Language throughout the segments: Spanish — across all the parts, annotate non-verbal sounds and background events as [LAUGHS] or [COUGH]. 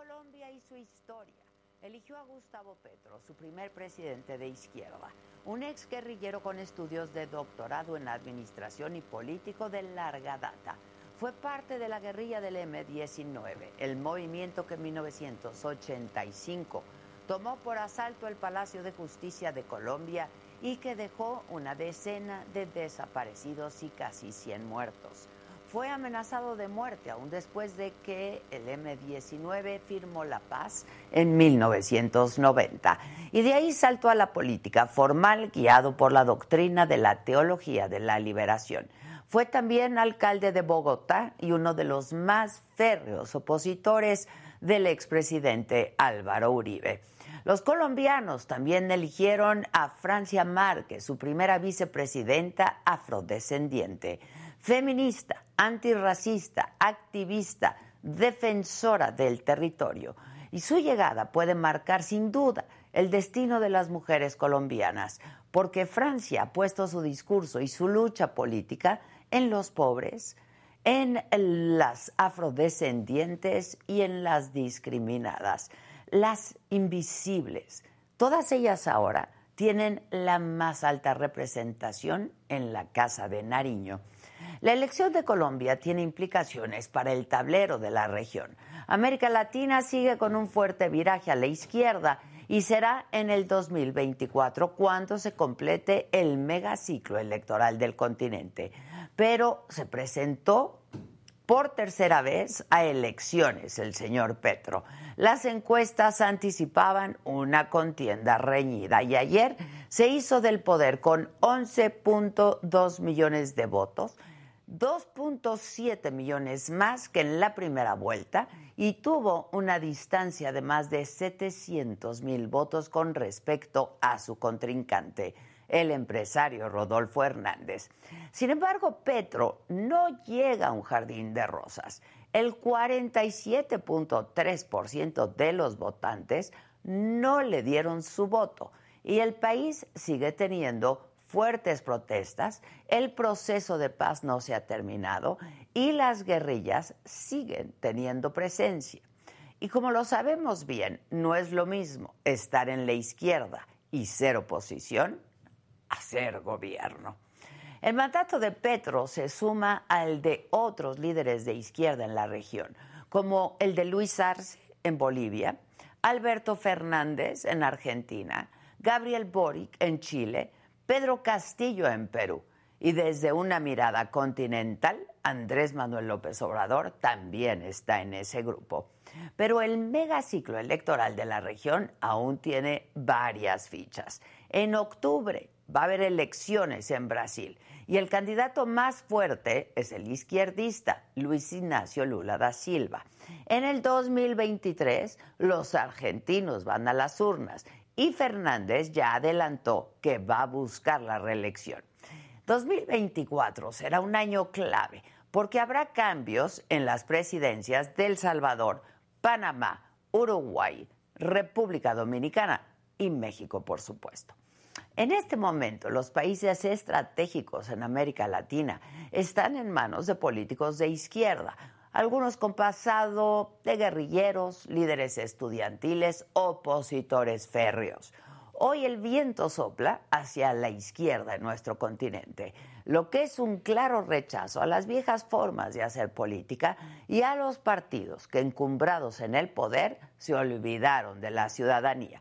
Colombia y su historia. Eligió a Gustavo Petro, su primer presidente de izquierda, un ex guerrillero con estudios de doctorado en administración y político de larga data. Fue parte de la guerrilla del M-19, el movimiento que en 1985 tomó por asalto el Palacio de Justicia de Colombia y que dejó una decena de desaparecidos y casi 100 muertos. Fue amenazado de muerte aún después de que el M-19 firmó la paz en 1990 y de ahí saltó a la política formal guiado por la doctrina de la teología de la liberación. Fue también alcalde de Bogotá y uno de los más férreos opositores del expresidente Álvaro Uribe. Los colombianos también eligieron a Francia Márquez, su primera vicepresidenta afrodescendiente, feminista, antirracista, activista, defensora del territorio. Y su llegada puede marcar sin duda el destino de las mujeres colombianas, porque Francia ha puesto su discurso y su lucha política en los pobres, en las afrodescendientes y en las discriminadas las invisibles. Todas ellas ahora tienen la más alta representación en la Casa de Nariño. La elección de Colombia tiene implicaciones para el tablero de la región. América Latina sigue con un fuerte viraje a la izquierda y será en el 2024 cuando se complete el megaciclo electoral del continente. Pero se presentó por tercera vez a elecciones el señor Petro. Las encuestas anticipaban una contienda reñida y ayer se hizo del poder con 11.2 millones de votos, 2.7 millones más que en la primera vuelta y tuvo una distancia de más de 700 mil votos con respecto a su contrincante el empresario Rodolfo Hernández. Sin embargo, Petro no llega a un jardín de rosas el 47.3% de los votantes no le dieron su voto y el país sigue teniendo fuertes protestas, el proceso de paz no se ha terminado y las guerrillas siguen teniendo presencia. Y como lo sabemos bien, no es lo mismo estar en la izquierda y ser oposición a ser gobierno. El mandato de Petro se suma al de otros líderes de izquierda en la región, como el de Luis Arce en Bolivia, Alberto Fernández en Argentina, Gabriel Boric en Chile, Pedro Castillo en Perú. Y desde una mirada continental, Andrés Manuel López Obrador también está en ese grupo. Pero el megaciclo electoral de la región aún tiene varias fichas. En octubre va a haber elecciones en Brasil y el candidato más fuerte es el izquierdista Luis Ignacio Lula da Silva. En el 2023 los argentinos van a las urnas y Fernández ya adelantó que va a buscar la reelección. 2024 será un año clave porque habrá cambios en las presidencias de El Salvador, Panamá, Uruguay, República Dominicana y México, por supuesto. En este momento, los países estratégicos en América Latina están en manos de políticos de izquierda, algunos con pasado de guerrilleros, líderes estudiantiles, opositores férreos. Hoy el viento sopla hacia la izquierda en nuestro continente, lo que es un claro rechazo a las viejas formas de hacer política y a los partidos que encumbrados en el poder se olvidaron de la ciudadanía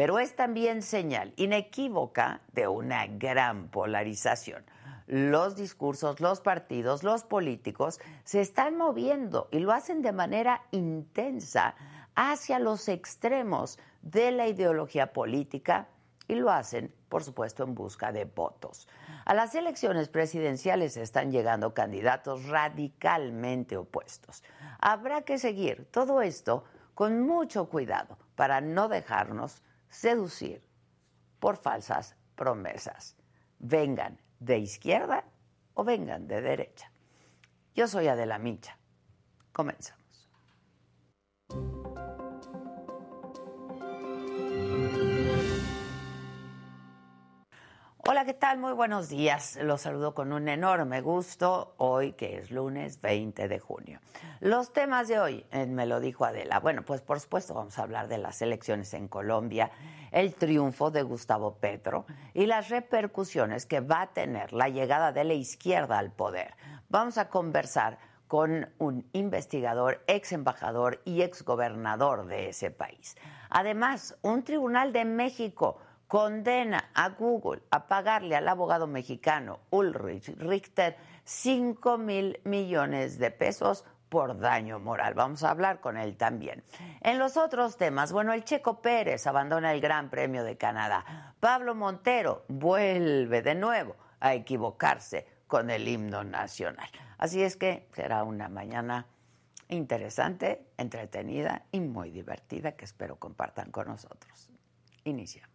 pero es también señal inequívoca de una gran polarización. Los discursos, los partidos, los políticos se están moviendo y lo hacen de manera intensa hacia los extremos de la ideología política y lo hacen, por supuesto, en busca de votos. A las elecciones presidenciales están llegando candidatos radicalmente opuestos. Habrá que seguir todo esto con mucho cuidado para no dejarnos seducir por falsas promesas, vengan de izquierda o vengan de derecha. Yo soy Adela Micha. Comenzamos. Hola, ¿qué tal? Muy buenos días. Los saludo con un enorme gusto hoy que es lunes 20 de junio. Los temas de hoy, eh, me lo dijo Adela. Bueno, pues por supuesto vamos a hablar de las elecciones en Colombia, el triunfo de Gustavo Petro y las repercusiones que va a tener la llegada de la izquierda al poder. Vamos a conversar con un investigador, ex embajador y ex gobernador de ese país. Además, un tribunal de México condena a Google a pagarle al abogado mexicano Ulrich Richter 5 mil millones de pesos por daño moral. Vamos a hablar con él también. En los otros temas, bueno, el Checo Pérez abandona el Gran Premio de Canadá. Pablo Montero vuelve de nuevo a equivocarse con el himno nacional. Así es que será una mañana interesante, entretenida y muy divertida que espero compartan con nosotros. Iniciamos.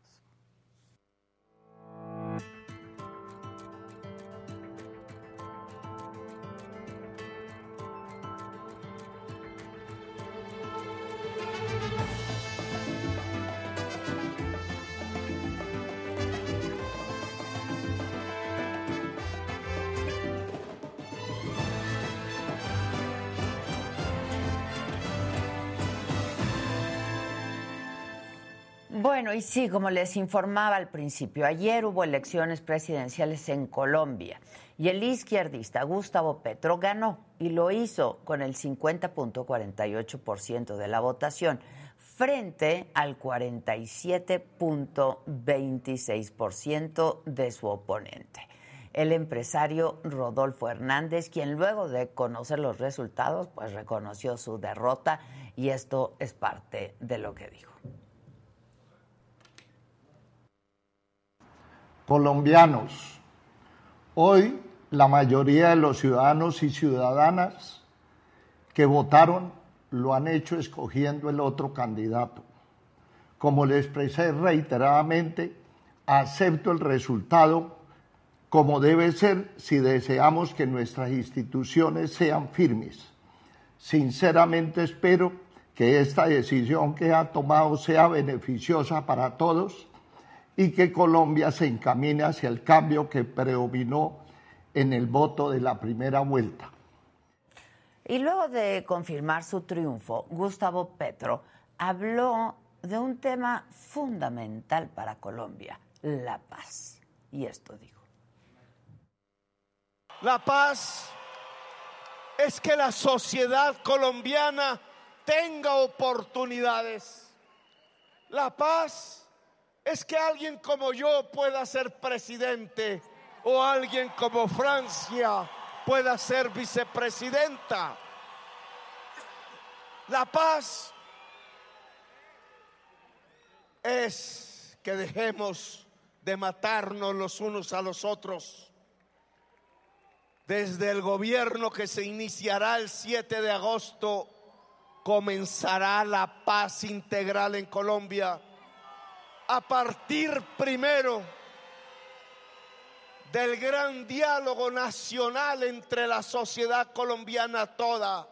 Bueno, y sí, como les informaba al principio, ayer hubo elecciones presidenciales en Colombia y el izquierdista Gustavo Petro ganó y lo hizo con el 50.48% de la votación frente al 47.26% de su oponente. El empresario Rodolfo Hernández, quien luego de conocer los resultados, pues reconoció su derrota y esto es parte de lo que dijo. Colombianos. Hoy la mayoría de los ciudadanos y ciudadanas que votaron lo han hecho escogiendo el otro candidato. Como le expresé reiteradamente, acepto el resultado como debe ser si deseamos que nuestras instituciones sean firmes. Sinceramente espero que esta decisión que ha tomado sea beneficiosa para todos y que Colombia se encamine hacia el cambio que predominó en el voto de la primera vuelta. Y luego de confirmar su triunfo, Gustavo Petro habló de un tema fundamental para Colombia, la paz. Y esto dijo. La paz es que la sociedad colombiana tenga oportunidades. La paz es que alguien como yo pueda ser presidente o alguien como Francia pueda ser vicepresidenta. La paz es que dejemos de matarnos los unos a los otros. Desde el gobierno que se iniciará el 7 de agosto, comenzará la paz integral en Colombia a partir primero del gran diálogo nacional entre la sociedad colombiana toda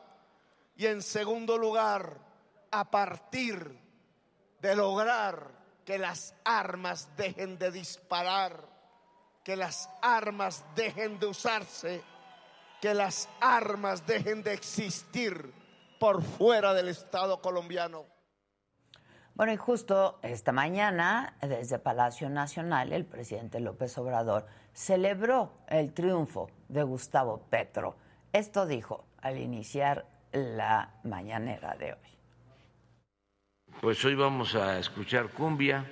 y en segundo lugar a partir de lograr que las armas dejen de disparar, que las armas dejen de usarse, que las armas dejen de existir por fuera del Estado colombiano. Bueno, y justo esta mañana, desde Palacio Nacional, el presidente López Obrador celebró el triunfo de Gustavo Petro. Esto dijo al iniciar la mañanera de hoy. Pues hoy vamos a escuchar cumbia.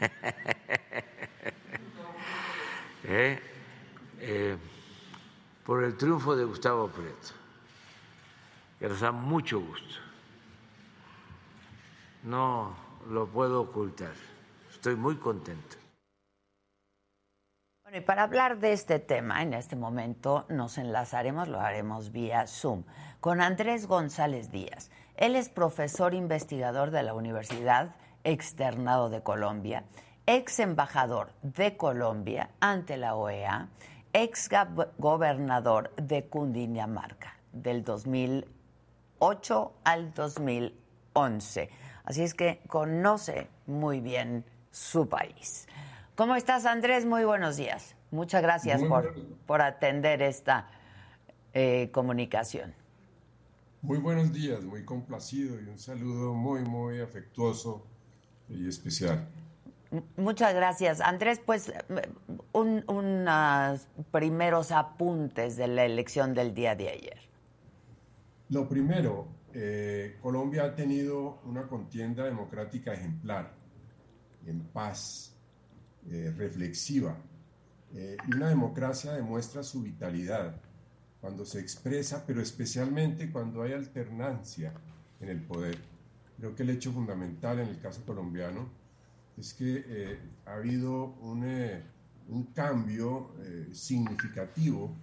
[LAUGHS] Eh, eh, por el triunfo de Gustavo Petro, que nos da mucho gusto no lo puedo ocultar. Estoy muy contento. Bueno, y para hablar de este tema, en este momento nos enlazaremos, lo haremos vía Zoom, con Andrés González Díaz. Él es profesor investigador de la Universidad Externado de Colombia, ex embajador de Colombia ante la OEA, ex gobernador de Cundinamarca del 2008 al 2011 Así es que conoce muy bien su país. ¿Cómo estás, Andrés? Muy buenos días. Muchas gracias por, por, atender esta eh, comunicación. Muy buenos días, muy complacido y un saludo muy, muy afectuoso y especial. Muchas gracias. Andrés, pues unos primeros apuntes de la elección del día de ayer. Lo primero, eh, Colombia ha tenido una contienda democrática ejemplar, en paz, eh, reflexiva, eh, y una democracia demuestra su vitalidad cuando se expresa, pero especialmente cuando hay alternancia en el poder. Creo que el hecho fundamental en el caso colombiano es que ha habido un, cambio significativo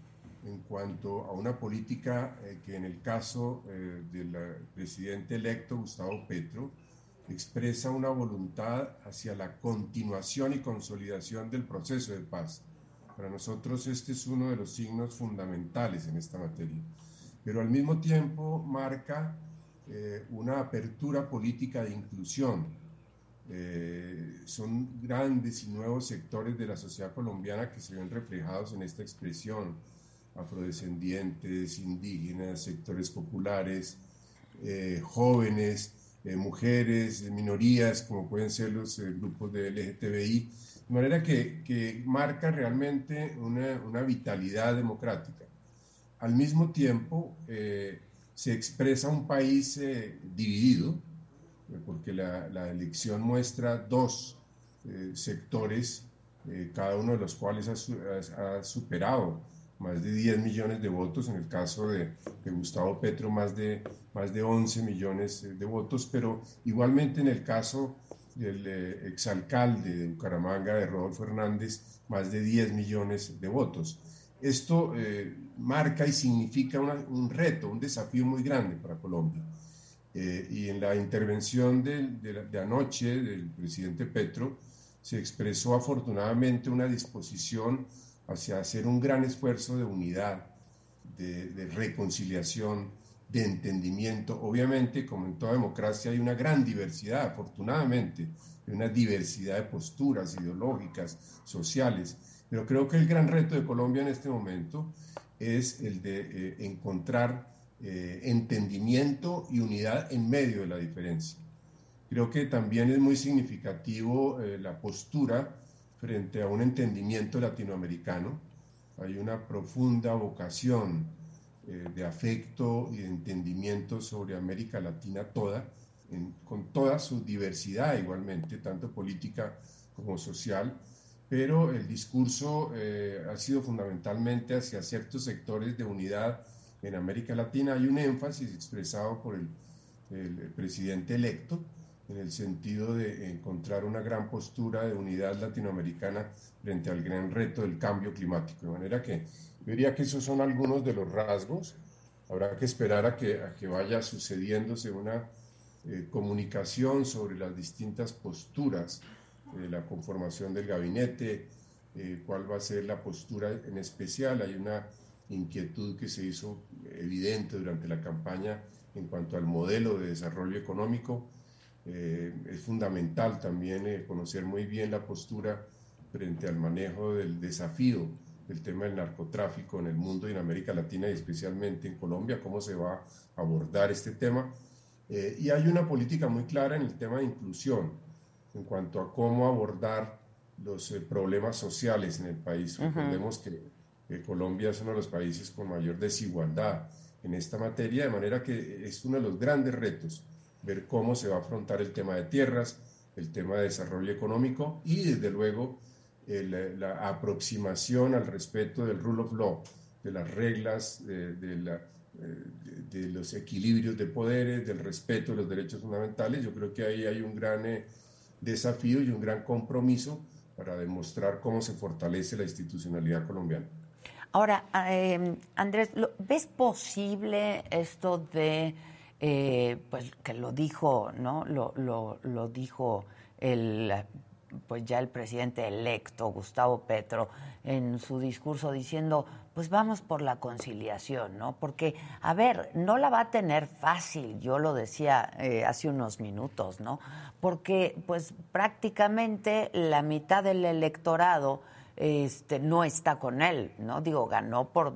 en cuanto a una política que en el caso del presidente electo Gustavo Petro expresa una voluntad hacia la continuación y consolidación del proceso de paz para nosotros este es uno de los signos fundamentales en esta materia, pero al mismo tiempo marca eh, una apertura política de inclusión. Eh, son grandes y nuevos sectores de la sociedad colombiana que se ven reflejados en esta expresión, afrodescendientes, indígenas, sectores populares, eh, jóvenes, mujeres, minorías, como pueden ser los grupos de LGTBI, de manera que, marca realmente una, vitalidad democrática. Al mismo tiempo, eh, se expresa un país eh, dividido, eh, porque la, elección muestra dos sectores, cada uno de los cuales ha, superado más de 10 millones de votos, en el caso de, Gustavo Petro más de, más de 11 millones de votos, pero igualmente en el caso del eh, exalcalde de Bucaramanga, de Rodolfo Hernández, más de 10 millones de votos. Esto eh, marca y significa un reto, un desafío muy grande para Colombia. Eh, y en la intervención de, anoche del presidente Petro se expresó afortunadamente una disposición hacia hacer un gran esfuerzo de unidad, de, reconciliación, de entendimiento. Obviamente, como en toda democracia, hay una gran diversidad, afortunadamente, hay una diversidad de posturas ideológicas, sociales, pero creo que el gran reto de Colombia en este momento es el de eh, encontrar eh, entendimiento y unidad en medio de la diferencia. Creo que también es muy significativo eh, la postura frente a un entendimiento latinoamericano. Hay una profunda vocación eh, de afecto y de entendimiento sobre América Latina toda, con toda su diversidad igualmente, tanto política como social, pero el discurso eh, ha sido fundamentalmente hacia ciertos sectores de unidad en América Latina. Hay un énfasis expresado por el, el presidente electo en el sentido de encontrar una gran postura de unidad latinoamericana frente al gran reto del cambio climático. De manera que yo diría que esos son algunos de los rasgos. Habrá que esperar a que, a que vaya sucediéndose una eh, comunicación sobre las distintas posturas de la conformación del gabinete, eh, cuál va a ser la postura en especial. Hay una inquietud que se hizo evidente durante la campaña en cuanto al modelo de desarrollo económico. Eh, es fundamental también conocer muy bien la postura frente al manejo del desafío el tema del narcotráfico en el mundo y en América Latina y especialmente en Colombia, cómo se va a abordar este tema. Eh, y hay una política muy clara en el tema de inclusión en cuanto a cómo abordar los eh, problemas sociales en el país. Recordemos que, Colombia es uno de los países con mayor desigualdad en esta materia, de manera que es uno de los grandes retos ver cómo se va a afrontar el tema de tierras, el tema de desarrollo económico y desde luego la aproximación al respeto del rule of law, de las reglas, de, la, eh, de, los equilibrios de poderes, del respeto de los derechos fundamentales. Yo creo que ahí hay un gran eh, desafío y un gran compromiso para demostrar cómo se fortalece la institucionalidad colombiana. Ahora, em, Andrés, ¿ves posible esto de, eh, pues que lo dijo, ¿no? Lo, lo, dijo el pues ya el presidente electo, Gustavo Petro, en su discurso diciendo, pues vamos por la conciliación, ¿no? Porque, a ver, no la va a tener fácil, yo lo decía eh, hace unos minutos, ¿no? Porque, pues prácticamente la mitad del electorado este, no está con él, ¿no? Digo, ganó por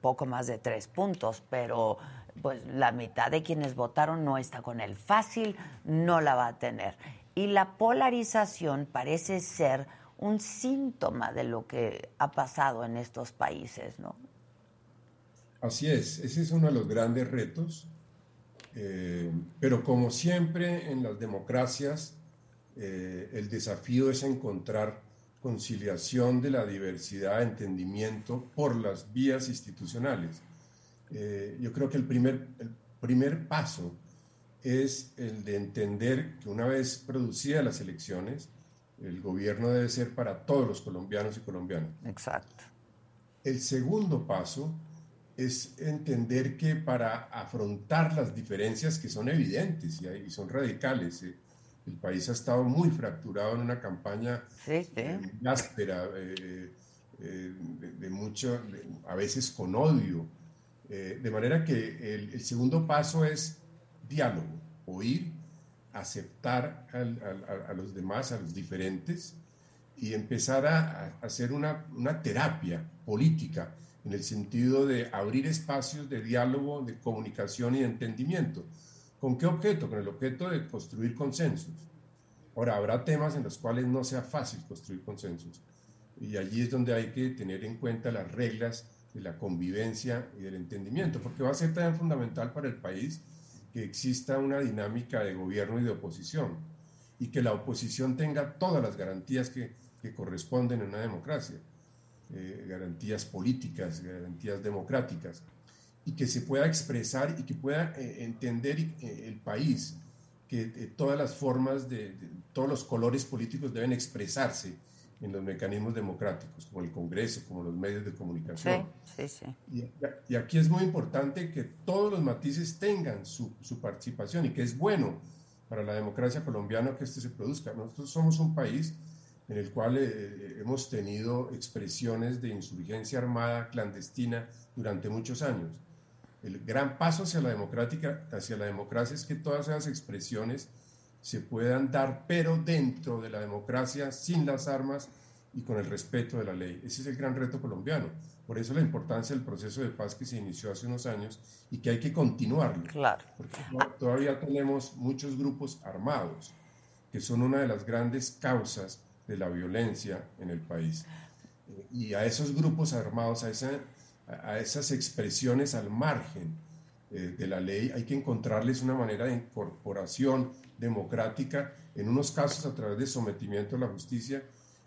poco más de tres puntos, pero pues la mitad de quienes votaron no está con él. Fácil no la va a tener. Y la polarización parece ser un síntoma de lo que ha pasado en estos países, ¿no? Así es, ese es uno de los grandes retos, eh, pero como siempre en las democracias, eh, el desafío es encontrar conciliación de la diversidad, entendimiento por las vías institucionales. Eh, yo creo que el primer, el primer paso es el de entender que una vez producidas las elecciones, el gobierno debe ser para todos los colombianos y colombianas. Exacto. El segundo paso es entender que para afrontar las diferencias que son evidentes y, son radicales, eh, el país ha estado muy fracturado en una campaña sí, eh, áspera, eh, de, mucho, a veces con odio. De manera que el segundo paso es diálogo, oír, aceptar a, los demás, a los diferentes, y empezar a, hacer una, terapia política en el sentido de abrir espacios de diálogo, de comunicación y de entendimiento. ¿Con qué objeto? Con el objeto de construir consensos. Ahora, habrá temas en los cuales no sea fácil construir consensos. Y allí es donde hay que tener en cuenta las reglas de la convivencia y del entendimiento, porque va a ser también fundamental para el país que exista una dinámica de gobierno y de oposición y que la oposición tenga todas las garantías que, corresponden en una democracia, eh, garantías políticas, garantías democráticas, y que se pueda expresar y que pueda eh, entender eh, el país que todas las formas, de, todos los colores políticos deben expresarse en los mecanismos democráticos, como el Congreso, como los medios de comunicación. Sí, sí, sí. Y, aquí es muy importante que todos los matices tengan su, su, participación y que es bueno para la democracia colombiana que esto se produzca. Nosotros somos un país en el cual eh, eh, hemos tenido expresiones de insurgencia armada clandestina durante muchos años. El gran paso hacia la, democrática, hacia la democracia es que todas esas expresiones se puedan dar, pero dentro de la democracia, sin las armas y con el respeto de la ley. Ese es el gran reto colombiano. Por eso la importancia del proceso de paz que se inició hace unos años y que hay que continuarlo. Claro. Porque todavía tenemos muchos grupos armados, que son una de las grandes causas de la violencia en el país. Y a esos grupos armados, a, esa, a esas expresiones al margen eh, de la ley, hay que encontrarles una manera de incorporación democrática, en unos casos a través de sometimiento a la justicia,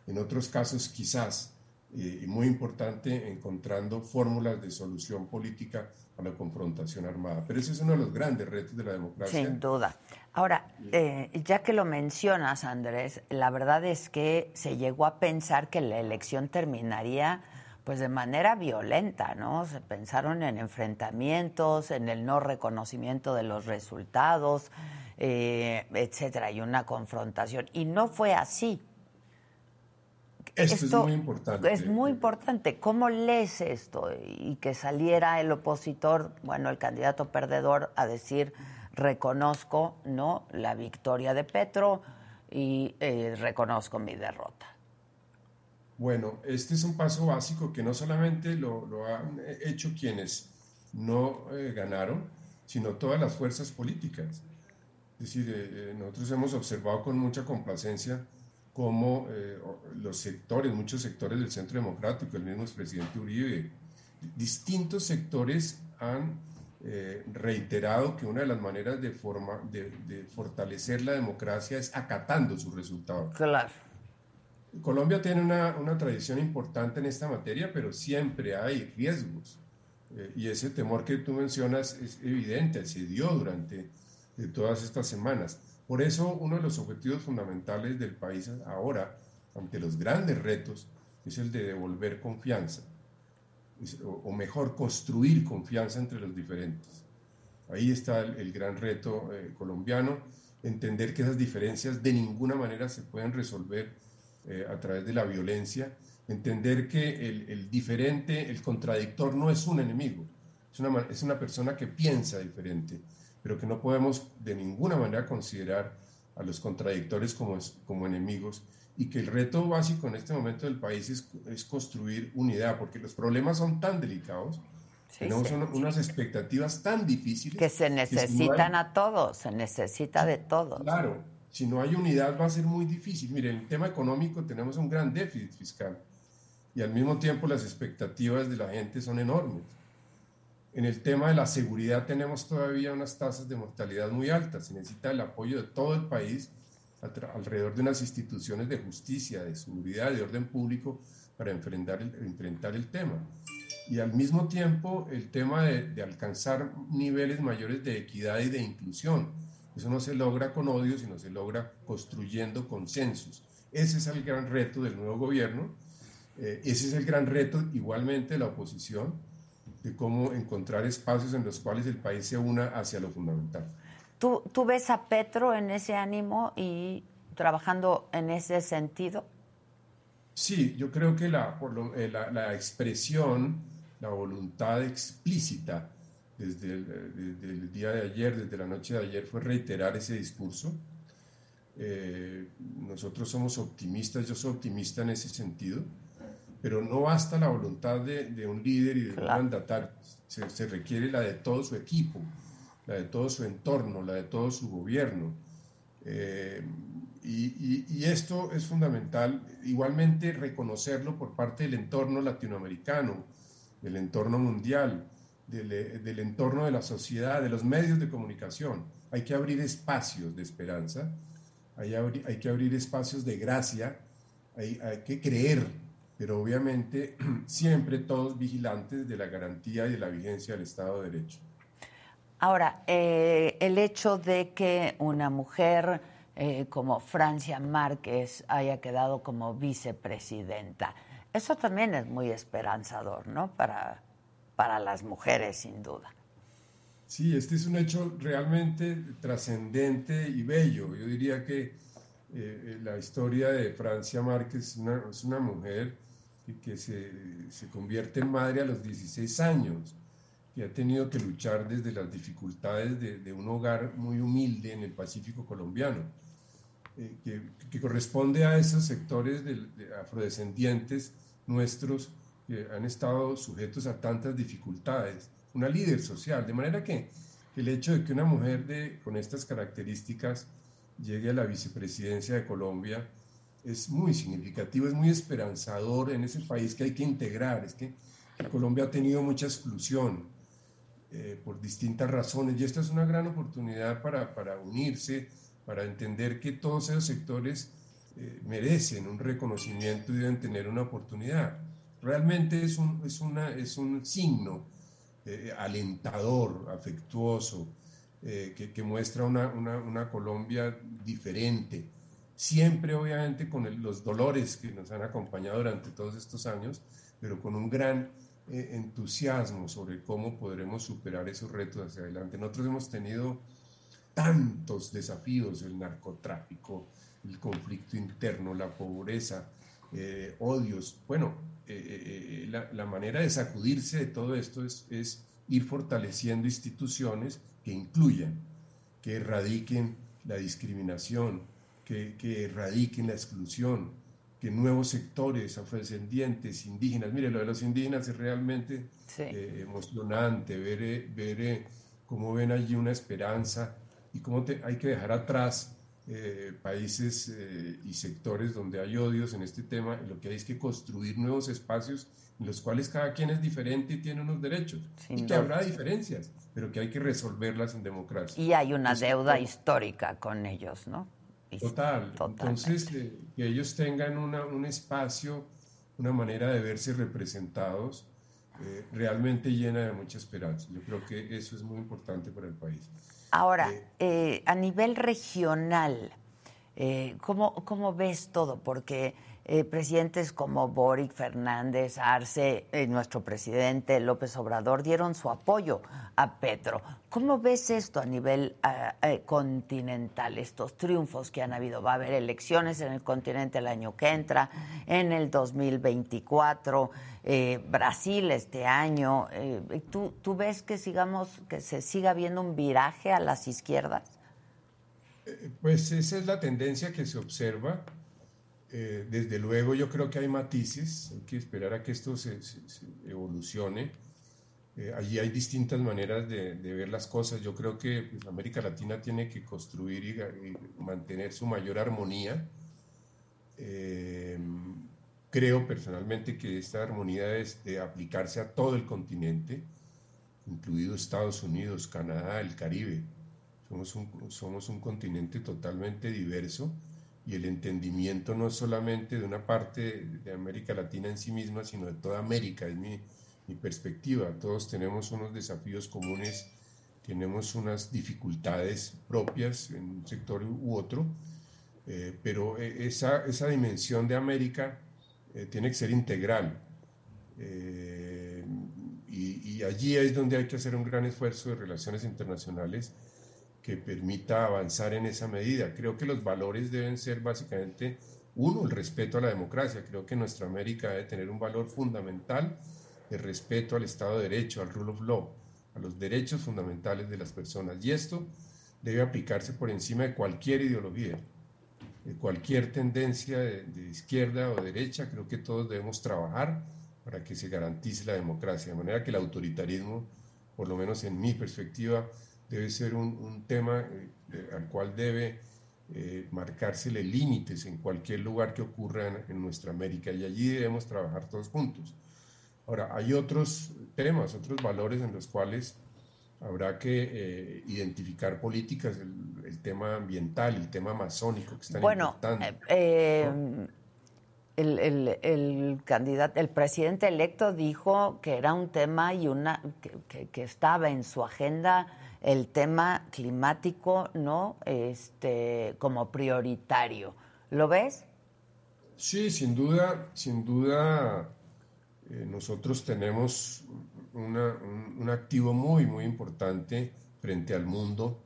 en otros casos quizás, eh, y muy importante, encontrando fórmulas de solución política a la confrontación armada. Pero ese es uno de los grandes retos de la democracia. Sin duda. Ahora, eh, ya que lo mencionas, Andrés, la verdad es que se llegó a pensar que la elección terminaría pues de manera violenta, ¿no? Se pensaron en enfrentamientos, en el no reconocimiento de los resultados, eh, etcétera, y una confrontación. Y no fue así. Esto, es muy importante. Es muy importante. ¿Cómo lees esto? Y que saliera el opositor, bueno, el candidato perdedor, a decir, reconozco, ¿no? La victoria de Petro y eh, reconozco mi derrota. Bueno, este es un paso básico que no solamente lo, han hecho quienes no eh, ganaron, sino todas las fuerzas políticas. Es decir, eh, eh, nosotros hemos observado con mucha complacencia cómo eh, los sectores, muchos sectores del Centro Democrático, el mismo presidente Uribe, distintos sectores han reiterado que una de las maneras de, forma, de, fortalecer la democracia es acatando sus resultados. Claro. Colombia tiene una, una, tradición importante en esta materia, pero siempre hay riesgos. y ese temor que tú mencionas es evidente, se dio durante de todas estas semanas. Por eso uno de los objetivos fundamentales del país ahora, ante los grandes retos, es el de devolver confianza, o mejor, construir confianza entre los diferentes. Ahí está el, gran reto eh, colombiano, entender que esas diferencias de ninguna manera se pueden resolver eh, a través de la violencia, entender que el, diferente, el contradictor no es un enemigo, es una, es una persona que piensa diferente, pero que no podemos de ninguna manera considerar a los contradictores como, como enemigos y que el reto básico en este momento del país es, es construir unidad, porque los problemas son tan delicados, tenemos unas expectativas tan difíciles. Que se necesitan a todos, se necesita de todos. Claro, si no hay unidad va a ser muy difícil. Mire, en el tema económico tenemos un gran déficit fiscal y al mismo tiempo las expectativas de la gente son enormes. En el tema de la seguridad tenemos todavía unas tasas de mortalidad muy altas. Se necesita el apoyo de todo el país alrededor de unas instituciones de justicia, de seguridad, de orden público para enfrentar el, enfrentar el tema. Y al mismo tiempo el tema de, alcanzar niveles mayores de equidad y de inclusión. Eso no se logra con odio, sino se logra construyendo consensos. Ese es el gran reto del nuevo gobierno. Eh, ese es el gran reto igualmente de la oposición, de cómo encontrar espacios en los cuales el país se una hacia lo fundamental. ¿Tú, tú ves a Petro en ese ánimo y trabajando en ese sentido? Sí, yo creo que la, eh, la, la expresión, la voluntad explícita desde el, día de ayer, desde la noche de ayer, fue reiterar ese discurso. Eh, nosotros somos optimistas, yo soy optimista en ese sentido, pero no basta la voluntad de, un líder y de un mandatario, se, requiere la de todo su equipo, la de todo su entorno, la de todo su gobierno. Eh, y, y, esto es fundamental, igualmente reconocerlo por parte del entorno latinoamericano, del entorno mundial, del, entorno de la sociedad, de los medios de comunicación. Hay que abrir espacios de esperanza, hay, hay que abrir espacios de gracia, hay, que creer, pero obviamente [CLEARS THROAT] siempre todos vigilantes de la garantía y de la vigencia del Estado de Derecho. Ahora, eh, el hecho de que una mujer eh, como Francia Márquez haya quedado como vicepresidenta, eso también es muy esperanzador, ¿no? Para, para las mujeres, sin duda. Sí, este es un hecho realmente trascendente y bello. Yo diría que eh, la historia de Francia Márquez es una, mujer que, se, convierte en madre a los 16 años, que ha tenido que luchar desde las dificultades de, un hogar muy humilde en el Pacífico colombiano, eh, que, corresponde a esos sectores de afrodescendientes nuestros que han estado sujetos a tantas dificultades, una líder social, de manera que el hecho de que una mujer de, con estas características llegue a la vicepresidencia de Colombia es muy significativo, es muy esperanzador en ese país que hay que integrar, es que, Colombia ha tenido mucha exclusión eh, por distintas razones y esta es una gran oportunidad para, para unirse, para entender que todos esos sectores eh, merecen un reconocimiento y deben tener una oportunidad realmente es un, es una, es un signo eh, alentador, afectuoso, eh, que, muestra una, una, Colombia diferente. Siempre, obviamente, con los dolores que nos han acompañado durante todos estos años, pero con un gran eh, entusiasmo sobre cómo podremos superar esos retos hacia adelante. Nosotros hemos tenido tantos desafíos, el narcotráfico, el conflicto interno, la pobreza, odios. Bueno, eh, eh, la, manera de sacudirse de todo esto es, ir fortaleciendo instituciones que incluyan, que erradiquen la discriminación, que, erradiquen la exclusión, que nuevos sectores afrodescendientes, indígenas, mire, lo de los indígenas es realmente eh, emocionante, ver, ver cómo ven allí una esperanza y cómo hay que dejar atrás eh, países eh, y sectores donde hay odios en este tema, lo que hay es que construir nuevos espacios en los cuales cada quien es diferente y tiene unos derechos. y que habrá diferencias, pero que hay que resolverlas en democracia. Y hay una deuda histórica con ellos, ¿no? Total. Entonces, eh, que ellos tengan una, un espacio, una manera de verse representados, realmente llena de mucha esperanza. Yo creo que eso es muy importante para el país. Ahora, eh, a nivel regional, eh, ¿cómo, ves todo? Porque eh, presidentes como Boric, Fernández, Arce, eh, nuestro presidente López Obrador dieron su apoyo a Petro. ¿Cómo ves esto a nivel eh, continental, estos triunfos que han habido? Va a haber elecciones en el continente el año que entra, en el 2024, Brasil este año. ¿tú, ¿Tú ves que sigamos, que se siga viendo un viraje a las izquierdas? Pues esa es la tendencia que se observa. Eh, desde luego yo creo que hay matices, hay que esperar a que esto se, evolucione. Eh, allí hay distintas maneras de, ver las cosas. Yo creo que pues, América Latina tiene que construir y, mantener su mayor armonía. Eh, creo personalmente que esta armonía debe de aplicarse a todo el continente, incluido Estados Unidos, Canadá, el Caribe. Somos un continente totalmente diverso y el entendimiento no solamente de una parte de América Latina en sí misma, sino de toda América, es mi, mi perspectiva. Todos tenemos unos desafíos comunes, tenemos unas dificultades propias en un sector u otro, eh, pero eh, esa, esa, dimensión de América eh, tiene que ser integral. Y, y allí es donde hay que hacer un gran esfuerzo de relaciones internacionales que permita avanzar en esa medida. Creo que los valores deben ser básicamente, uno, el respeto a la democracia. Creo que nuestra América debe tener un valor fundamental de respeto al Estado de Derecho, al rule of law, a los derechos fundamentales de las personas. Y esto debe aplicarse por encima de cualquier ideología, de cualquier tendencia de, de izquierda o derecha. Creo que todos debemos trabajar para que se garantice la democracia, de manera que el autoritarismo, por lo menos en mi perspectiva, debe ser un, tema eh, al cual debe eh, marcársele límites en cualquier lugar que ocurra en, nuestra América y allí debemos trabajar todos juntos. Ahora, hay otros temas, otros valores en los cuales habrá que eh, identificar políticas, el, tema ambiental, el tema amazónico que están bueno, eh, el, el, el, candidato, el presidente electo dijo que era un tema y una que, que estaba en su agenda el tema climático no este como prioritario. ¿Lo ves? Sí, sin duda, sin duda eh, nosotros tenemos un, activo muy, muy importante frente al mundo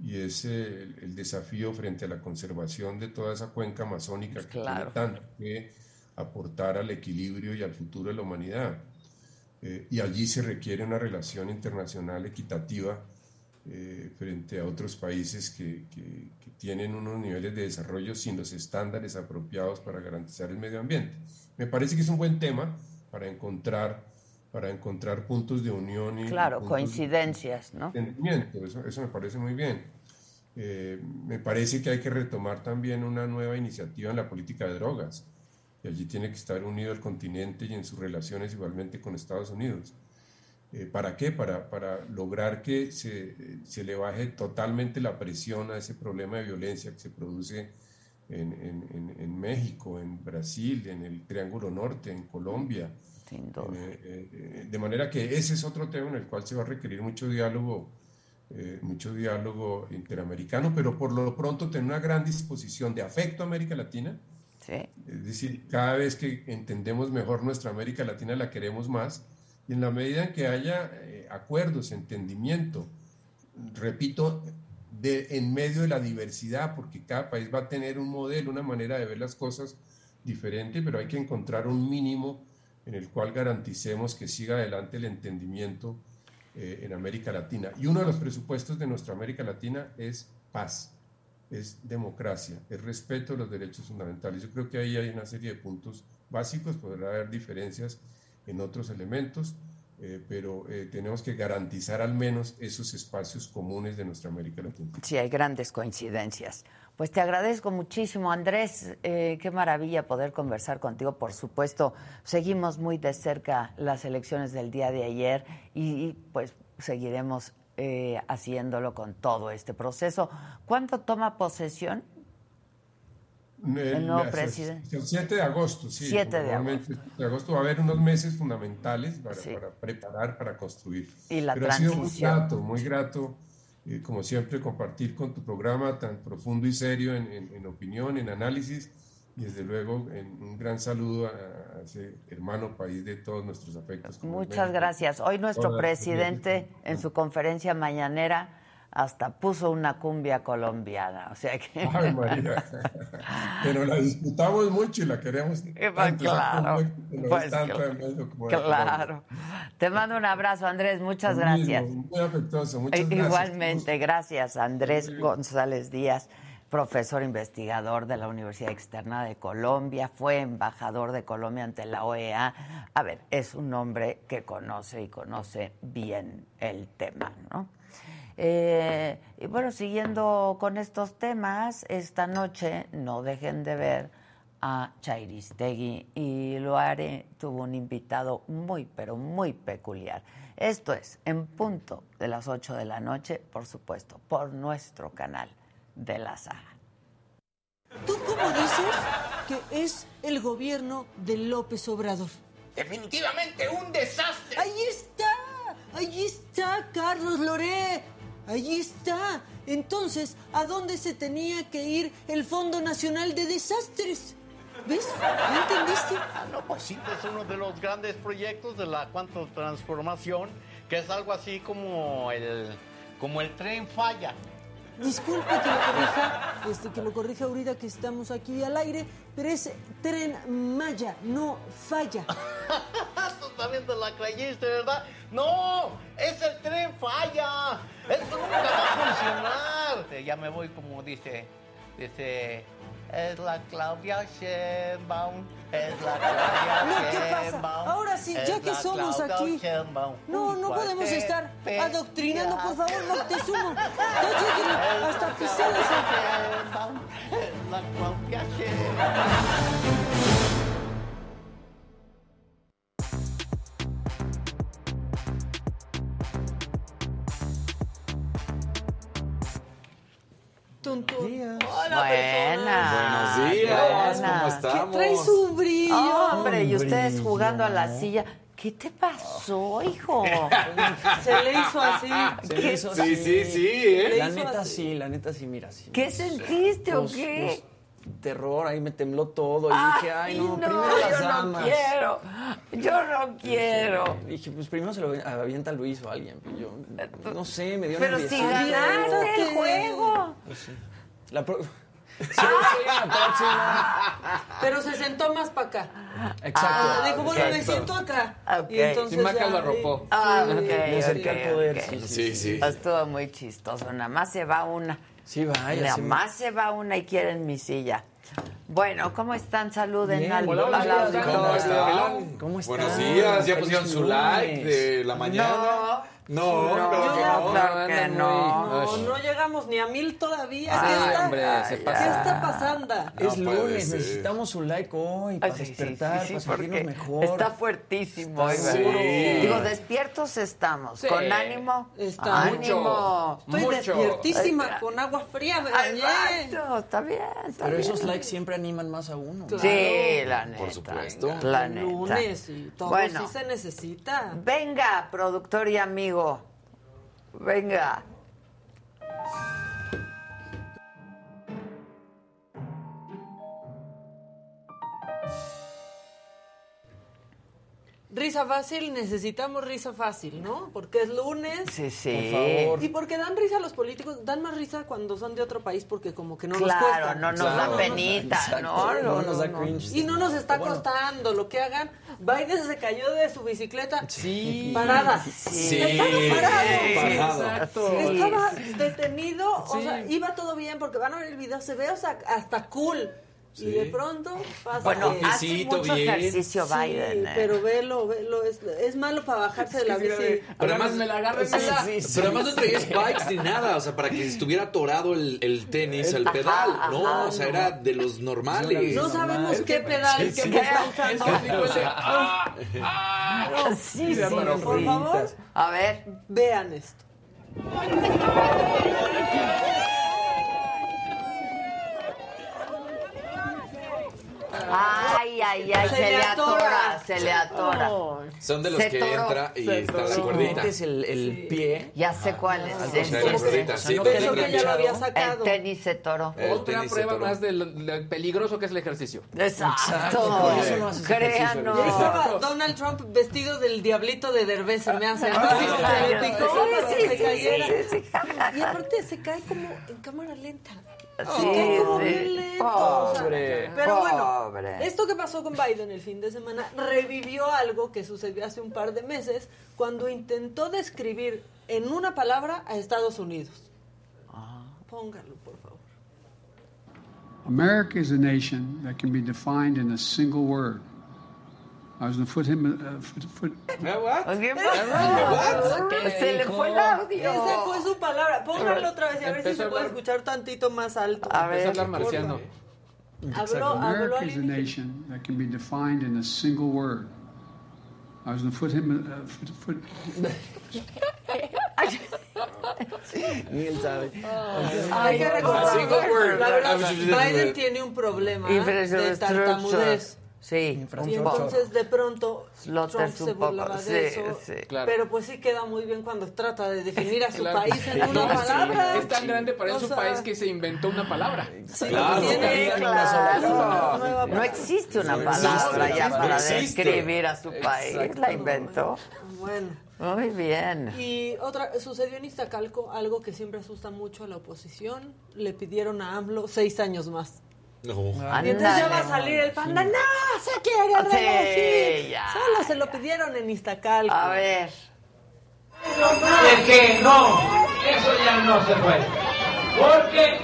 y es el, desafío frente a la conservación de toda esa cuenca amazónica que tiene tanto que aportar al equilibrio y al futuro de la humanidad. Eh, y allí se requiere una relación internacional equitativa eh, frente a otros países que, tienen unos niveles de desarrollo sin los estándares apropiados para garantizar el medio ambiente. Me parece que es un buen tema para encontrar, para encontrar puntos de unión y... Claro, coincidencias, ¿no? Entendimiento, eso, eso me parece muy bien. Eh, me parece que hay que retomar también una nueva iniciativa en la política de drogas. Y allí tiene que estar unido el continente y en sus relaciones igualmente con Estados Unidos. Eh, ¿Para qué? Para, para lograr que se, se, le baje totalmente la presión a ese problema de violencia que se produce en, en, en México, en Brasil, en el Triángulo Norte, en Colombia. Sin duda. Eh, eh, de manera que ese es otro tema en el cual se va a requerir mucho diálogo, mucho diálogo interamericano, pero por lo pronto tener una gran disposición de afecto a América Latina. Sí. Es decir, cada vez que entendemos mejor nuestra América Latina la queremos más y en la medida en que haya eh, acuerdos, entendimiento, repito, de, en medio de la diversidad, porque cada país va a tener un modelo, una manera de ver las cosas diferente, pero hay que encontrar un mínimo en el cual garanticemos que siga adelante el entendimiento eh, en América Latina. Y uno de los presupuestos de nuestra América Latina es paz, es democracia, es respeto a los derechos fundamentales. Yo creo que ahí hay una serie de puntos básicos, podrá haber diferencias en otros elementos, eh, pero eh, tenemos que garantizar al menos esos espacios comunes de nuestra América Latina. Sí, hay grandes coincidencias. Pues te agradezco muchísimo, Andrés. Eh, qué maravilla poder conversar contigo. Por supuesto, seguimos muy de cerca las elecciones del día de ayer y, pues seguiremos haciéndolo con todo este proceso. ¿Cuánto toma posesión? El, nuevo presidente. El 7 de agosto, sí. 7 de agosto. de agosto va a haber unos meses fundamentales para, para preparar, para construir. Y la Pero transición. ha sido muy grato, muy grato, eh, como siempre, compartir con tu programa tan profundo y serio en, en, opinión, en análisis. y desde luego un gran saludo a, ese hermano país de todos nuestros afectos. Muchas gracias. Hoy nuestro presidente en su conferencia mañanera hasta puso una cumbia colombiana, o sea que... [LAUGHS] Ay, María. Pero la disfrutamos mucho y la queremos Claro, pues, claro. Te mando un abrazo, Andrés, muchas gracias. muy afectuoso, muchas gracias. Igualmente, gracias, Andrés González Díaz profesor investigador de la Universidad Externa de Colombia, fue embajador de Colombia ante la OEA. A ver, es un hombre que conoce y conoce bien el tema, ¿no? Eh, y bueno, siguiendo con estos temas, esta noche no dejen de ver a Chairistegui y Loare tuvo un invitado muy, pero muy peculiar. Esto es, en punto de las 8 de la noche, por supuesto, por nuestro canal de la saga. ¿Tú cómo dices que es el gobierno de López Obrador? Definitivamente un desastre. Ahí está, ahí está, Carlos Loré. Ahí está. Entonces, ¿a dónde se tenía que ir el Fondo Nacional de Desastres? ¿Ves? ¿No entendiste? Ah, no, pues sí, es uno de los grandes proyectos de la cuanto transformación, que es algo así como el, como el tren falla. Disculpe que lo corrija, este, que lo corrija ahorita que estamos aquí al aire, pero es tren Maya, no falla. [LAUGHS] También te la creíste, ¿verdad? No, es el tren falla. Esto nunca va a funcionar. Ya me voy como dice, dice es la Claudia Sheinbaum, es la Claudia no, ¿qué pasa? Ahora sí, ya que somos aquí. No, no podemos estar adoctrinando, por favor, Moctezuma. Ya hasta que se les... Es la Claudia Sheinbaum. Hola, Buenas. Buenos días, ¿cómo estamos? ¿Qué trae su brillo? hombre, y ustedes jugando a la silla. ¿Qué te pasó, hijo? [LAUGHS] Se le hizo así. Se le hizo así. Sí, sí, sí. ¿eh? La neta sí, la neta sí, mira. Sí, ¿Qué sentiste o qué? Terror, ahí me tembló todo. Y dije, ay, no, primero las yo damas. no quiero, yo no quiero. Dije, pues primero se lo avienta Luis o alguien. Y yo, no sé, me dio Pero si ganaste el juego. Pues sí. La pro... [LAUGHS] Sí, sí, la próxima. Pero se sentó más para acá. Exacto. Ah, dijo, bueno, me siento acá. Okay. Y entonces y Maca ya, lo arropó. Ah, ok, Le acerqué ok, al poder. ok. Sí, sí, Sí, sí. Estuvo muy chistoso. Nada más se va una. Sí, vaya. Nada sí. más se va una y quieren mi silla. Bueno, ¿cómo están? Saluden Bien. al, Hola, hola, al hola. ¿Cómo están? ¿Cómo están? Buenos días, ya pusieron su like de la mañana. No, No, claro que no. claro que no. No, no llegamos ni a mil todavía. ¿Qué, está, hombre, se ¿qué está pasando? Es No lunes, ser. necesitamos un like hoy para sí, despertar, sí, sí, para sentirnos mejor. Está fuertísimo. Está. Digo, despiertos estamos. Sí. Con ánimo. Está ánimo. Estoy Mucho. despiertísima Ay, con agua fría. Exacto, está bien. está Pero bien. esos likes siempre animan más a uno. Sí, la neta. Por supuesto. La neta. Lunes y todo Bueno. sí se necesita. Venga, productor y amigo. Venga. Risa fácil, necesitamos risa fácil, ¿no? Porque es lunes. Sí, sí. Por favor. Y porque dan risa a los políticos, dan más risa cuando son de otro país porque como que no nos Claro, cuesta. no nos Claro. da penita, Exacto. ¿no? No nos da cringe. Y no nos está Bueno. costando lo que hagan. Biden se cayó de su bicicleta Sí. parada. Sí. Estaba parado. Parado. Exacto. Estaba detenido, o Sí. sea, iba todo bien porque van a ver el video, se ve o sea, hasta cool. Y de pronto pasa Bueno, que- hace mucho bien. ejercicio Sí, Biden. ¿eh? pero velo, velo, es, es malo para bajarse de la bici. Pero además, me la sí, Pero además no traía spikes ni nada, o sea, para que estuviera atorado el, el tenis, el pedal, Ajá, ¿no? ajá, o sea, era de los normales. No sabemos qué pedal Sí, que está usando. Sí, sí, Por favor, A ver. vean esto. Ay, ay, ay, se, le atora, se le atora. Son de los Se que toró. entra y Se está la Sí, cuerdita. Metes el, el pie. Ya sé cuál es. la cuerdita. Sí, no pero pensó el que ya lo había El sacado. tenis se toró. El Otra tenis prueba toró. más del, del peligroso que es el ejercicio. Exacto. Por eso no haces Créanos. Estaba Donald Trump vestido del diablito de Derbez, se me hace. Ah, Sí, sí, sí, sí, sí. Y aparte se cae como en cámara lenta. Sí, como o sea, Pobre. pero bueno, Pobre. esto que pasó con Biden el fin de semana revivió algo que sucedió hace un par de meses cuando intentó describir en una palabra a Estados Unidos. Ah. Póngalo, por favor. America is a nation that can be defined in a single word. I was going to put him. Uh, foot, foot, ¿Qué pasó? Se le fue el audio. Esa fue su palabra. Póngalo otra vez y a ver si se puede escuchar tantito más alto. A Empezó a ver. hablar marciano. Habló, habló America is a nation that can be defined in a single word. I was going to put him. Uh, foot, foot, Ni él sabe. Hay que recordar. La verdad, Biden tiene un problema de tartamudez. Sí, Y entonces de pronto Slotter Trump se poco, burlaba sí, de eso. sí. Claro. Pero pues sí queda muy bien cuando trata de definir a [LAUGHS] su Claro. país en No, una sí, palabra. Es tan grande para O su sea, país que se inventó una palabra. Sí, Claro. Sí, No existe una No palabra existe, ya para existe. describir a su país. La inventó. Bueno. Muy bien. Y otra, sucedió en Iztacalco algo que siempre asusta mucho a la oposición. Le pidieron a AMLO seis años más. No. Y entonces ya va a salir el panda. ¡No! ¡Se quiere Sí, reelegir! ya, Solo se lo pidieron en Iztacalco. A ver. de que no, eso ya no se puede. Porque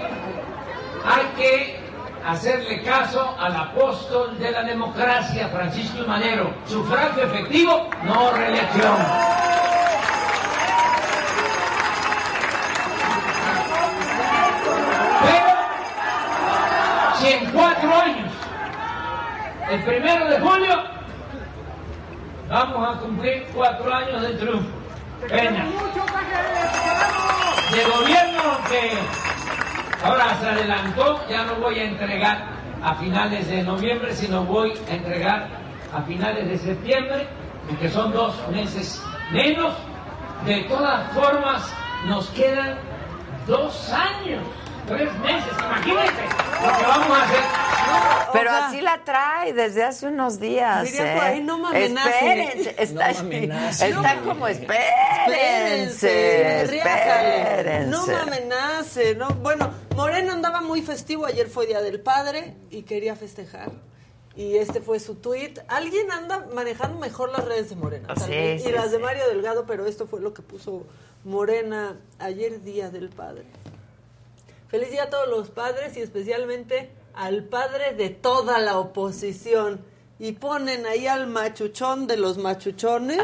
hay que hacerle caso al apóstol de la democracia, Francisco. Madero. Sufragio efectivo, no reelección. Pero, si en cuatro años, el primero de julio, vamos a cumplir cuatro años de triunfo. De gobierno que ahora se adelantó, ya no voy a entregar a finales de noviembre, sino voy a entregar a finales de septiembre, porque son dos meses menos. De todas formas, nos quedan dos años, tres meses, imagínense lo que vamos a hacer. Pero O sea, así la trae desde hace unos días. Diría ¿eh? por ahí, no. Espérense. Está, No está como espérense. riájale. Espérense. No me amenace, ¿no? Bueno, Moreno andaba muy festivo, ayer fue Día del Padre y quería festejar. Y este fue su tweet. Alguien anda manejando mejor las redes de Morena. Sí, sí, y las de. Mario Delgado, pero esto fue lo que puso Morena ayer Día del Padre. Feliz día a todos los padres y especialmente al padre de toda la oposición. Y ponen ahí al machuchón de los machuchones.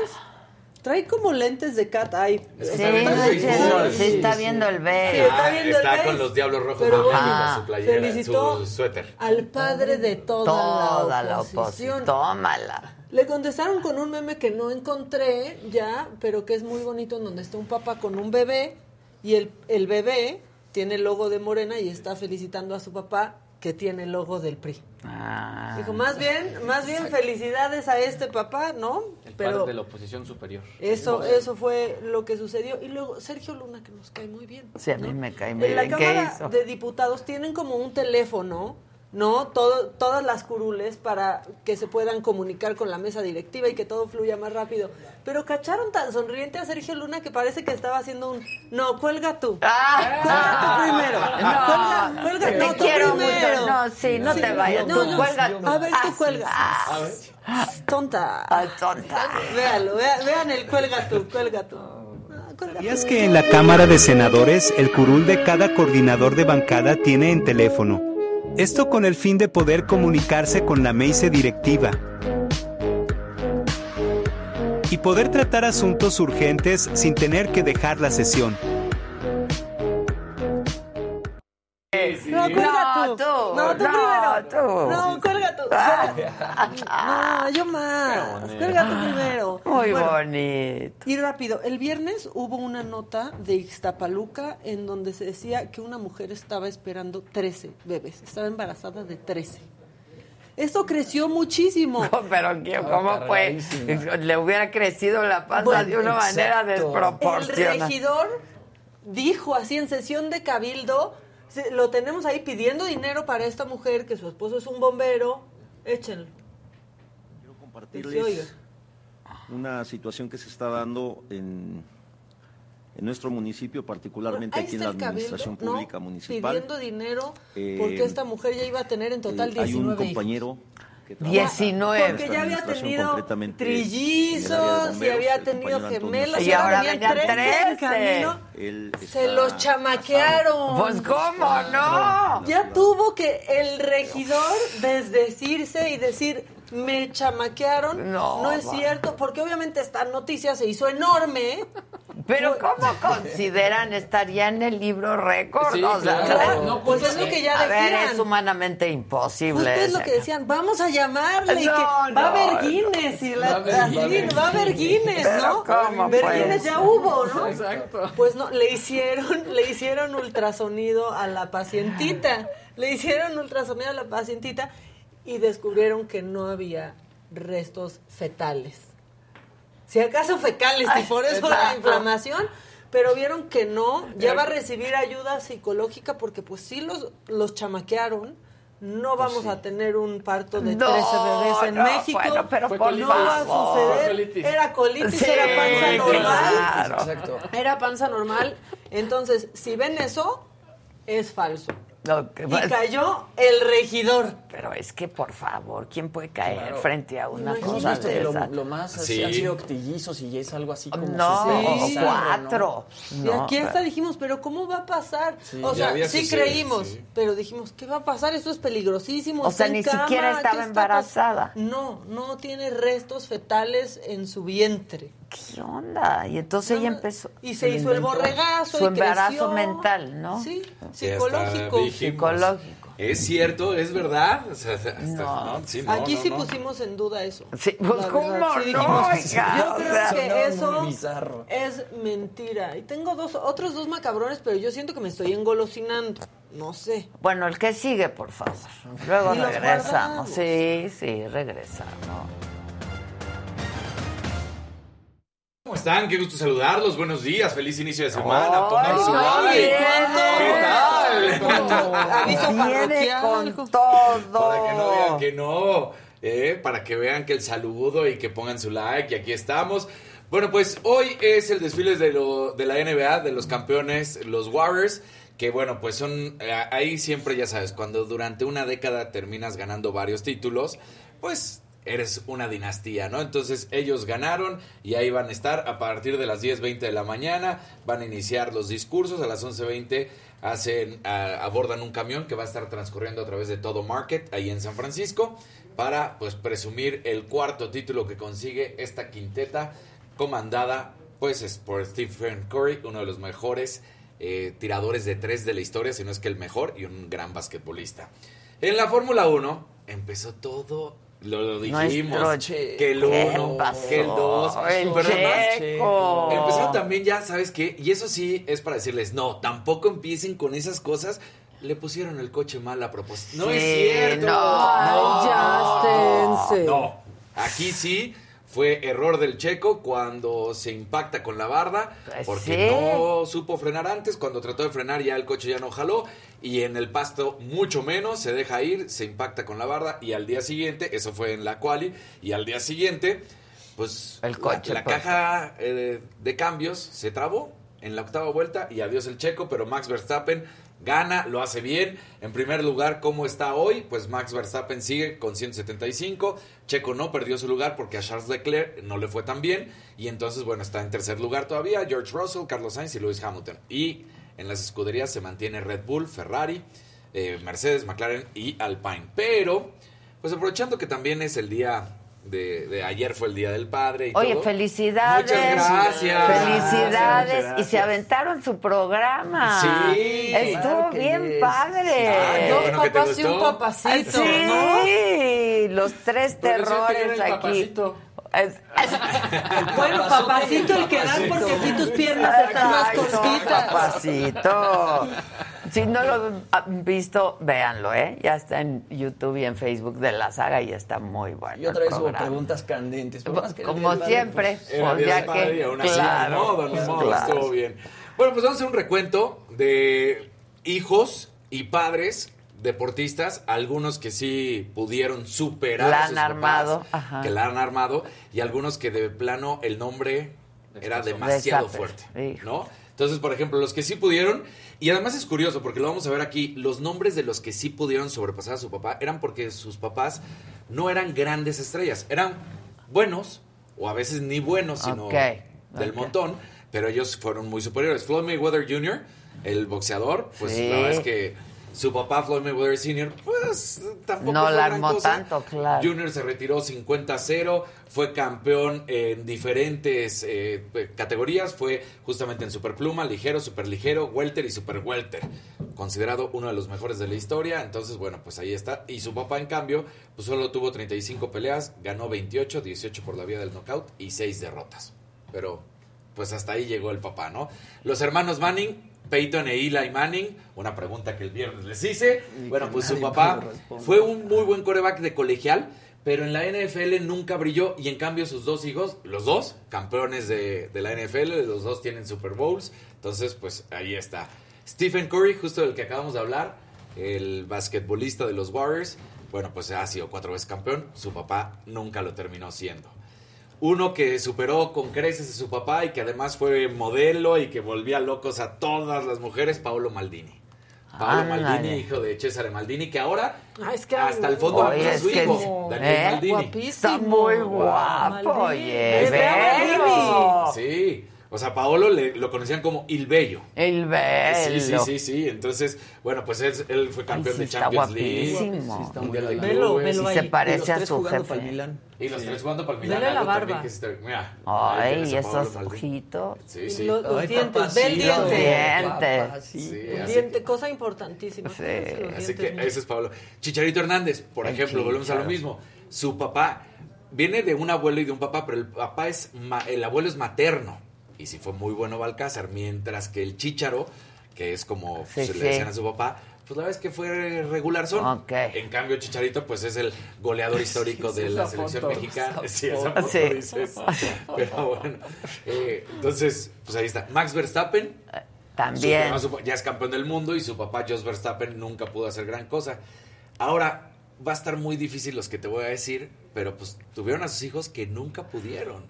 Trae como lentes de cat eye. Sí, Está. Sí, está viendo el Sí, B. está Ah, viendo el está con los Diablos Rojos pero bueno, México, su playera, felicitó su suéter. al padre de toda, Toda la la oposición. oposición. Tómala. Le contestaron con un meme que no encontré ya, pero que es muy bonito, en donde está un papá con un bebé y el, el bebé tiene el logo de Morena y está felicitando a su papá que tiene el logo del PRI. Ah. Dijo, más bien, más bien felicidades a este papá, ¿no? El Pero padre de la oposición superior. eso, eso fue lo que sucedió. Y luego Sergio Luna, que nos cae muy bien. Sí, a mí ¿no? me cae muy En la bien. ¿Qué Cámara hizo? de Diputados tienen como un teléfono, ¿no? Todo, todas las curules para que se puedan comunicar con la mesa directiva y que todo fluya más rápido. Pero cacharon tan sonriente a Sergio Luna que parece que estaba haciendo un... No, cuelga tú. Cuelga tú primero. No, cuelga, cuelga te tú quiero primero. mucho. No, sí, no te vayas. No, Tú no, cuelga. A ver, tú cuelga. Ah, Tonta. ah, tonta. Véanlo, vea- vean el cuelga tú, cuelga tú. Ah, cuelga ¿Sabías que en la Cámara de Senadores el curul de cada coordinador de bancada tiene en teléfono? Esto con el fin de poder comunicarse con la mesa directiva. Y poder tratar asuntos urgentes sin tener que dejar la sesión. No, cuelga No, tú. tú. No, tú No, primero. tú. No, cuelga tú. Cuelga. No, yo más. Cuelga tú primero. Muy Bueno, bonito. Y rápido, el viernes hubo una nota de Ixtapaluca en donde se decía que una mujer estaba esperando 13 bebés, estaba embarazada de 13. Esto creció muchísimo. [LAUGHS] Pero ¿qué- ¿cómo fue? Le hubiera crecido la panza Bueno, de una manera El desproporcionada. regidor dijo así en sesión de cabildo, lo tenemos ahí pidiendo dinero para esta mujer, que su esposo es un bombero, échenlo. Oiga. compartirles una situación que se está dando en, en nuestro municipio, particularmente aquí en la cabildo, administración ¿no? pública municipal. Pidiendo dinero Eh, porque esta mujer ya iba a tener en total Eh, hay un 19 hijos. Compañero que trabaja 19. en Porque ya había tenido trillizos y había tenido gemelos Y ahora venían venían 13 en 13. camino. Él Se los chamaquearon. Pues, ¿cómo no? Ya tuvo que el regidor desdecirse y decir, me chamaquearon. No, es va. cierto, porque obviamente esta noticia se hizo enorme. Pero ¿cómo consideran estaría en el libro récord? Sí, o sea, claro. no, Pues es lo que ya A ver, decían. es humanamente imposible. Ustedes lo que decían, vamos a llamarle y No, que va a no, haber Guinness y la, Va a haber- va a Guinness, ¿no? ¿cómo, Ver pues? Guinness ya hubo, ¿no? [LAUGHS] Exacto. Pues no, le hicieron, le hicieron ultrasonido a la pacientita, le hicieron ultrasonido a la pacientita y descubrieron que no había restos fetales. Si acaso fecales y por eso la inflamación, pero vieron que no, ya va a recibir ayuda psicológica porque pues sí los, los chamaquearon. No vamos a tener un parto de No, 13 bebés en no, México. bueno, pero no por va a suceder. Colitis. Era colitis, Sí, era panza normal. claro. Exacto. Era panza normal. Entonces, si ven eso, es falso. Que Y cayó el regidor. Pero es que, por favor, ¿quién puede caer Claro. frente a una ¿Hemos cosa visto de que lo, esa? lo más Sí. han sido octillizos y es algo así como... No, sucede, ¿no? cuatro. y No, aquí hasta dijimos, pero ¿cómo va a pasar? Sí. o sea, sí sucedido, creímos, sí. pero dijimos, ¿qué va a pasar? Eso es peligrosísimo. O sea, ni cama, siquiera ¿qué estaba embarazada. No, no tiene restos fetales en su vientre. ¿Qué onda? Y entonces ella empezó. Y se hizo el borregazo Su y embarazo creció. mental, ¿no? Sí, psicológico. dijimos. Psicológico. Es cierto, es verdad. O sea, hasta- No. sí, no, Aquí no, sí no. pusimos en duda eso. Sí, pues, ¿cómo sí no, dijimos, oiga? Yo O creo sea, que eso es mentira. Y tengo dos, otros dos macabrones, pero yo siento que me estoy engolosinando. No sé. Bueno, el que sigue, por favor. Luego regresamos. Sí, sí, regresamos. ¿Cómo están? Qué gusto saludarlos. Buenos días. Feliz inicio de semana. Tomen su like. ¿Qué tal? Viene con todo. Para que no digan que no, ¿eh? para que vean que el saludo y que pongan su like y aquí estamos. Bueno, pues hoy es el desfile de, lo- de la NBA, de los campeones, los Warriors, que bueno, pues son, eh, ahí siempre ya sabes, cuando durante una década terminas ganando varios títulos, pues eres una dinastía, ¿no? Entonces ellos ganaron y ahí van a estar a partir de las 10.20 de la mañana, van a iniciar los discursos, a las 11.20 hacen, a- abordan un camión que va a estar transcurriendo a través de todo Market, ahí en San Francisco, para pues presumir el cuarto título que consigue esta quinteta comandada pues es por Stephen Curry, uno de los mejores eh, tiradores de tres de la historia, si no es que el mejor y un gran basquetbolista. En la Fórmula 1 empezó todo, lo, lo dijimos, Nuestro que el ¿Qué 1, pasó? que el 2, El pero además empezaron también ya, ¿sabes qué? Y eso sí es para decirles, no, tampoco empiecen con esas cosas. Le pusieron el coche mal a propósito. No Sí, es cierto. no. Esténse. No, aquí sí fue error del checo cuando se impacta con la barda, Pues porque sí. no supo frenar antes, cuando trató de frenar ya el coche ya no jaló y en el pasto mucho menos, se deja ir, se impacta con la barda y al día siguiente, eso fue en la quali, y al día siguiente, pues El la- coche, la, pues. caja eh, de cambios se trabó en la octava vuelta y adiós el checo, pero Max Verstappen gana, lo hace bien. En primer lugar, ¿cómo está hoy? Pues Max Verstappen sigue con 175. Checo no perdió su lugar porque a Charles Leclerc no le fue tan bien. Y entonces, bueno, está en tercer lugar todavía George Russell, Carlos Sainz y Lewis Hamilton. Y en las escuderías se mantiene Red Bull, Ferrari, eh, Mercedes, McLaren y Alpine. Pero, pues aprovechando que también es el día de, de ayer fue el día del padre y Oye, todo. felicidades. Muchas gracias. Felicidades. Muchas gracias. Y se aventaron su programa. Sí, Estuvo claro bien padre. Ay, Dos bueno papás y un papacito, Sí, los tres terrores aquí. papacito. Es- [LAUGHS] Bueno, papacito el que das porque si tus piernas están más cortitas. papacito. Si no lo han visto, véanlo, ¿eh? Ya está en YouTube y en Facebook de la saga y está muy bueno. Y otra vez hubo preguntas candentes. Como siempre. pues, pues, ya Padre que- claro, estuvo bien. Bueno, pues vamos a hacer un recuento de hijos y padres deportistas, algunos que sí pudieron superar La han sus papás, armado, ajá. que la han armado, y algunos que de plano el nombre era demasiado fuerte, ¿no? Entonces, por ejemplo, los que sí pudieron, y además es curioso porque lo vamos a ver aquí, los nombres de los que sí pudieron sobrepasar a su papá eran porque sus papás no eran grandes estrellas, eran buenos, o a veces ni buenos, sino del montón, pero ellos fueron muy superiores. Floyd Mayweather Jr., el boxeador, pues Sí. la verdad es que su papá, Floyd Mayweather Sr., pues tampoco No fue la gran armó cosa. tanto, claro. Junior se retiró 50-0, fue campeón en diferentes eh, categorías, fue justamente en superpluma, ligero, superligero, welter y super welter, considerado uno de los mejores de la historia, entonces bueno, pues ahí está. Y su papá en cambio, pues solo tuvo 35 peleas, ganó 28, 18 por la vía del knockout y 6 derrotas. Pero pues hasta ahí llegó el papá, ¿no? Los hermanos Manning, Peyton e Eli Manning, una pregunta que el viernes les hice. Bueno, pues su papá fue un muy buen coreback de colegial, pero en la NFL nunca brilló y en cambio sus dos hijos, los dos, campeones de, de la NFL, los dos tienen Super Bowls, entonces pues ahí está. Stephen Curry, justo del que acabamos de hablar, el basquetbolista de los Warriors, bueno, pues ha sido cuatro veces campeón, su papá nunca lo terminó siendo. Uno que superó con creces a su papá y que además fue modelo y que volvía locos a todas las mujeres, Paolo Maldini. Paolo Ándale. Maldini, hijo de Cesare Maldini, que ahora Ah, es que hasta el fondo Oye, es su que- hijo, Daniel ¿Eh? Maldini. Guapísimo. Está muy guapo, Maldini. oye. Sí, o sea, Paolo le- lo conocían como Il Bello. El Sí, sí, velo. sí, sí. Entonces, bueno, pues él, él fue campeón sí de está Champions League. guapísimo. Sí, está Mundial de. Velo, velo Y ahí. se Y los parece a tres su jugando para el jefe. Milán. Y los tres jugando para el Milán. Vele la barba. que sí mira, Ay, Paolo esos ojitos. Sí, Y sí. lo- los Ay, dientes, papacito, ve el diente. Sí, El diente, que- cosa importantísima. Sí. Así que ese es Pablo. Chicharito Hernández, por El ejemplo, volvemos a lo mismo. Su papá viene de un abuelo y de un papá, pero el papá es ma- el abuelo es materno. Y sí fue muy bueno Balcázar, mientras que el Chicharo, que es como Sí, se sí. le decían a su papá, pues la verdad es que fue regular son. En cambio, Chicharito, pues es el goleador [LAUGHS] histórico de la selección foto, mexicana. Sí, esa foto. Sí. dices. Pero bueno. eh, entonces, pues ahí está. Max Verstappen, También. A su- ya es campeón del mundo y su papá Jos Verstappen nunca pudo hacer gran cosa. Ahora, va a estar muy difícil los que te voy a decir, pero pues tuvieron a sus hijos que nunca pudieron.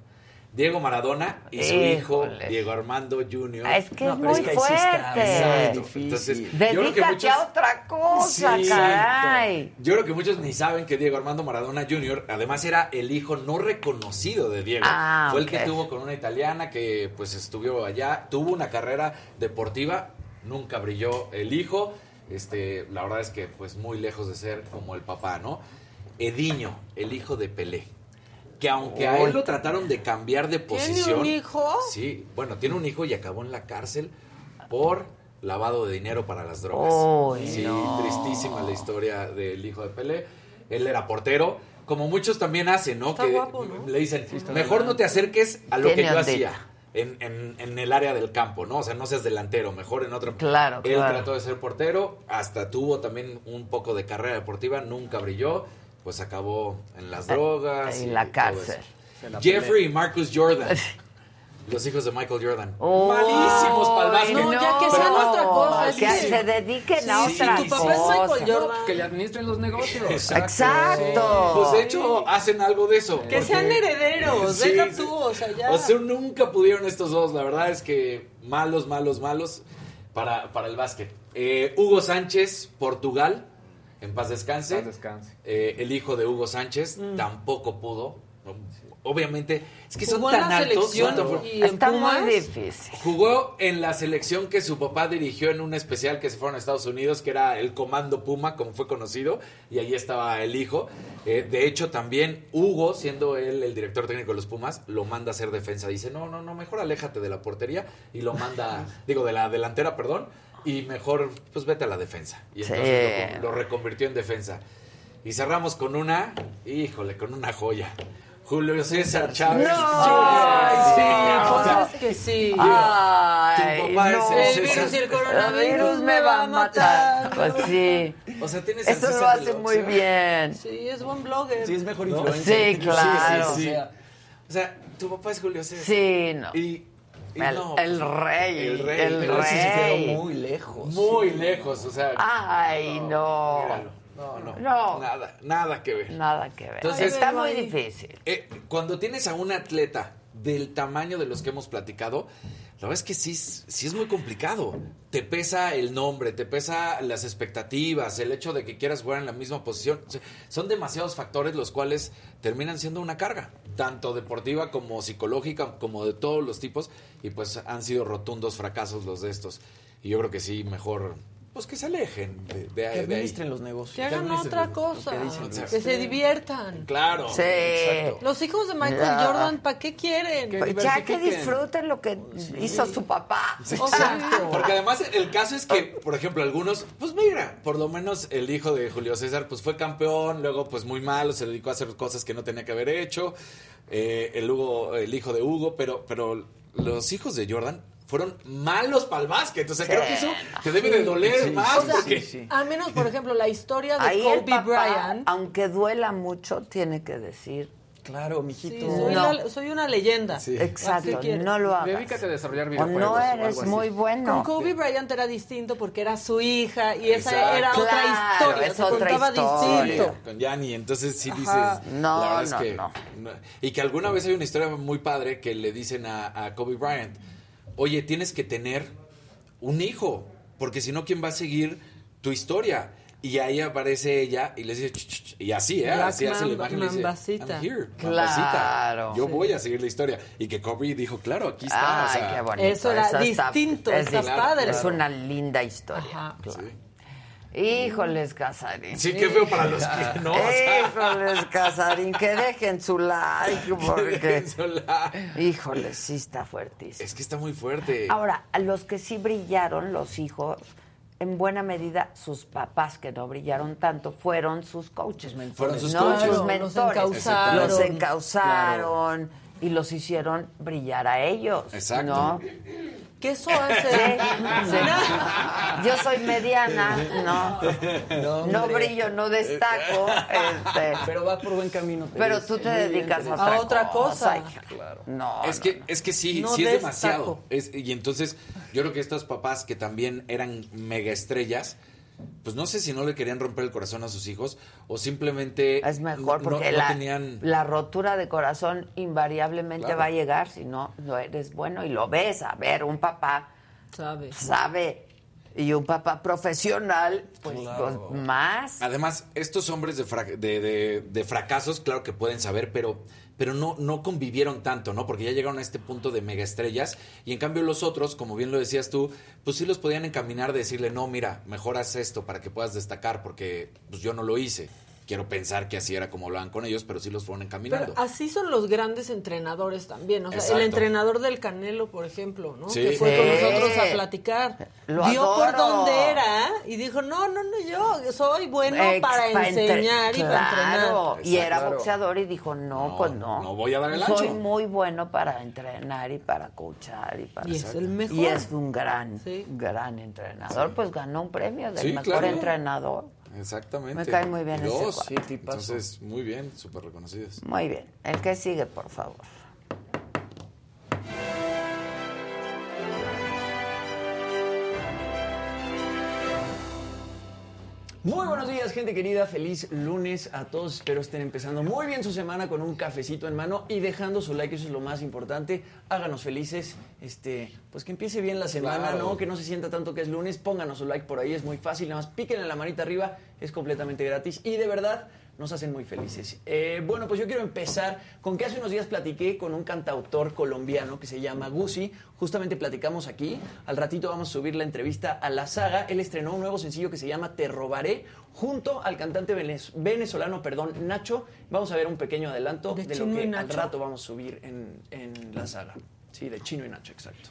Diego Maradona y su hijo. Diego Armando Jr. Es que No, es muy es que ahí sí está fuerte. Exacto. Entonces, yo creo que Dedícate muchos- a otra cosa, Sí. caray. Yo creo que muchos ni saben que Diego Armando Maradona Jr. además era el hijo no reconocido de Diego. Ah, Fue el que tuvo con una italiana que pues estuvo allá, tuvo una carrera deportiva, nunca brilló el hijo. Este, la verdad es que pues muy lejos de ser como el papá, ¿no? Ediño, el hijo de Pelé. Que aunque a él lo trataron de cambiar de ¿Tiene posición. un hijo? Sí, bueno, tiene un hijo y acabó en la cárcel por lavado de dinero para las drogas. Uy, sí, no. tristísima la historia del hijo de Pelé. Él era portero, como muchos también hacen, ¿no? Está que guapo, ¿no? le dicen, mejor no te acerques a lo que Tiene yo hacía. En, en- en el área del campo, ¿no? O sea, no seas delantero, mejor en otro. Claro, Él claro. trató de ser portero, hasta tuvo también un poco de carrera deportiva, nunca brilló, pues acabó en las drogas. En y la cárcel. Jeffrey y Marcus Jordan, [LAUGHS] los hijos de Michael Jordan. Uy, Malísimos para el básquet. No, ya que sean otra cosa. Que sí. se dediquen a otra tu Tu papá es cosa. Michael Jordan. Que le administren los negocios. Exacto. Pues de hecho hacen algo de eso. Que porque- sean herederos. Sí, Deja tú, o sea, ya. O sea, nunca pudieron estos dos. La verdad es que malos, malos, malos para, para el básquet. Eh, Hugo Sánchez, Portugal, en paz descanse. Paz descanse. Eh, el hijo de Hugo Sánchez Mm. tampoco pudo. Obviamente, es que son Jugó en tan la altos. son y Está muy difícil. Jugó en la selección que su papá dirigió en un especial que se fueron a Estados Unidos, que era el Comando Puma, como fue conocido, y ahí estaba el hijo. Eh, de hecho, también Hugo, siendo él el director técnico de los Pumas, lo manda a hacer defensa. Dice, no, no, no, mejor aléjate de la portería y lo manda, [LAUGHS] digo, de la delantera, perdón, y mejor, pues vete a la defensa. Y Sí. entonces lo, lo reconvirtió en defensa. Y cerramos con una, híjole, con una joya. Julio César Chávez. No, Jr. ay, sí, o sea, pues es que sí. Ay, Tu papá es no. el El César. virus y el El coronavirus me va a matar. Pues sí. O sea, tienes el Eso lo hace del muy bien. Sí, es buen blogger. Sí, es mejor ¿No? influencer. Sí, claro. Sí, sí, sí. O sea, tu papá es Julio César. Sí, no. Y El, no, el pues, rey. El rey. El pero sí se rey. quedó muy lejos. Muy lejos, o sea. Ay, no. No, no, No. Nada, nada que ver. Nada que ver. Entonces- está muy difícil. Eh, cuando tienes a un atleta del tamaño de los que hemos platicado, la verdad es que sí, es- sí es muy complicado. Te pesa el nombre, te pesa las expectativas, el hecho de que quieras jugar en la misma posición. O sea, son demasiados factores los cuales terminan siendo una carga, tanto deportiva como psicológica, como de todos los tipos, y pues han sido rotundos fracasos los de estos. Y yo creo que sí, mejor, pues que se alejen de, de- que de ahí. administren los negocios. Que hagan otra cosa. que dicen. Que se diviertan. Claro. Sí. exacto. Los hijos de Michael Ya. Jordan, ¿para qué quieren? Que Pues ya que disfruten lo que hizo su papá. O sea, [LAUGHS] Porque además el caso es que, por ejemplo, algunos, pues mira, por lo menos el hijo de Julio César, pues fue campeón, luego pues muy malo, se dedicó a hacer cosas que no tenía que haber hecho, eh, el, Hugo, el hijo de Hugo, pero, pero los hijos de Jordan fueron malos para el básquet, o sea, creo que eso te debe de doler más, porque... al menos, por ejemplo, la historia de Ahí Kobe papá, Bryant. aunque duela mucho, tiene que decir. Claro, Sí, mijito. soy, No. la- soy una leyenda. Sí. Exacto, no lo hagas. Dedícate a desarrollar O videojuegos. no o eres así. muy Con bueno. Kobe Bryant era distinto porque era su hija y esa era otra historia. es se otra contaba historia. distinto. Con Yanni, entonces sí dices. No, la verdad es no, que no. Y que alguna vez hay una historia muy padre que le dicen a, a Kobe Bryant: Oye, tienes que tener un hijo, porque si no, ¿quién va a seguir tu historia? Y ahí aparece ella y le dice, "Ch, ch, ch", y así, ¿eh? Black Así hace la imagen y le dice, Mambasita. I'm here, Claro. Yo Sí. voy a seguir la historia. Y que Kobe dijo, claro, aquí está. o Ay, sea, qué bonito. Eso era está- distinto, es está distinto. padre. Es una linda historia. Ajá. claro. Híjoles, Casarín. Sí, qué feo para los que no. Híjoles, Casarín, que dejen su like, [LAUGHS] porque... sola. Híjoles, sí está fuertísimo. Es que está muy fuerte. Ahora, a los que sí brillaron, los hijos, en buena medida, sus papás que no brillaron tanto, fueron sus coaches. Fueron sus ¿no? coaches. Sus Los mentores. encausaron. Los encausaron y los hicieron brillar a ellos. Exacto. ¿no? Que eso Sí, hace. sí. Yo soy mediana, no, no, brillo, no destaco, este, Pero va por buen camino. pero tú te dedicas a otra, A otra cosa. hija. No, Es que, es que sí, No sí es destaco. demasiado. Es- y entonces, yo creo que estos papás que también eran mega estrellas, pues no sé si no le querían romper el corazón a sus hijos o simplemente Es mejor no- porque no la, tenían... la rotura de corazón invariablemente Claro. va a llegar si no, no eres bueno y lo ves. A ver, un papá ¿Sabes? sabe y un papá profesional, pues, Claro. pues, más. Además, estos hombres de, fra- de, de- de fracasos, claro que pueden saber, pero, pero no, no convivieron tanto, ¿no? Porque ya llegaron a este punto de mega estrellas. Y en cambio los otros, como bien lo decías tú, pues sí los podían encaminar, de decirle, no, mira, mejor haz esto para que puedas destacar, porque pues yo no lo hice. Quiero pensar que así era como hablaban con ellos, pero sí los fueron encaminando. Pero así son los grandes entrenadores también. O sea, Exacto. el entrenador del Canelo, por ejemplo, ¿no? Sí. Que fue con nosotros a platicar. Lo Vio por dónde era y dijo, no, no, no, yo soy bueno Ex- para enseñar y para Claro, entrenar. y era Claro. boxeador y dijo, no, No, pues no. no voy a dar el Soy ancho. muy bueno para entrenar y para coachar y para... Y es el mejor. Y es un gran, Sí. gran entrenador. Pues ganó un premio del Sí, mejor claro. entrenador. Exactamente. Me cae muy bien ese dos. cuate. Sí, tipazo. Entonces, muy bien, súper reconocidos. Muy bien. El que sigue, por favor. Muy buenos días, gente querida. Feliz lunes a todos. Espero estén empezando muy bien su semana con un cafecito en mano y dejando su like, eso es lo más importante. Háganos felices. Este, pues que empiece bien la semana, Claro. ¿no? Que no se sienta tanto que es lunes. Pónganos su like por ahí, es muy fácil. Nada más píquenle la manita arriba, es completamente gratis y de verdad nos hacen muy felices. Eh, bueno, pues yo quiero empezar con que hace unos días platiqué con un cantautor colombiano que se llama Gusi. Justamente platicamos aquí. Al ratito vamos a subir la entrevista a la saga. Él estrenó un nuevo sencillo que se llama Te Robaré junto al cantante venez- venezolano, perdón, Nacho. Vamos a ver un pequeño adelanto ¿De de, lo que al rato vamos a subir en, en la saga. Sí, de Chino y Nacho, exacto.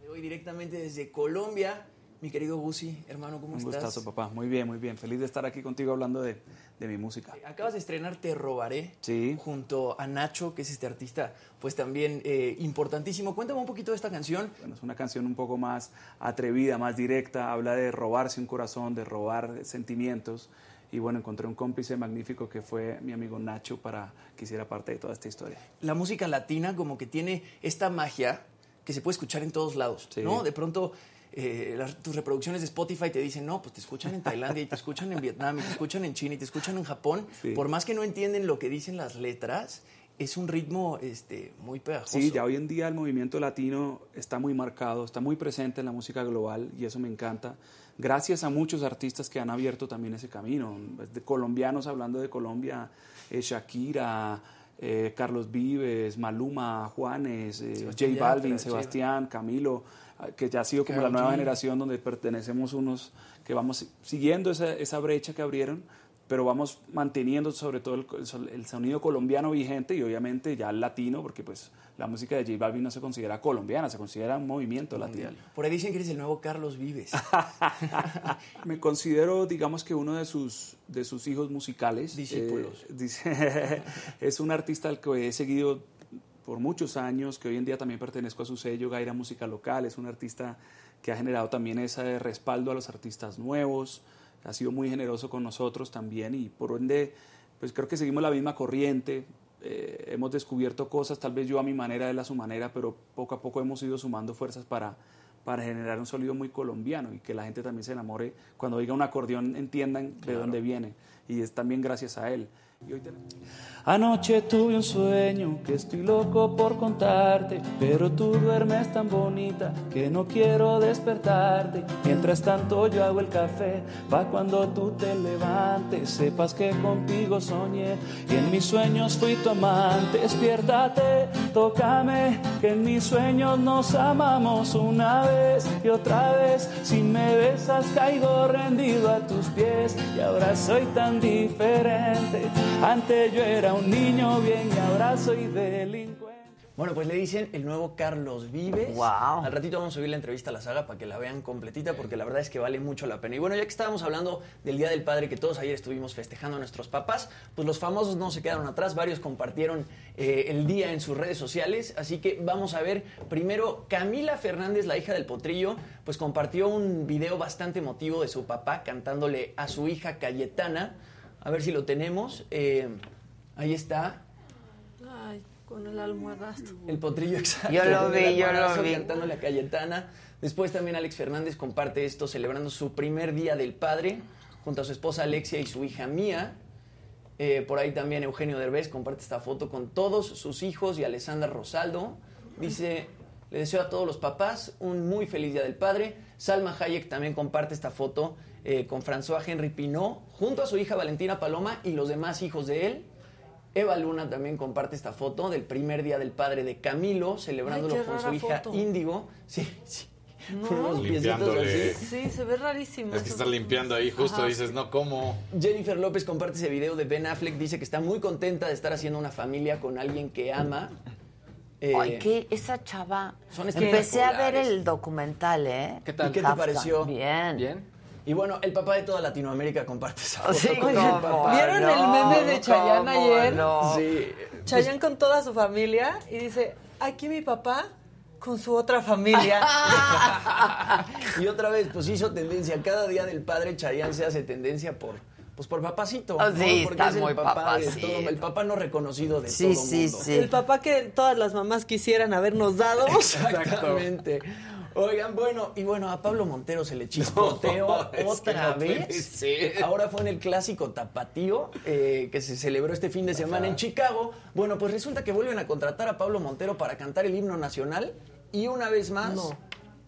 de hoy directamente desde Colombia Mi querido Gusi, hermano, ¿cómo Un estás? gustazo, papá. Muy bien, muy bien. Feliz de estar aquí contigo hablando de, de mi música. Acabas de estrenar Te Robaré Sí. junto a Nacho, que es este artista, pues también eh, importantísimo. Cuéntame un poquito de esta canción. Bueno, es una canción un poco más atrevida, más directa. Habla de robarse un corazón, de robar sentimientos. Y bueno, encontré un cómplice magnífico que fue mi amigo Nacho para que hiciera parte de toda esta historia. La música latina como que tiene esta magia que se puede escuchar en todos lados, Sí. ¿no? De pronto eh, las- tus reproducciones de Spotify te dicen, no, pues te escuchan en Tailandia y te escuchan en Vietnam y te escuchan en China y te escuchan en Japón. Sí. Por más que no entienden lo que dicen las letras, es un ritmo este, muy pegajoso. Sí, ya hoy en día el movimiento latino está muy marcado, está muy presente en la música global y eso me encanta. Gracias a muchos artistas que han abierto también ese camino. De colombianos hablando de Colombia, eh, Shakira, eh, Carlos Vives, Maluma, Juanes, eh, J Balvin, Sebastián, Camilo, que ya ha sido como la nueva generación donde pertenecemos unos que vamos siguiendo esa, esa brecha que abrieron pero vamos manteniendo sobre todo el, el sonido colombiano vigente y obviamente ya el latino, porque pues la música de J Balvin no se considera colombiana, se considera un movimiento latino. Por ahí dicen que eres el nuevo Carlos Vives. [LAUGHS] Me considero, digamos que uno de sus, de sus hijos musicales. Discípulos. Eh, dice- [LAUGHS] es un artista al que he seguido por muchos años, que hoy en día también pertenezco a su sello Gaira Música Local. Es un artista que ha generado también ese respaldo a los artistas nuevos. Ha sido muy generoso con nosotros también y por ende, pues creo que seguimos la misma corriente. Eh, hemos descubierto cosas, tal vez yo a mi manera, él a su manera, pero poco a poco hemos ido sumando fuerzas para, para generar un sonido muy colombiano y que la gente también se enamore. Cuando oiga un acordeón entiendan de Claro. dónde viene y es también gracias a él. Anoche tuve un sueño que estoy loco por contarte, pero tú duermes tan bonita que no quiero despertarte. Mientras tanto yo hago el café, pa' cuando tú te levantes, sepas que contigo soñé y en mis sueños fui tu amante. Despiértate, tócame, que en mis sueños nos amamos una vez y otra vez. Si me besas caigo rendido a tus pies y ahora soy tan diferente. Antes yo era un niño bien y ahora soy delincuente. Bueno, pues le dicen el nuevo Carlos Vives. Wow. Al ratito vamos a subir la entrevista a la saga para que la vean completita, porque la verdad es que vale mucho la pena. Y bueno, ya que estábamos hablando del Día del Padre, que todos ayer estuvimos festejando a nuestros papás, pues los famosos no se quedaron atrás, varios compartieron eh, el día en sus redes sociales. Así que vamos a ver primero, Camila Fernández, la hija del potrillo, pues compartió un video bastante emotivo de su papá cantándole a su hija Cayetana. A ver si lo tenemos. Eh, ahí está. Ay, con el almohadazo. El potrillo exacto. Yo lo vi, yo lo vi. Cantándole a Cayetana. Después también Alex Fernández comparte esto celebrando su primer día del padre junto a su esposa Alexia y su hija Mía. Eh, por ahí también Eugenio Derbez comparte esta foto con todos sus hijos y Alessandra Rosaldo. Dice, le deseo a todos los papás un muy feliz día del padre. Salma Hayek también comparte esta foto eh, con François Henry Pinot junto a su hija Valentina Paloma y los demás hijos de él. Eva Luna también comparte esta foto del primer día del padre de Camilo, celebrándolo Ay, con su hija foto. Índigo. Sí, sí. No. Unos piecitos Limpiándole. así. Sí, se ve rarísimo. Es que está limpiando ahí, justo Ajá. dices, no, ¿cómo? Jennifer López comparte ese video de Ben Affleck, dice que está muy contenta de estar haciendo una familia con alguien que ama. Eh, Ay, que esa chava. Son Empecé a ver el documental, ¿eh? ¿Qué tal? ¿Y qué te pareció? Bien. ¿Bien? Y bueno, el papá de toda Latinoamérica comparte esa foto Sí, con su ¿cómo papá. ¿Vieron el meme de Chayanne ¿Cómo ayer? no? Sí. Chayanne con toda su familia y dice, aquí mi papá con su otra familia. [LAUGHS] Y otra vez, pues hizo tendencia. Cada día del padre Chayanne se hace tendencia por, pues por papacito. Ah, ¿no? sí, Porque está es el muy papá de todo, el papá no reconocido de Sí, todo sí, mundo. sí. El papá que todas las mamás quisieran habernos dado. Exactamente. Oigan, bueno, y bueno, a Pablo Montero se le chispoteó [LAUGHS] No, otra no vez. Ahora fue en el clásico tapatío eh, que se celebró este fin de semana en Chicago. Bueno, pues resulta que vuelven a contratar a Pablo Montero para cantar el himno nacional y una vez más No.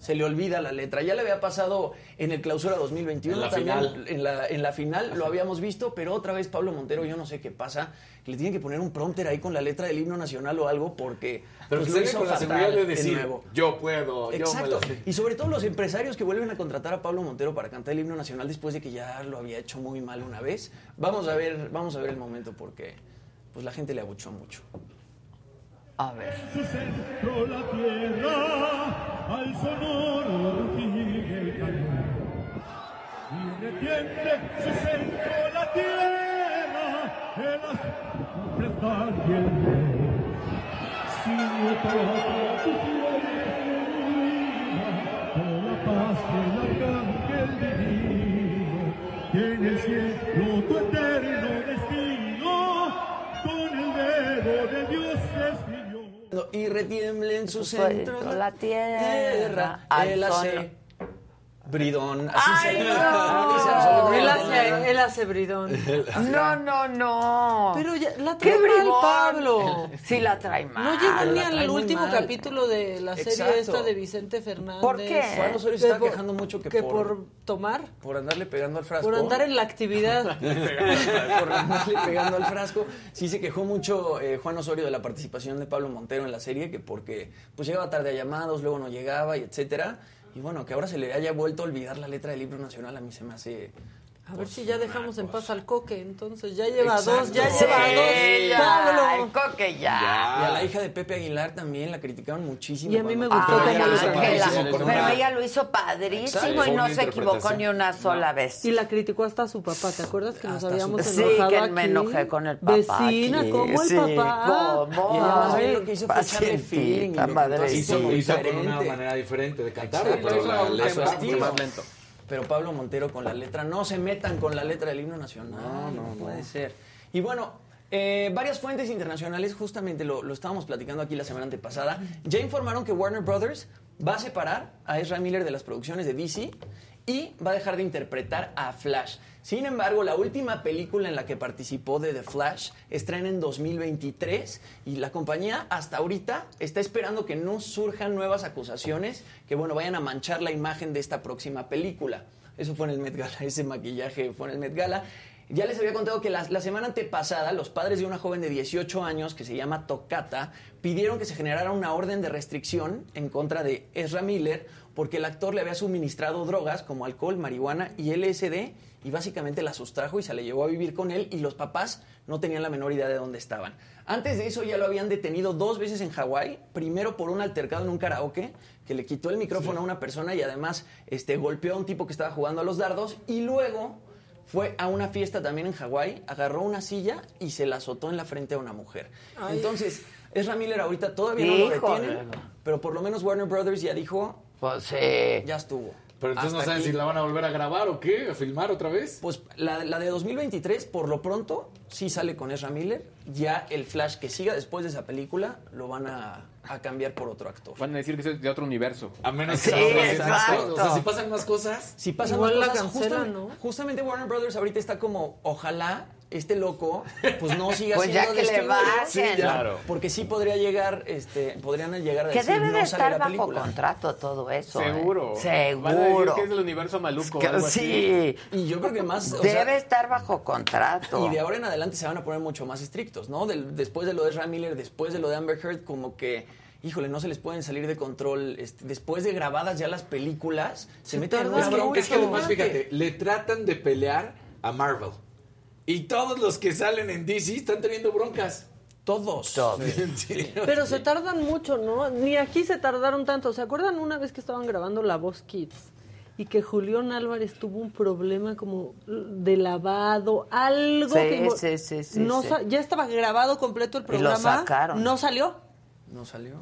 Se le olvida la letra. Ya le había pasado en el clausura 2021. En la también final. En la, en la final lo habíamos visto, pero otra vez Pablo Montero, yo no sé qué pasa, que le tienen que poner un prompter ahí con la letra del himno nacional o algo porque Pero pues, se lo hizo con la fatal seguridad de de decir, nuevo. yo puedo, Exacto. la. Y sobre todo los empresarios que vuelven a contratar a Pablo Montero para cantar el himno nacional después de que ya lo había hecho muy mal una vez. Vamos a ver, vamos a ver el momento porque pues la gente le abuchó mucho. A ver. la tierra al sonoro rugir del cañón. y retiemble su centro la tierra, el azul y el. Sigue para tu con la paz del arcángel divino, en el cielo tu eterno Y retiemble en su centro la tierra, al Él hace son- bridón. Así Ay, se no. Él hace, él hace bridón. [LAUGHS] No, no, no. Pero ya, la ¡Qué trae mal, bribón! Pablo. [LAUGHS] Sí la trae mal. No llega ni al último mal. capítulo de la serie Exacto. esta de Vicente Fernández. ¿Por qué? Juan Osorio se está por- quejando mucho que, que por, por tomar, por andarle pegando al frasco. por andar en la actividad. [LAUGHS] por andarle pegando al frasco. Sí se quejó mucho eh, Juan Osorio de la participación de Pablo Montero en la serie, que porque pues llegaba tarde a llamados, luego no llegaba y etcétera. Y bueno, que ahora se le haya vuelto a olvidar la letra del libro nacional a mí se me hace... A ver si ya dejamos en paz al coque, entonces ya lleva Exacto. dos, ya Sí, lleva dos. ya, Pablo. el coque ya. Y a la hija de Pepe Aguilar también la criticaron muchísimo. Y a mí me gustó Ay, cómo lo hizo. Pero una- ella lo hizo padrísimo Exacto. y no se equivocó ni una sola vez. Y la criticó hasta su papá, ¿te acuerdas que nos Hasta habíamos su- Sí, enojado que aquí? me enojé con el papá Vecina, aquí. ¿cómo el Sí, papá? ¿cómo? Y ella más bien Ay, lo que hizo fue echarle feeling. Hizo, como hizo con una manera diferente de cantar, pero la fue más lento. Pero Pablo Montero con la letra, no se metan con la letra del himno nacional. No, no, no no. puede ser. Y bueno, eh, varias fuentes internacionales, justamente lo, lo estábamos platicando aquí la semana antepasada, ya informaron que Warner Brothers va a separar a Ezra Miller de las producciones de DC y va a dejar de interpretar a Flash. Sin embargo, la última película en la que participó de The Flash estrena en 2023 y la compañía hasta ahorita está esperando que no surjan nuevas acusaciones que, bueno, vayan a manchar la imagen de esta próxima película. Eso fue en el Met Gala, [LAUGHS] ese maquillaje fue en el Met Gala. Ya les había contado que la, la semana antepasada los padres de una joven de 18 años que se llama Tocata pidieron que se generara una orden de restricción en contra de Ezra Miller porque el actor le había suministrado drogas como alcohol, marihuana y LSD y básicamente la sustrajo y se la llevó a vivir con él y los papás no tenían la menor idea de dónde estaban. Antes de eso ya lo habían detenido dos veces en Hawái, primero por un altercado en un karaoke que le quitó el micrófono a una persona y además este, golpeó a un tipo que estaba jugando a los dardos y luego fue a una fiesta también en Hawái, agarró una silla y se la azotó en la frente a una mujer. Ay. Entonces, Ezra Miller ahorita todavía no lo detienen, pero por lo menos Warner Brothers ya dijo, Pues sí. ya estuvo. Pero entonces no saben aquí. si la van a volver a grabar o qué, a filmar otra vez. Pues la, la de 2023, por lo pronto, sí sale con Ezra Miller. Ya el Flash que siga después de esa película lo van a, a cambiar por otro actor. Van a decir que es de otro universo. A menos Sí, que exacto. O sea, si pasan más cosas. Si pasan Igual más la cosas, cancelan, ¿no? justamente Warner Brothers ahorita está como, ojalá este loco, pues no siga Pues siendo ya que le. Sí, ya. Claro. Porque sí podría llegar, este, podrían llegar a Que decir, debe de no sale estar la bajo película. contrato todo eso. ¿eh? Seguro. Seguro. Van a decir que es del universo maluco o Que- algo así. sí. Y yo creo que más, o Debe sea, estar bajo contrato. Y de ahora en adelante se van a poner mucho más estrictos, ¿no? Del- después de lo de Ezra Miller, después de lo de Amber Heard, como que, híjole, no se les pueden salir de control. este, después de grabadas ya las películas, se, Se meten en una bronca. Es que además, fíjate, le tratan de pelear a Marvel. Y todos los que salen en DC están teniendo broncas. Todos. Todos. Sí. [LAUGHS] Pero se tardan mucho, ¿no? Ni aquí se tardaron tanto. ¿Se acuerdan una vez que estaban grabando La Voz Kids? Y que Julián Álvarez tuvo un problema como de lavado, algo Sí, que... sí, sí, sí, no sí. sa- Ya estaba grabado completo el Y lo programa. sacaron. No salió. No salió.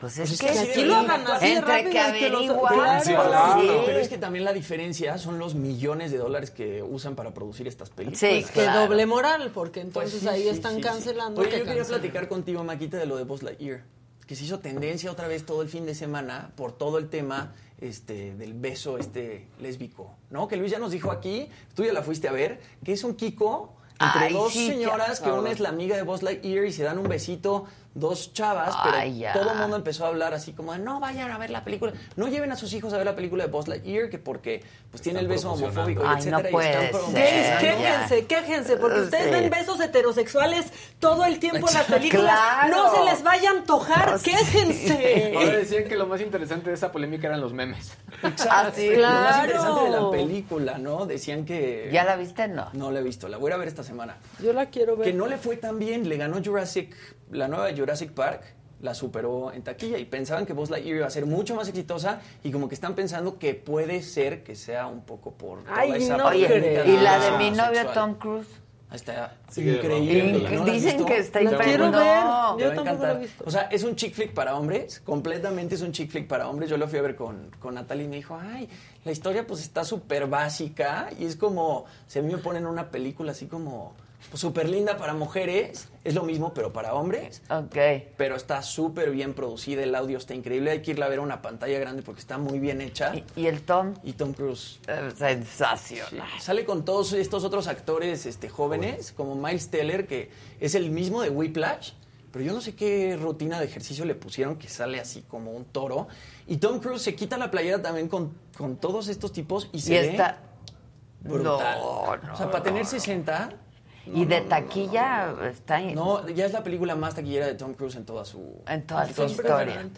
Pues Pues es que aquí lo hagan así entre rápido que y que los- averiguan. Claro. Sí, Claro, claro. Pero es que también la diferencia son los millones de dólares que usan para producir estas películas. Sí, Pues que doble moral, porque Pues entonces sí, ahí sí, están sí, sí. cancelando. Oye, que yo quería cancelan. platicar contigo, Maquita, de lo de Buzz Lightyear. Que se hizo tendencia otra vez todo el fin de semana por todo el tema este, del beso este lésbico, ¿no? Que Luis ya nos dijo aquí, tú ya la fuiste a ver, que es un Kiko entre Ay, dos sí, señoras, que una es la amiga de Buzz Lightyear y se dan un besito dos chavas, pero ya. todo el mundo empezó a hablar así como de no vayan a ver la película, no lleven a sus hijos a ver la película de Buzz Lightyear, que porque pues tiene el beso homofóbico, y Ay, etcétera, no y puede están ser. quéjense, quéjense, porque ustedes Sí. ven besos heterosexuales todo el tiempo en las [LAUGHS] películas. Claro. No se les vaya a antojar, quéjense. Ahora decían que lo más interesante de esa polémica eran los memes. Exacto. Ah, sí. Lo más Claro. interesante de la película, ¿no? Decían que... ¿Ya la viste? No. No la he visto, la voy a ver esta semana. Yo la quiero ver. Que no le fue tan bien, le ganó Jurassic, la nueva Jurassic Park, la superó en taquilla y pensaban que Buzz Lightyear iba a ser mucho más exitosa y como que están pensando que puede ser que sea un poco por toda Ay, esa no creo. y la de mi sexual. novio Tom Cruise. Ahí está increíble. de ¿no la has Dicen que está increíble. No. Yo tampoco lo he visto. O sea, es un chick flick para hombres, completamente es un chick flick para hombres. Yo lo fui a ver con, con Natalie y me dijo, ay, la historia pues está súper básica y es como, mí me ponen una película así como súper linda para mujeres, es lo mismo pero para hombres. Ok. Pero está súper bien producida, el audio está increíble, hay que irla a ver a una pantalla grande porque está muy bien hecha. ¿Y, y el Tom? Y Tom Cruise. Eh, Sensacional. Sí, Sale con todos estos otros actores este, jóvenes, como Miles Teller, que es el mismo de Whiplash, pero yo no sé qué rutina de ejercicio le pusieron que sale así como un toro. Y Tom Cruise se quita la playera también con, con todos estos tipos y se Y ve está- brutal. No, no, o sea, para tener no, 60... y de taquilla está No, ya es la película más taquillera de Tom Cruise en toda su, En toda su historia.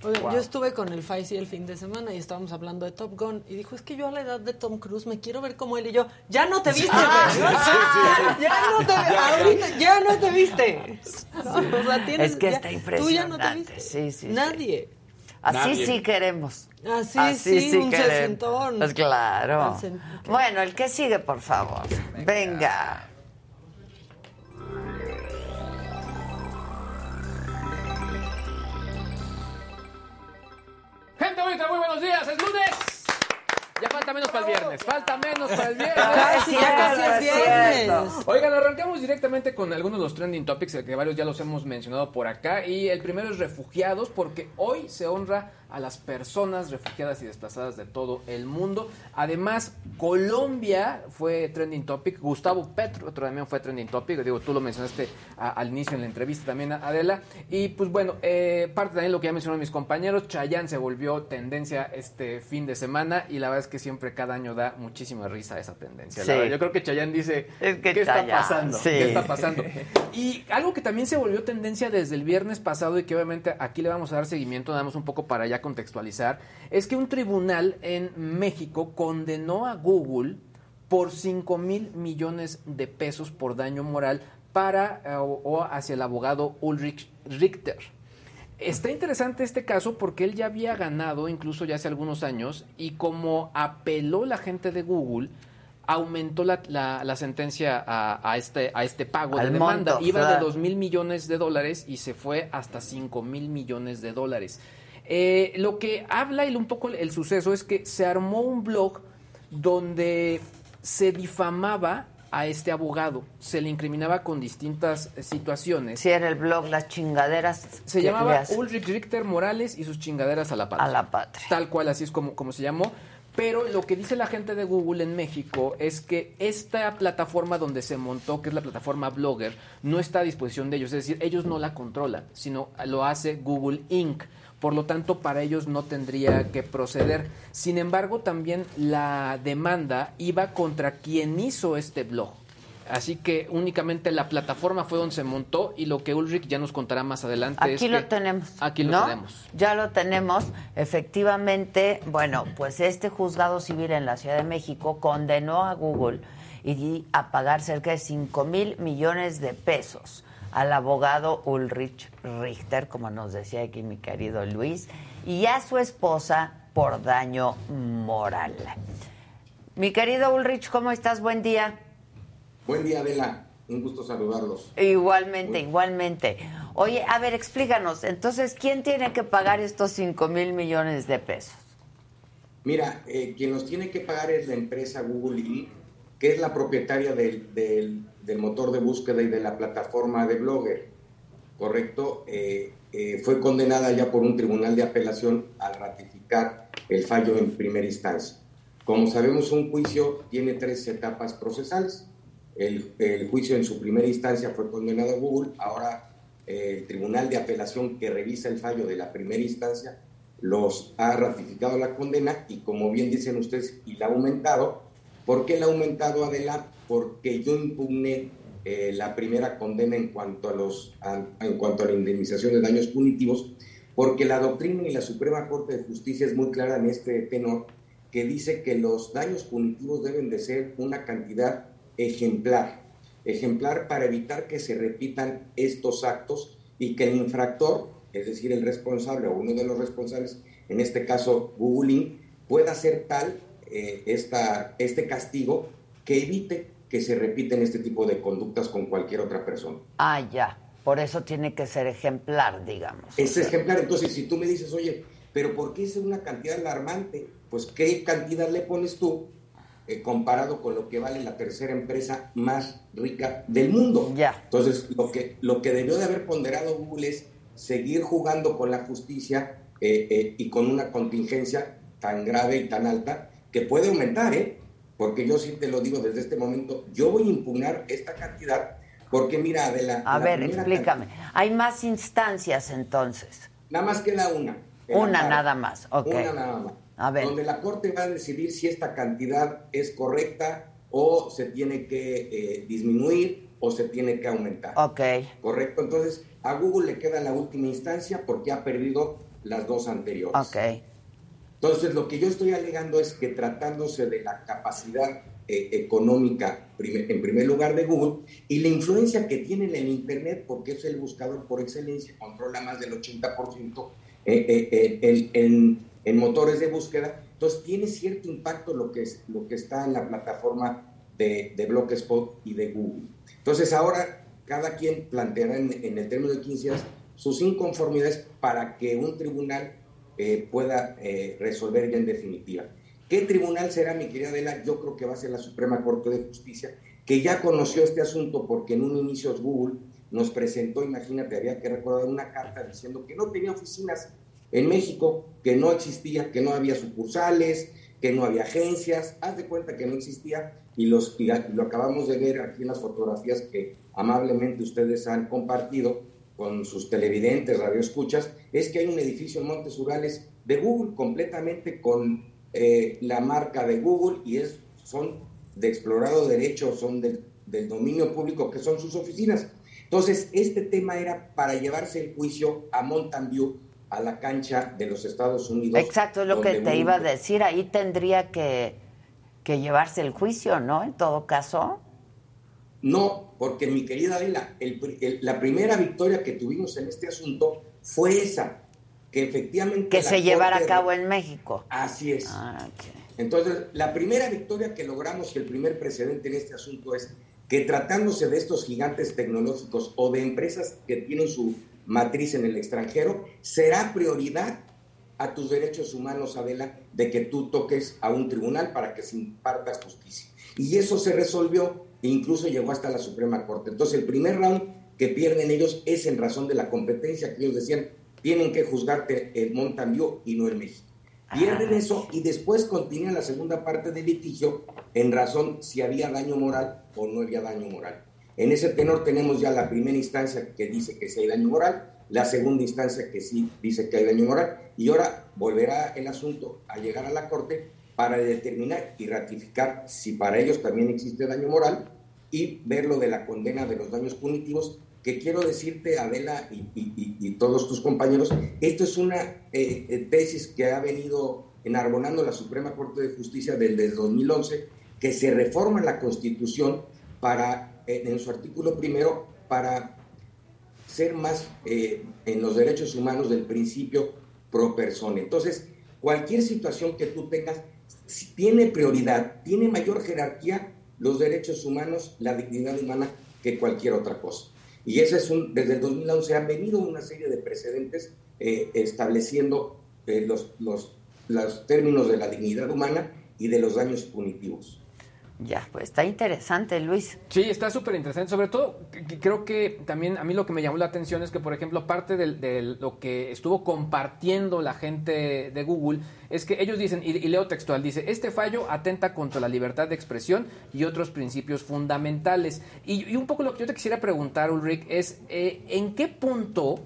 Wow. yo estuve con el Faisy el fin de semana y estábamos hablando de Top Gun y dijo, es que yo a la edad de Tom Cruise me quiero ver como él y yo, ya no te viste, Ah, güey. [LAUGHS] sí, sí, sí. ya no te ahorita ya no te viste. [LAUGHS] O sea, tienes, Es que ya- está Tú ya no te impresionante. viste. Sí, sí, sí. Nadie. Así Nadie. sí queremos. Así, sí, un queremos. sesentón. Pues claro. Bueno, el que sigue, por favor. Venga. Gente bonita, muy buenos días, es lunes. Ya falta menos para el viernes, falta menos para el viernes. Casi, ya casi es viernes. Oigan, arrancamos directamente con algunos de los trending topics, que varios ya los hemos mencionado por acá. Y el primero es refugiados, porque hoy se honra a las personas refugiadas y desplazadas de todo el mundo. Además, Colombia fue trending topic. Gustavo Petro también fue trending topic. Digo, tú lo mencionaste a- al inicio en la entrevista también, Adela. Y pues bueno, eh, parte también de lo que ya mencionaron mis compañeros. Chayanne se volvió tendencia este fin de semana y la verdad es que siempre cada año da muchísima risa esa tendencia. La verdad, Yo creo que Chayanne dice, Es que ¿qué está pasando? sí. ¿Qué está pasando? Y algo que también se volvió tendencia desde el viernes pasado y que obviamente aquí le vamos a dar seguimiento, damos un poco para contextualizar, es que un tribunal en México condenó a Google por 5 mil millones de pesos por daño moral para eh, o, o hacia el abogado Ulrich Richter. Está interesante este caso porque él ya había ganado incluso ya hace algunos años y como apeló la gente de Google, aumentó la, la- la sentencia a, a este, a este pago Al de demanda. monto, Iba de claro. 2 mil millones de dólares y se fue hasta 5 mil millones de dólares. Eh, lo que habla y un poco el suceso es que se armó un blog donde se difamaba a este abogado, se le incriminaba con distintas eh, situaciones. Si era el blog Las Chingaderas. Se llamaba Ulrich Richter Morales y sus chingaderas a la patria. A la patria. Tal cual, así es como, como se llamó. Pero lo que dice la gente de Google en México es que esta plataforma donde se montó, que es la plataforma Blogger, no está a disposición de ellos. Es decir, ellos no la controlan, sino lo hace Google Inc. Por lo tanto, para ellos no tendría que proceder. Sin embargo, también la demanda iba contra quien hizo este blog. Así que únicamente la plataforma fue donde se montó y lo que Ulrich ya nos contará más adelante es Aquí lo que- tenemos. Aquí lo ¿no? tenemos. Ya lo tenemos. Efectivamente, bueno, pues este juzgado civil en la Ciudad de México condenó a Google y a pagar cerca de 5 mil millones de pesos al abogado Ulrich Richter, como nos decía aquí mi querido Luis, y a su esposa por daño moral. Mi querido Ulrich, ¿cómo estás? Buen día. Buen día, Adela. Un gusto saludarlos. Igualmente, igualmente. Oye, a ver, explícanos, entonces, ¿quién tiene que pagar estos 5 mil millones de pesos? Mira, eh, quien nos tiene que pagar es la empresa Google Inc., que es la propietaria del, del- del motor de búsqueda y de la plataforma de Blogger. ¿Correcto? Eh, eh, fue condenada ya por un tribunal de apelación al ratificar el fallo en primera instancia. Como sabemos, un juicio tiene tres etapas procesales. El, el juicio en su primera instancia fue condenado a Google, ahora eh, el tribunal de apelación que revisa el fallo de la primera instancia los ha ratificado la condena y como bien dicen ustedes, y la ha aumentado. ¿Por qué la ha aumentado, Adela? Porque yo impugné eh, la primera condena en cuanto, a los, en cuanto a la indemnización de daños punitivos, porque la doctrina y la Suprema Corte de Justicia es muy clara en este tenor, que dice que los daños punitivos deben de ser una cantidad ejemplar, ejemplar para evitar que se repitan estos actos y que el infractor es decir, el responsable o uno de los responsables, en este caso Google Inc., pueda ser tal eh, esta, este castigo que evite que se repiten este tipo de conductas con cualquier otra persona. Ah, ya. Por eso tiene que ser ejemplar, digamos. Es ejemplar. Entonces, si tú me dices, oye, pero ¿por qué es una cantidad alarmante? Pues, ¿qué cantidad le pones tú eh, comparado con lo que vale la tercera empresa más rica del mundo? Ya. Entonces, lo que, lo que debió de haber ponderado Google es seguir jugando con la justicia eh, eh, y con una contingencia tan grave y tan alta que puede aumentar, ¿eh? Porque yo sí te lo digo desde este momento, yo voy a impugnar esta cantidad porque mira. A la ver, primera explícame. Hay más instancias entonces. Nada más queda una. Una nada más, ok. Una nada más. A ver. Donde la Corte va a decidir si esta cantidad es correcta o se tiene que eh, disminuir o se tiene que aumentar. Ok. Correcto. Entonces, a Google le queda la última instancia porque ha perdido las dos anteriores. Ok. Entonces, lo que yo estoy alegando es que tratándose de la capacidad eh, económica, en primer lugar, de Google, y la influencia que tiene en el Internet, porque es el buscador por excelencia, controla más del 80% eh, eh, eh, en, motores de búsqueda, entonces tiene cierto impacto lo que, es, lo que está en la plataforma de, de Blogspot y de Google. Entonces, ahora cada quien planteará en, en el término de 15 días sus inconformidades para que un tribunal eh, pueda eh, resolver ya en definitiva. ¿Qué tribunal será, mi querida Adela? Yo creo que va a ser la Suprema Corte de Justicia, que ya conoció este asunto porque en un inicio Google nos presentó, imagínate, había que recordar una carta diciendo que no tenía oficinas en México, que no existía, que no había sucursales, que no había agencias, haz de cuenta que no existía y, los, y lo acabamos de ver aquí en las fotografías que amablemente ustedes han compartido con sus televidentes, radioescuchas, es que hay un edificio en Montes Urales de Google completamente con eh, la marca de Google y es, son de explorado derecho, son del, del dominio público, que son sus oficinas. Entonces, este tema era para llevarse el juicio a Mountain View, a la cancha de los Estados Unidos. Exacto, es lo que te Google- iba a decir. Ahí tendría que, que llevarse el juicio, ¿no? En todo caso. No, porque mi querida Adela, el pri- el- la primera victoria que tuvimos en este asunto fue esa, que efectivamente... Que se llevara a cabo en México. Así es. Ah, Entonces, la primera victoria que logramos y el primer precedente en este asunto es que tratándose de estos gigantes tecnológicos o de empresas que tienen su matriz en el extranjero, será prioridad a tus derechos humanos, Adela, de que tú toques a un tribunal para que se imparta justicia. Y eso se resolvió e incluso llegó hasta la Suprema Corte. Entonces, el primer round que pierden ellos es en razón de la competencia que ellos decían, tienen que juzgarte en Mountain View y no en México. Pierden eso y después continúa la segunda parte del litigio en razón si había daño moral o no había daño moral. En ese tenor tenemos ya la primera instancia que dice que sí hay daño moral, la segunda instancia que sí dice que hay daño moral y ahora volverá el asunto a llegar a la Corte para determinar y ratificar si para ellos también existe daño moral y ver lo de la condena de los daños punitivos que quiero decirte, Adela y, y- y- todos tus compañeros, esto es una eh, eh, tesis que ha venido enarbonando la Suprema Corte de Justicia desde 2011, que se reforma la Constitución para, eh, en su artículo primero, para ser más eh, en los derechos humanos del principio pro persona. Entonces, cualquier situación que tú tengas tiene prioridad, tiene mayor jerarquía los derechos humanos, la dignidad humana que cualquier otra cosa. Y ese es un, desde el 2011 han venido una serie de precedentes eh, estableciendo eh, los, los, los términos de la dignidad humana y de los daños punitivos. Ya, pues está interesante, Luis. Sí, está súper interesante. Sobre todo, creo que también a mí lo que me llamó la atención es que, por ejemplo, parte de, lo que estuvo compartiendo la gente de Google es que ellos dicen, y, y leo textual, dice, este fallo atenta contra la libertad de expresión y otros principios fundamentales. Y, y un poco lo que yo te quisiera preguntar, Ulrich, es eh, ¿en qué punto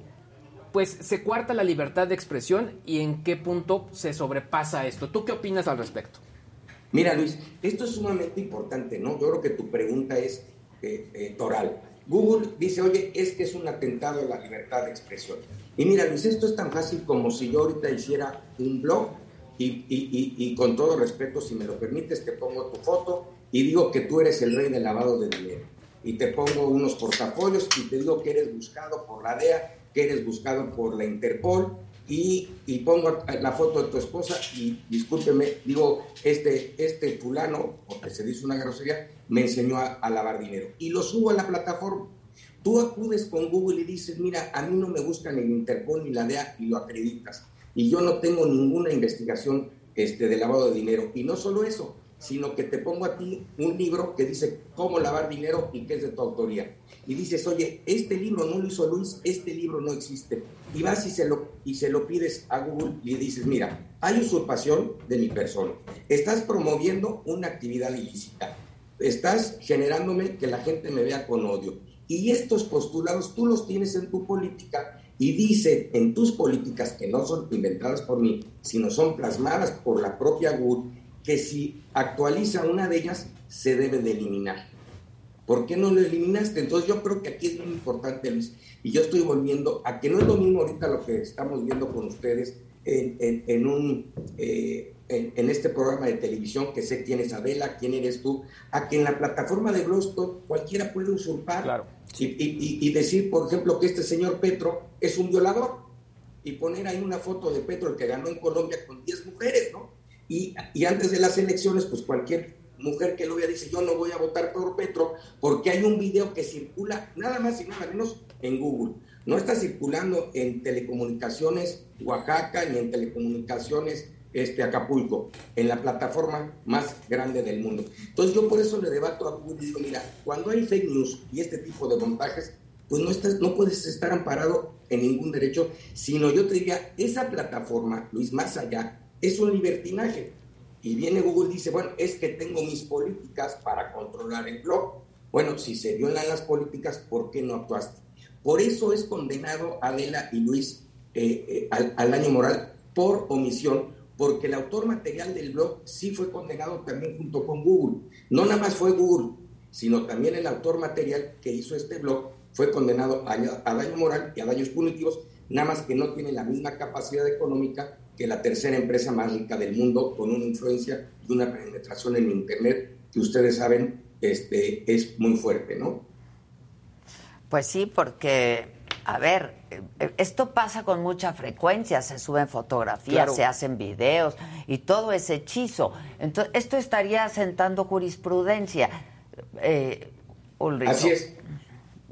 pues se cuarta la libertad de expresión y en qué punto se sobrepasa esto? ¿Tú qué opinas al respecto? Mira, Luis, esto es sumamente importante, ¿no? Yo creo que tu pregunta es eh, eh, toral. Google dice, oye, es que es un atentado a la libertad de expresión. Y mira, Luis, esto es tan fácil como si yo ahorita hiciera un blog y, y- y- y con todo respeto, si me lo permites, te pongo tu foto y digo que tú eres el rey del lavado de dinero. Y te pongo unos portafolios y te digo que eres buscado por la DEA que eres buscado por la Interpol y, y pongo la foto de tu esposa y discúlpeme, digo, este, este fulano, porque se dice una grosería, me enseñó a, lavar dinero. Y lo subo a la plataforma. Tú acudes con Google y dices, mira, a mí no me buscan el Interpol ni la DEA y lo acreditas. Y yo no tengo ninguna investigación este, de lavado de dinero. Y no solo eso, sino que te pongo a ti un libro que dice cómo lavar dinero y que es de tu autoría. Y dices, oye, este libro no lo hizo Luis, este libro no existe. Y vas y se lo, y se lo pides a Google y dices, mira, hay usurpación de mi persona. Estás promoviendo una actividad ilícita. Estás generándome que la gente me vea con odio. Y estos postulados tú los tienes en tu política y dice en tus políticas que no son inventadas por mí, sino son plasmadas por la propia Google, que si actualiza una de ellas se debe de eliminar. ¿Por qué no lo eliminaste? Entonces yo creo que aquí es muy importante, Luis, y yo estoy volviendo a que no es lo mismo ahorita lo que estamos viendo con ustedes en, en, un, eh, en, en, este programa de televisión, que sé quién es Adela, quién eres tú, a que en la plataforma de Gloston cualquiera puede usurpar Claro. y, y- y decir, por ejemplo, que este señor Petro es un violador y poner ahí una foto de Petro, el que ganó en Colombia con 10 mujeres, ¿no? Y, y antes de las elecciones, pues cualquier mujer que lo vea dice, yo no voy a votar por Petro porque hay un video que circula nada más y nada menos en Google. No está circulando en telecomunicaciones Oaxaca ni en telecomunicaciones este, Acapulco, en la plataforma más grande del mundo. Entonces yo por eso le debato a Google y digo, mira, cuando hay fake news y este tipo de montajes, pues no, estás, no puedes estar amparado en ningún derecho, sino yo te diría, esa plataforma, Luis, más allá, es un libertinaje. Y viene Google y dice, bueno, es que tengo mis políticas para controlar el blog. Bueno, si se violan las políticas, ¿por qué no actuaste? Por eso es condenado Adela y Luis eh, eh, al, daño moral por omisión, porque el autor material del blog sí fue condenado también junto con Google. No nada más fue Google, sino también el autor material que hizo este blog fue condenado a, a daño moral y a daños punitivos, nada más que no tiene la misma capacidad económica que la tercera empresa más rica del mundo, con una influencia y una penetración en Internet que ustedes saben este, es muy fuerte, ¿no? Pues sí, porque, a ver, eh, esto pasa con mucha frecuencia, se suben fotografías, Claro. se hacen videos y todo es hechizo. Entonces, esto estaría sentando jurisprudencia. Eh. Así es.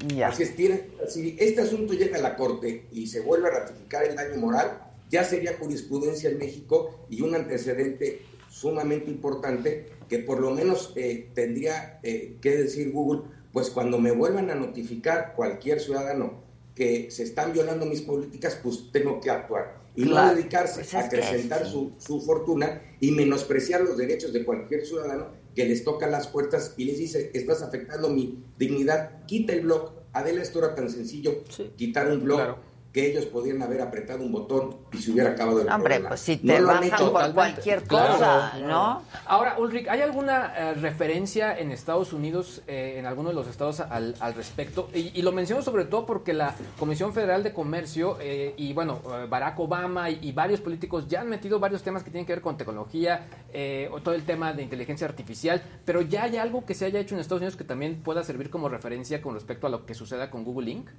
Ya. Así es, tiene- si este asunto llega a la Corte y se vuelve a ratificar el daño moral, ya sería jurisprudencia en México y un antecedente sumamente importante que por lo menos eh, tendría eh, que decir Google, pues cuando me vuelvan a notificar cualquier ciudadano que se están violando mis políticas, pues tengo que actuar. Y Claro, no dedicarse pues a acrecentar sí. su, su fortuna y menospreciar los derechos de cualquier ciudadano que les toca las puertas y les dice, estás afectando mi dignidad, quita el blog. Adela, esto era tan sencillo, quitar un blog que ellos podían haber apretado un botón y se hubiera acabado el Hombre, problema. pues si No te han bajan hecho. por cualquier cosa, claro. ¿no? Ahora, Ulrich, ¿hay alguna eh, referencia en Estados Unidos, eh, en alguno de los estados al, al respecto? Y, y lo menciono sobre todo porque la Comisión Federal de Comercio eh, y, bueno, eh, Barack Obama y, y varios políticos ya han metido varios temas que tienen que ver con tecnología, eh, o todo el tema de inteligencia artificial, pero ya hay algo que se haya hecho en Estados Unidos que también pueda servir como referencia con respecto a lo que suceda con Google Inc.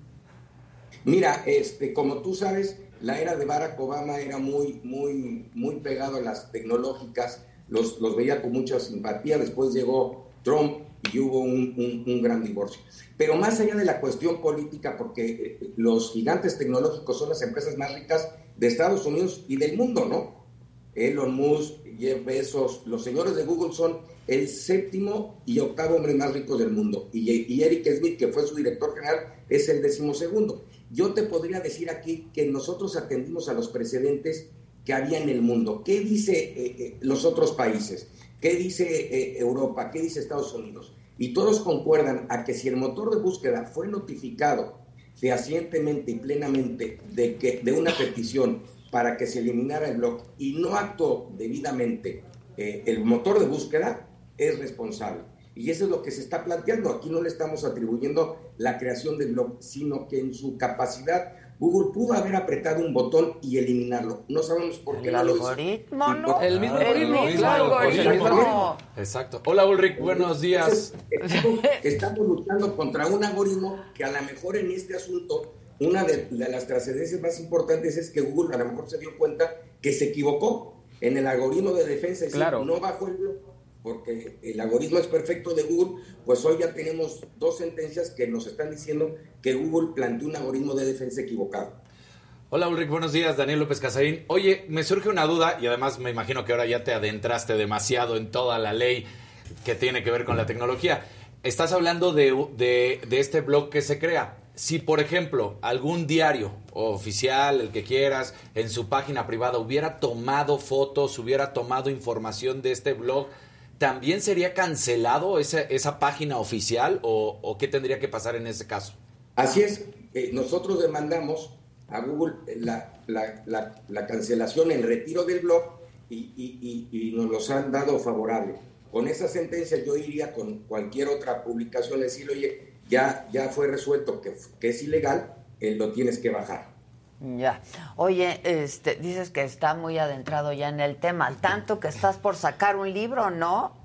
Mira, este, como tú sabes, la era de Barack Obama era muy, muy, muy pegado a las tecnológicas, los, los veía con mucha simpatía, después llegó Trump y hubo un, un- gran divorcio. Pero más allá de la cuestión política, porque eh, los gigantes tecnológicos son las empresas más ricas de Estados Unidos y del mundo, ¿no? Elon Musk, Jeff Bezos, los señores de Google son el séptimo y octavo hombre más rico del mundo. Y, y Eric Smith, que fue su director general, es el decimosegundo. Yo te podría decir aquí que nosotros atendimos a los precedentes que había en el mundo. ¿Qué dice eh, eh, los otros países? ¿Qué dice eh, Europa? ¿Qué dice Estados Unidos? Y todos concuerdan a que si el motor de búsqueda fue notificado fehacientemente y plenamente de, que, de una petición para que se eliminara el blog y no actuó debidamente el motor de búsqueda, es responsable. Y eso es lo que se está planteando. Aquí no le estamos atribuyendo la creación del blog, sino que en su capacidad Google pudo haber apretado un botón y eliminarlo. No sabemos por qué El no lo hizo. algoritmo, ¿no? El mismo algoritmo, algoritmo. el mismo algoritmo. Exacto. Hola Ulrich, buenos días. Entonces, estamos, luchando contra un algoritmo que a lo mejor en este asunto una de, de las trascendencias más importantes es que Google a lo mejor se dio cuenta que se equivocó en el algoritmo de defensa, es decir, Claro. no bajó el blog, porque el algoritmo es perfecto de Google, pues hoy ya tenemos dos sentencias que nos están diciendo que Google planteó un algoritmo de defensa equivocado. Hola Ulrich, buenos días, Daniel López Casarín. Oye, me surge una duda y además me imagino que ahora ya te adentraste demasiado en toda la ley que tiene que ver con la tecnología. Estás hablando de, de- de este blog que se crea. Si, por ejemplo, algún diario oficial, el que quieras, en su página privada hubiera tomado fotos, hubiera tomado información de este blog, ¿también sería cancelado esa, esa página oficial o, qué tendría que pasar en ese caso? Así es, eh, nosotros demandamos a Google la, la- la- la cancelación, el retiro del blog y, y- y- nos los han dado favorable. Con esa sentencia yo iría con cualquier otra publicación y decirle, oye, ya, ya fue resuelto que, que es ilegal, eh, lo tienes que bajar. Ya. Oye, este, dices que está muy adentrado ya en el tema, al tanto que estás por sacar un libro, ¿no?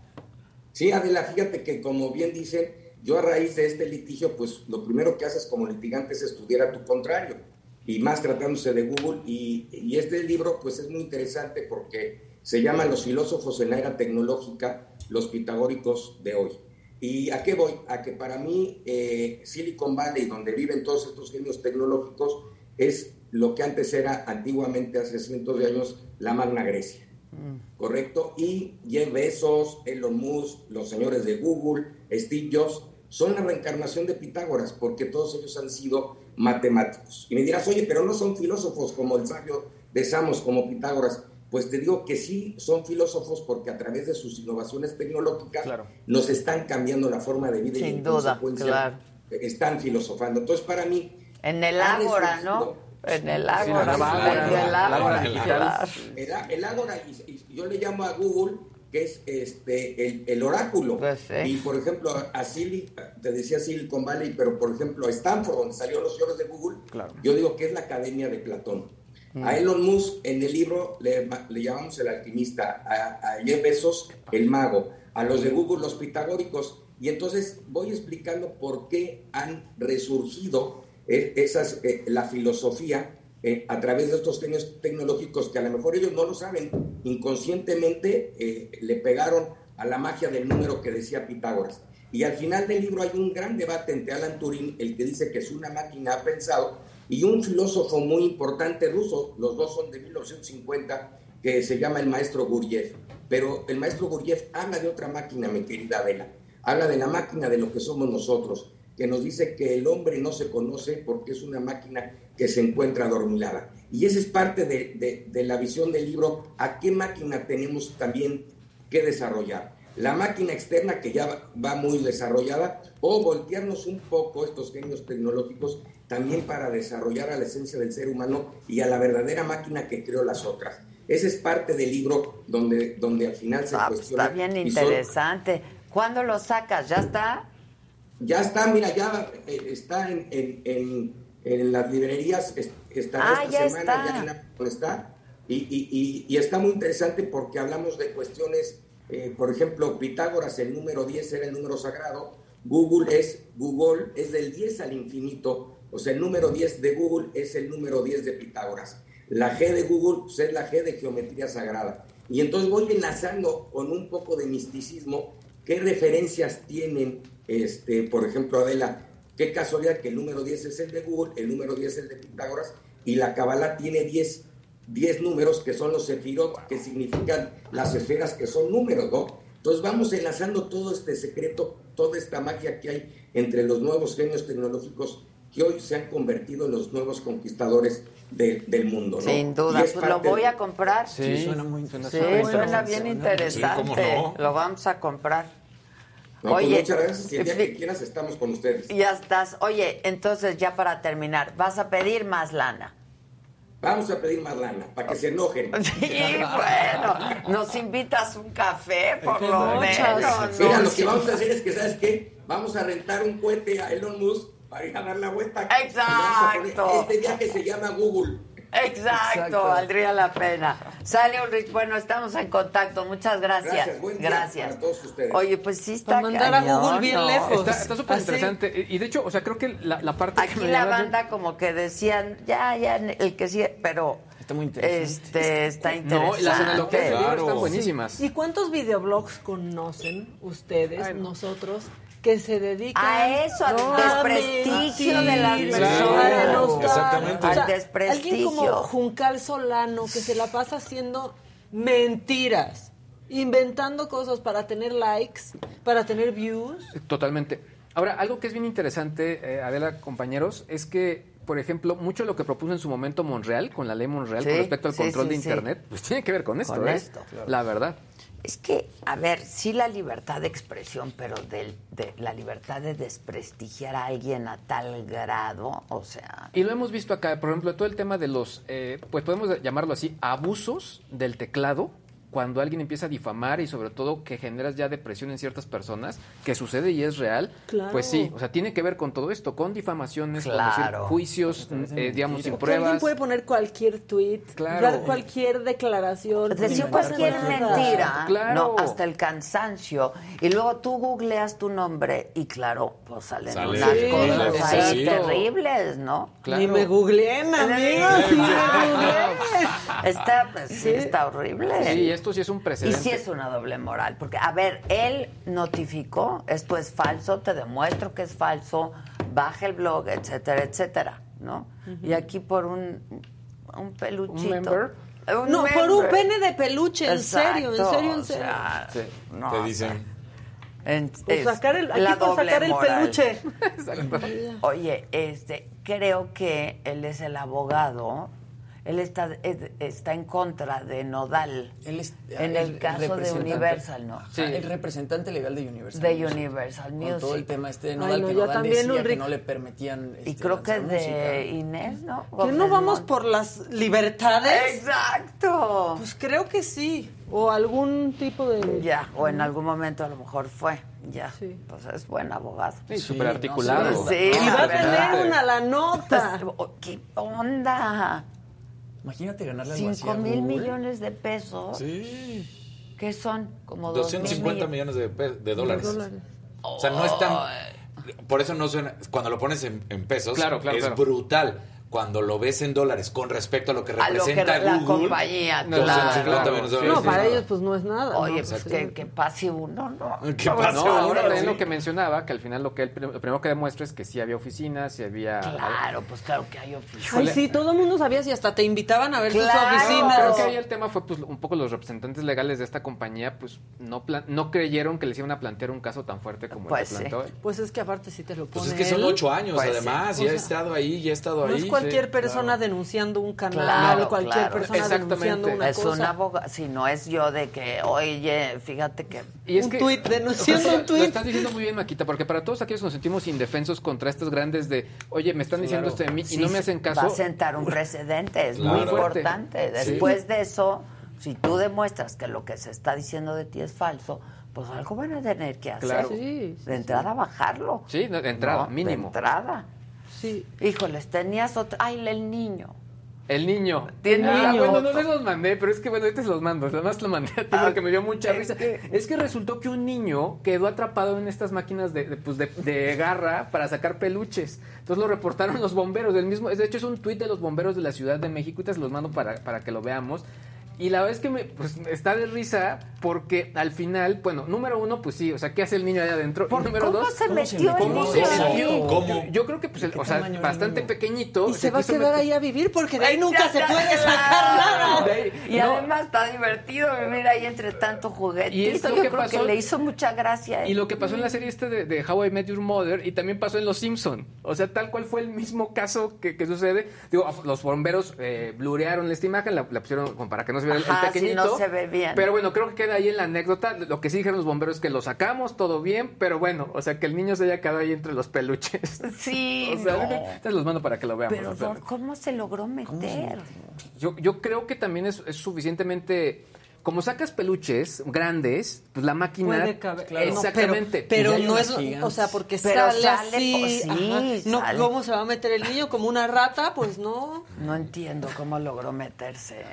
Sí, Adela, fíjate que como bien dicen, yo a raíz de este litigio, pues lo primero que haces como litigante es estudiar a tu contrario, y más tratándose de Google, y, este libro pues es muy interesante porque se llama Los filósofos en la era tecnológica, los pitagóricos de hoy. ¿Y a qué voy? A que para mí eh, Silicon Valley, donde viven todos estos genios tecnológicos, es lo que antes era antiguamente, hace cientos de años, la Magna Grecia. ¿correcto? Y Jeff Bezos, Elon Musk, los señores de Google, Steve Jobs, son la reencarnación de Pitágoras, porque todos ellos han sido matemáticos. Y me dirás, oye, pero no son filósofos como el sabio de Samos, como Pitágoras. Pues te digo que sí son filósofos porque a través de sus innovaciones tecnológicas nos están cambiando la forma de vida y Sin en duda, consecuencia claro. están filosofando. Entonces, para mí, En el ágora, ¿no? En el ágora. en el ágora, en el ágora, el claro. ágora. El, á- el ágora, y, y yo le llamo a Google, que es este el, el oráculo. Pues Y por ejemplo, a Sili, te decía Silicon Valley, pero por ejemplo a Stanford, donde salieron los señores de Google, yo digo que es la academia de Platón. Mm. A Elon Musk en el libro le, le llamamos el alquimista, a, a Jeff Bezos el mago, a los de Google los pitagóricos. Y entonces voy explicando por qué han resurgido esas, eh, la filosofía eh, a través de estos genios tecnológicos que a lo mejor ellos no lo saben, inconscientemente eh, le pegaron a la magia del número que decía Pitágoras. Y al final del libro hay un gran debate entre Alan Turing, el que dice que es una máquina ha pensado, y un filósofo muy importante ruso, los dos son de 1950, que se llama el maestro Gurdjieff. Pero el maestro Gurdjieff habla de otra máquina, mi querida Adela. Habla de la máquina de lo que somos nosotros, que nos dice que el hombre no se conoce porque es una máquina que se encuentra adormilada. Y esa es parte de, de- de la visión del libro, a qué máquina tenemos también que desarrollar. La máquina externa que ya va- muy desarrollada o voltearnos un poco estos genios tecnológicos también para desarrollar a la esencia del ser humano y a la verdadera máquina que creó las otras. Esa es parte del libro donde, donde al final se Ah, cuestiona. Está bien y son- interesante. ¿Cuándo lo sacas? ¿Ya está? Ya está, mira, ya eh, está en, en, en- en las librerías, es- estará Ah, esta ya semana, está. ya en está. Y, y- y- y está muy interesante porque hablamos de cuestiones, eh, por ejemplo, Pitágoras, el número 10 era el número sagrado, Google es, Google es del 10 al infinito, o sea, el número 10 de Google es el número 10 de Pitágoras. La G de Google pues, es la G de geometría sagrada. Y entonces voy enlazando con un poco de misticismo qué referencias tienen, este, por ejemplo, Adela, qué casualidad que el número 10 es el de Google, el número 10 es el de Pitágoras, y la Kabbalah tiene 10, 10 números que son los sefirot, que significan las esferas que son números, ¿no? Entonces vamos enlazando todo este secreto, toda esta magia que hay entre los nuevos genios tecnológicos que hoy se han convertido en los nuevos conquistadores de- del mundo, ¿no? Sin duda. Pues lo voy a comprar. Sí, suena muy- suena Sí, súper suena bien interesante. Sí, ¿cómo no? Lo vamos a comprar. No, pues Oye, muchas gracias y el día que quieras estamos con ustedes. Ya estás. Oye, entonces ya para terminar, vas a pedir más lana. Vamos a pedir más lana para que se enojen. [LAUGHS] Sí, bueno, nos invitas un café por lo menos. Mira, ¿no? lo que vamos a hacer es que, ¿sabes qué? Vamos a rentar un cohete a Elon Musk para ir a dar la vuelta. Exacto. Poner- Este viaje se llama Google. Exacto, Exacto. valdría la pena. Sale Ulrich, bueno, estamos en contacto. Muchas gracias. Gracias, buen día Gracias. para todos ustedes. Oye, pues sí está Para mandar a Google bien ¿no? lejos. Está súper interesante. Y de hecho, o sea, creo que la, la parte que Aquí me la banda como que decían, ya, ya, el que sí, pero Está muy interesante. este está No, interesante. las analogías del libro Claro. están buenísimas. ¿Y cuántos videoblogs conocen ustedes, nosotros, que se dedican A eso, al desprestigio de las personas. Exactamente. O sea, Al desprestigio. Alguien como Juncal Solano, que se la pasa haciendo mentiras, inventando cosas para tener likes, para tener views. Totalmente. Ahora, algo que es bien interesante, eh, Adela, compañeros, es que, por ejemplo, mucho de lo que propuso en su momento Monreal, con la ley Monreal, Sí, con respecto al sí, control sí, de sí. Internet, pues tiene que ver con esto, Con ¿eh? esto. La verdad. Es que, a ver, sí la libertad de expresión, pero del- de, la libertad de desprestigiar a alguien a tal grado, o sea, Y lo hemos visto acá, por ejemplo, todo el tema de los, eh, pues podemos llamarlo así, abusos del teclado, cuando alguien empieza a difamar y sobre todo que generas ya depresión en ciertas personas, que sucede y es real, Claro. pues sí, o sea, tiene que ver con todo esto, con difamaciones, con decir juicios, eh, digamos, sin Porque alguien pruebas. puede poner cualquier tweet, Claro. dar cualquier declaración. decir cualquier cualquier mentira. Claro. no, hasta el cansancio, y luego tú googleas tu nombre y claro, pues salen Sale unas Sí, cosas ahí terribles, ¿no? Claro. Ni me googleen, amigos, ni me googleen. Está, pues, sí, está horrible. Sí, esto sí es un Y precedente. sí es una doble moral, porque, a ver, él notificó, esto es falso, te demuestro que es falso, baja el blog, etcétera, etcétera, ¿no? Y aquí por un, un peluchito. ¿Un member? Un No, por un pene de peluche, en serio, en serio, en o serio. sea, Sí. no, Te o dicen. sea, en- Por es sacar el, aquí la por doble sacar el moral. peluche. [LAUGHS] Oye, este, creo que él es el abogado. Él está, es- está en contra de Nodal. Él es, en el el caso de. Universal, ¿no? Sí. el representante legal de Universal. De Music. Universal Con Music. todo el tema este de Ay, Nodal, no, que yo Nodal también, decía que Ulrich. no le permitían Y este, creo que de música. Inés, ¿no? ¿Que no vamos por las libertades? Exacto. Pues creo que sí. O algún tipo de... Ya, o en algún momento a lo mejor fue. Ya. Sí. Pues es buen abogado. Sí, súper articulado. Sí, Y va a tener una la nota. Pues, oh, ¿Qué onda? Imagínate ganarle algo así Cinco a mil Google. millones de pesos. Sí. ¿Qué son? Como dos 250 mil millones de, pe- de dólares. O sea, no es tan... Por eso no suena... Cuando lo pones en, en pesos, Claro, claro, es claro. brutal. Cuando lo ves en dólares con respecto a lo que A lo que representa la Google... compañía, No, claro. 250 claro. millones de Sí, dólares. No, para Sí. ellos pues no es nada. Oye, ¿no? pues que, que pase uno, ¿no? ¿Qué No, pasa? ahora también Sí. lo que mencionaba, que al final lo que él, lo primero que demuestra es que sí había oficinas, sí había... Claro, pues claro que hay oficinas. Ay, sí, todo el mundo sabía si hasta te invitaban a ver sus Claro. oficinas. Creo que ahí el tema fue, pues, un poco los representantes legales de esta compañía, pues, no plan- no creyeron que les iban a plantear un caso tan fuerte como Pues el que sí. planteó él. Pues es que aparte sí te lo pone Pues es que son ocho años, Pues sí. además. He sea, estado ahí, ya he estado No ahí. Cualquier Sí, persona claro. denunciando un canal, Claro, cualquier claro. persona denunciando una es cosa. un abogado, si no es yo de que, oye, fíjate que... Y es Un que, tuit, denunciando o sea, un tuit. Lo estás diciendo muy bien, Maquita, porque para todos aquellos que nos sentimos indefensos contra estos grandes de, oye, me están diciendo esto de mí y Sí, no me sí, hacen Va a caso. sentar un precedente, es Claro. muy importante. Sí. Después de eso, si tú demuestras que lo que se está diciendo de ti es falso, pues algo van a tener que hacer. Claro. Sí, sí, de entrada, bajarlo. Sí, de entrada, ¿no? mínimo. De entrada. Sí. Híjoles, tenías otro... Ay, el niño. El niño. Tiene Ah, niño. bueno, no se los mandé, pero es que bueno, ahorita se los mando. Además lo mandé a ti Ah, porque me dio mucha es risa. que- Es que resultó que un niño quedó atrapado en estas máquinas de, de, pues, de, de garra para sacar peluches. Entonces lo reportaron los bomberos del mismo. De hecho, es un tuit de los bomberos de la Ciudad de México. Ahorita se los mando para, para que lo veamos. Y la verdad es que me, pues, está de risa porque al final, bueno, número uno, pues sí, o sea, ¿qué hace el niño allá adentro? ¿Por y número cómo dos, se ¿cómo se metió? ¿cómo se ¿Cómo? metió? ¿Cómo? Yo, yo creo que, pues, el- ¿De o sea, bastante niño? pequeñito. Y se va a quedar meter- ahí a vivir porque de ahí nunca se puede sacar nada. Ahí- Y no. además está divertido vivir ahí entre tanto juguetito. Y es lo Yo que creo pasó- que le hizo mucha gracia. Y lo que pasó en la serie este de, de How I Met Your Mother y también pasó en Los Simpson. O sea, tal cual fue el mismo caso que, que sucede. Digo, los bomberos eh, blurearon esta imagen, la, la pusieron como para que no se viera el- Ajá, el si pequeñito. no se ve bien. Pero bueno, creo que queda ahí en la anécdota. Lo que sí dijeron los bomberos es que lo sacamos, todo bien, pero bueno, o sea, que el niño se haya quedado ahí entre los peluches. Sí, [LAUGHS] o sea, no. entonces los mando para que lo veamos. Pero o sea, ¿por- ¿cómo se logró meter? yo, yo creo que también es, es suficientemente... Como sacas peluches grandes, pues la máquina... Puede caber. Claro. No, Exactamente. pero, no es, gigantes. o sea, porque Pero sale, sale, así. pues, sí, ajá. No, sale. ¿cómo se va a meter el niño? ¿Como una rata? Pues no. No entiendo cómo logró meterse.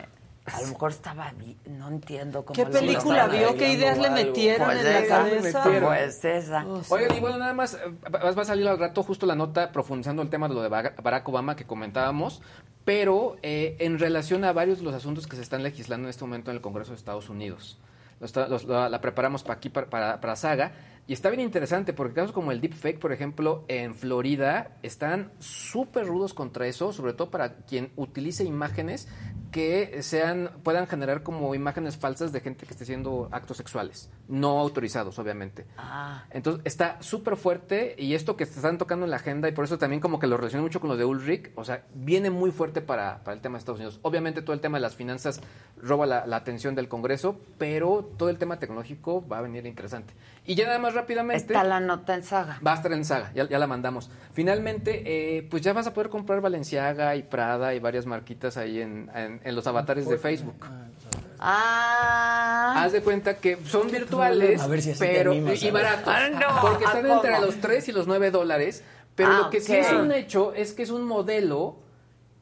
A lo mejor estaba no entiendo cómo ¿Qué película vio? ¿Qué ideas le metieron Pues en la esa, cabeza? Pues esa. Oigan, y bueno, nada más, va a salir al rato justo la nota profundizando el tema de lo de Ba- Barack Obama que comentábamos, pero eh, en relación a varios de los asuntos que se están legislando en este momento en el Congreso de Estados Unidos. Lo está- los- la, la preparamos para aquí, para, para, para Saga, y está bien interesante, porque casos como el deepfake, por ejemplo, en Florida, están súper rudos contra eso, sobre todo para quien utilice imágenes que sean puedan generar como imágenes falsas de gente que esté haciendo actos sexuales, no autorizados, obviamente. Ah. Entonces está súper fuerte y esto que se están tocando en la agenda y por eso también como que lo relaciono mucho con lo de Ulrich, o sea, viene muy fuerte para, para el tema de Estados Unidos. Obviamente todo el tema de las finanzas roba la, la atención del Congreso, pero todo el tema tecnológico va a venir interesante. Y ya nada más rápidamente... Está la nota en saga. Va a estar en saga, ya, ya la mandamos. Finalmente, eh, pues ya vas a poder comprar Valenciaga y Prada y varias marquitas ahí en, en- en los avatares de Facebook. Ah. Haz de cuenta que son virtuales, A ver si así te pero animas, y baratos. Ah, no, porque ¿a están cómo? entre los 3 y los 9 dólares. Pero Ah, lo que sí es un hecho es que es un modelo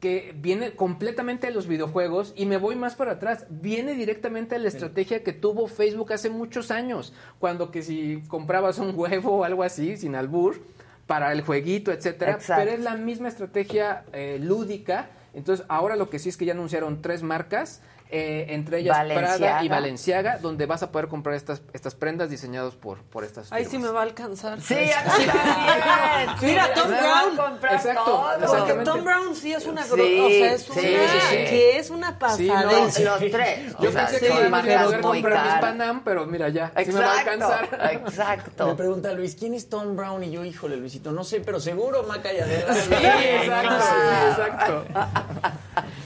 que viene completamente de los videojuegos y me voy más para atrás. Viene directamente de la estrategia que tuvo Facebook hace muchos años, cuando que si comprabas un huevo o algo así, sin albur, para el jueguito, etcétera. Exacto. Pero es la misma estrategia eh, lúdica. Entonces, ahora lo que sí es que ya anunciaron tres marcas, eh, entre ellas Prada Valenciaga. y Valenciaga, donde vas a poder comprar estas, estas prendas diseñadas por, por estas Ahí sí me va a alcanzar. Sí, [LAUGHS] también. Mira, Tom Me Brown. comprar Exacto, todo. Porque. Tom Brown sí es una Sí, o sea, es sí, una sí, sí. que es una Sí, no. Los tres. [LAUGHS] Yo o sea, pensé sí, que iba a marcas poder comprar mis. Panam, pero mira ya, sí me va a Exacto, alcanzar. [LAUGHS] Me exacto. pregunta Luis, ¿quién es Tom Brown? Y yo, híjole, Luisito, no sé, pero seguro Maca Yadela. Sí, exacto, sí, exacto.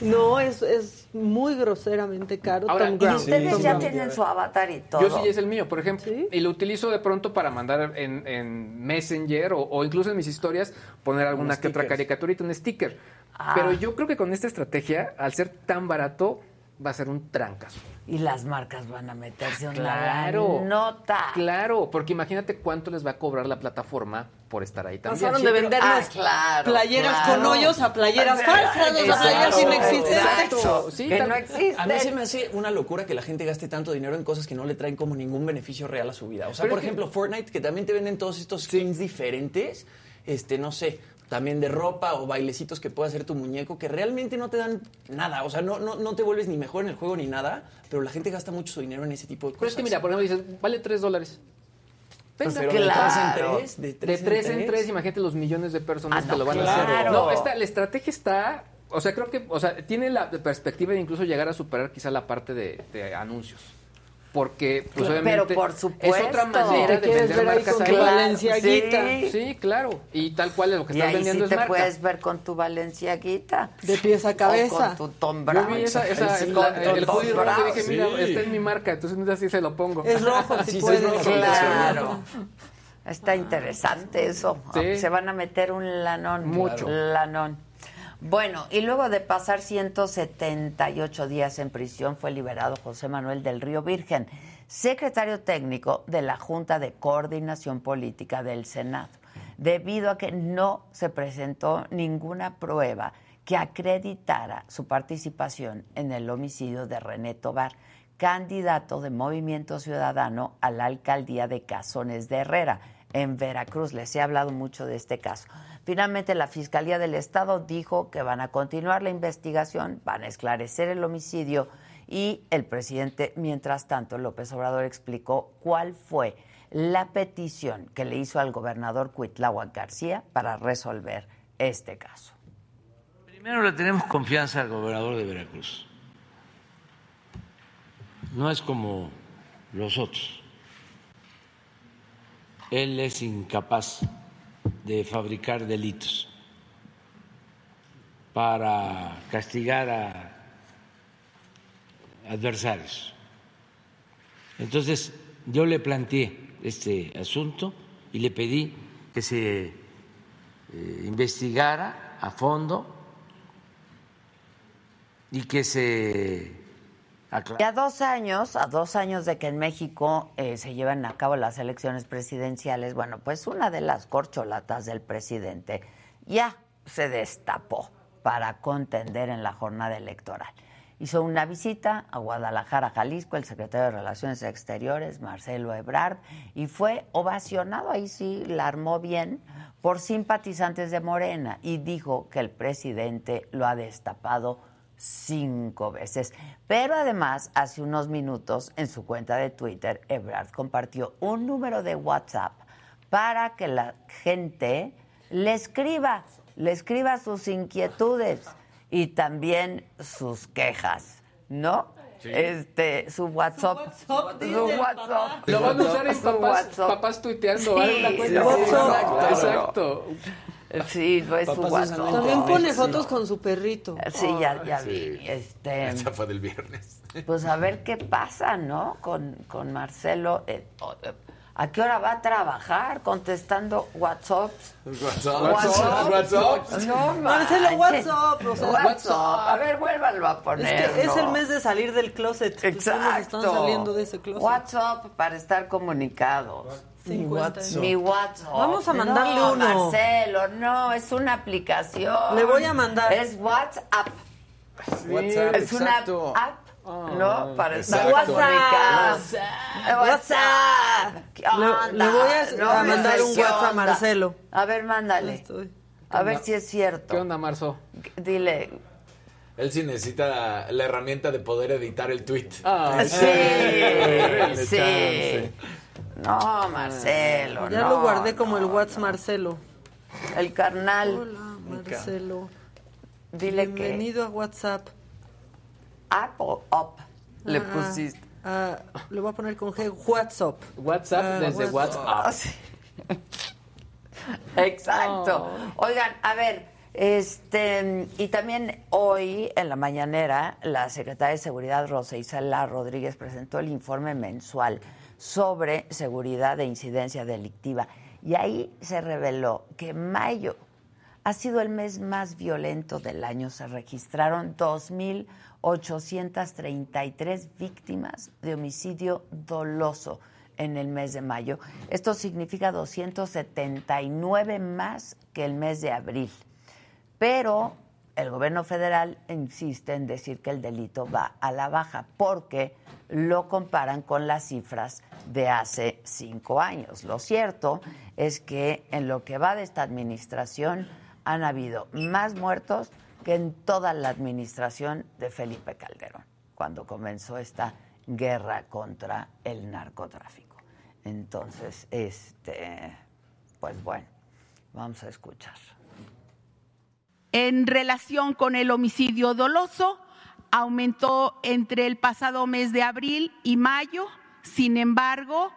No, es, es muy groseramente caro Ahora, Tom y Brown. Ustedes Tom ya tienen su avatar y todo. Yo sí es el mío, por ejemplo. Y lo utilizo de pronto para mandar en, en Messenger o, o incluso en mis historias poner alguna que otra caricaturita, un sticker. Ah. Pero yo creo que con esta estrategia, al ser tan barato, va a ser un trancazo. Y las marcas van a meterse una Claro. nota. Claro, porque imagínate cuánto les va a cobrar la plataforma por estar ahí también. Pasaron Sí, de vendernos Ah, claro, playeras claro. con hoyos a playeras falsas, Exacto, playeras inexistentes. exacto. Sí, que no existen. A mí se me hace una locura que la gente gaste tanto dinero en cosas que no le traen como ningún beneficio real a su vida. O sea, Pero por que- ejemplo, Fortnite, que también te venden todos estos skins diferentes, este, no sé, también de ropa o bailecitos que puede hacer tu muñeco, que realmente no te dan nada. O sea, no, no, no te vuelves ni mejor en el juego ni nada, pero la gente gasta mucho su dinero en ese tipo de cosas. Pero es que mira, por ejemplo, dices, vale 3 dólares. Pero de tres en claro. tres, de De tres, tres en en tres. tres, imagínate los millones de personas Ah, que no, lo van a hacer. No, esta, la estrategia está, o sea, creo que, o sea, tiene la perspectiva de incluso llegar a superar quizá la parte de, de anuncios. Porque, pues Pero obviamente, por es supuesto. otra manera Te de vender ver marcas con Valenciaguita. sí. Sí, claro. Y tal cual lo que Y estás ahí vendiendo sí es te marca. puedes ver con tu Valenciaguita. De pies a O cabeza. con tu Tom Yo Brown. vi esa, esa, Sí, la- el tu hoodie Tom Brown. dije, mira, esta es mi marca, entonces así se lo pongo. Es rojo, [LAUGHS] si puedes. es rojo. Claro. Está interesante eso. Sí. Se van a meter un lanón. Mucho. Lanón. Bueno, y luego de pasar 178 días en prisión fue liberado José Manuel del Río Virgen, secretario técnico de la Junta de Coordinación Política del Senado, debido a que no se presentó ninguna prueba que acreditara su participación en el homicidio de René Tobar, candidato de Movimiento Ciudadano a la alcaldía de Cazones de Herrera, en Veracruz. Les he hablado mucho de este caso. Finalmente, la Fiscalía del Estado dijo que van a continuar la investigación, van a esclarecer el homicidio y el presidente, mientras tanto, López Obrador explicó cuál fue la petición que le hizo al gobernador Cuitláhuac García para resolver este caso. Primero le tenemos confianza al gobernador de Veracruz. No es como los otros. Él es incapaz de fabricar delitos para castigar a adversarios. Entonces, yo le planteé este asunto y le pedí que se eh, investigara a fondo y que se Y a dos años, a dos años de que en México eh, se llevan a cabo las elecciones presidenciales, bueno, pues una de las corcholatas del presidente ya se destapó para contender en la jornada electoral. hizo una visita a Guadalajara, Jalisco, el secretario de Relaciones Exteriores, Marcelo Ebrard, y fue ovacionado, ahí sí la armó bien, por simpatizantes de Morena, y dijo que el presidente lo ha destapado cinco veces. Pero además, hace unos minutos, en su cuenta de Twitter, Ebrard compartió un número de WhatsApp para que la gente le escriba, le escriba sus inquietudes y también sus quejas, ¿no? Este, su WhatsApp. Su WhatsApp. Su. Lo van a usar en papás, tuiteando. Sí, ¿vale? Una cuenta lo- así. exacto. Sí, no es su usan También pone fotos con su perrito. Sí, ya, ya Sí. vi. Este, Esa fue del viernes. pues a ver qué pasa, ¿no? Con, con Marcelo. eh, eh, ¿A qué hora va a trabajar contestando WhatsApps? WhatsApp. WhatsApp. WhatsApp. No, [LAUGHS] Marcelo. WhatsApp, o sea, WhatsApp. A ver, vuélvanlo a poner. Es que es el mes de salir del closet. Pues Exacto. están saliendo de ese closet. WhatsApp para estar comunicados. Mi WhatsApp. Mi WhatsApp. Vamos a mandarle no, uno. Marcelo, no, es una aplicación. Le voy a mandar. Es WhatsApp. WhatsApp, es exacto. una app, ¿no? Para estar exacto. comunicados. WhatsApp. ¿Qué Le- onda? le voy a- No, a mandar un WhatsApp a. Marcelo. A ver, mándale. Estoy. A ver si es cierto. ¿Qué onda, Marzo? Dile. Él sí necesita la herramienta de poder editar el tweet. Ah, Sí, [LAUGHS] Denle sí. No, Marcelo, Ya no, lo guardé como el WhatsApp Marcelo. El carnal. Hola, Marcelo. Dile que Bienvenido a WhatsApp. app o up le Ah, pusiste. ah, le voy a poner con G. WhatsApp. WhatsApp Ah, desde WhatsApp. WhatsApp. Ah, sí. Exacto. Oigan, a ver, este, y también hoy en la mañanera la secretaria de Seguridad Rosa Isela Rodríguez presentó el informe mensual sobre seguridad e incidencia delictiva y ahí se reveló que mayo ha sido el mes más violento del año. Se registraron 2.833 víctimas de homicidio doloso en el mes de mayo. Esto significa 279 más que el mes de abril. Pero el gobierno federal insiste en decir que el delito va a la baja porque lo comparan con las cifras de hace cinco años. Lo cierto es que en lo que va de esta administración han habido más muertos que en toda la administración de Felipe Calderón, cuando comenzó esta guerra contra el narcotráfico. Entonces, este, pues bueno, vamos a escuchar. En relación con el homicidio doloso, aumentó entre el pasado mes de abril y mayo. Sin embargo,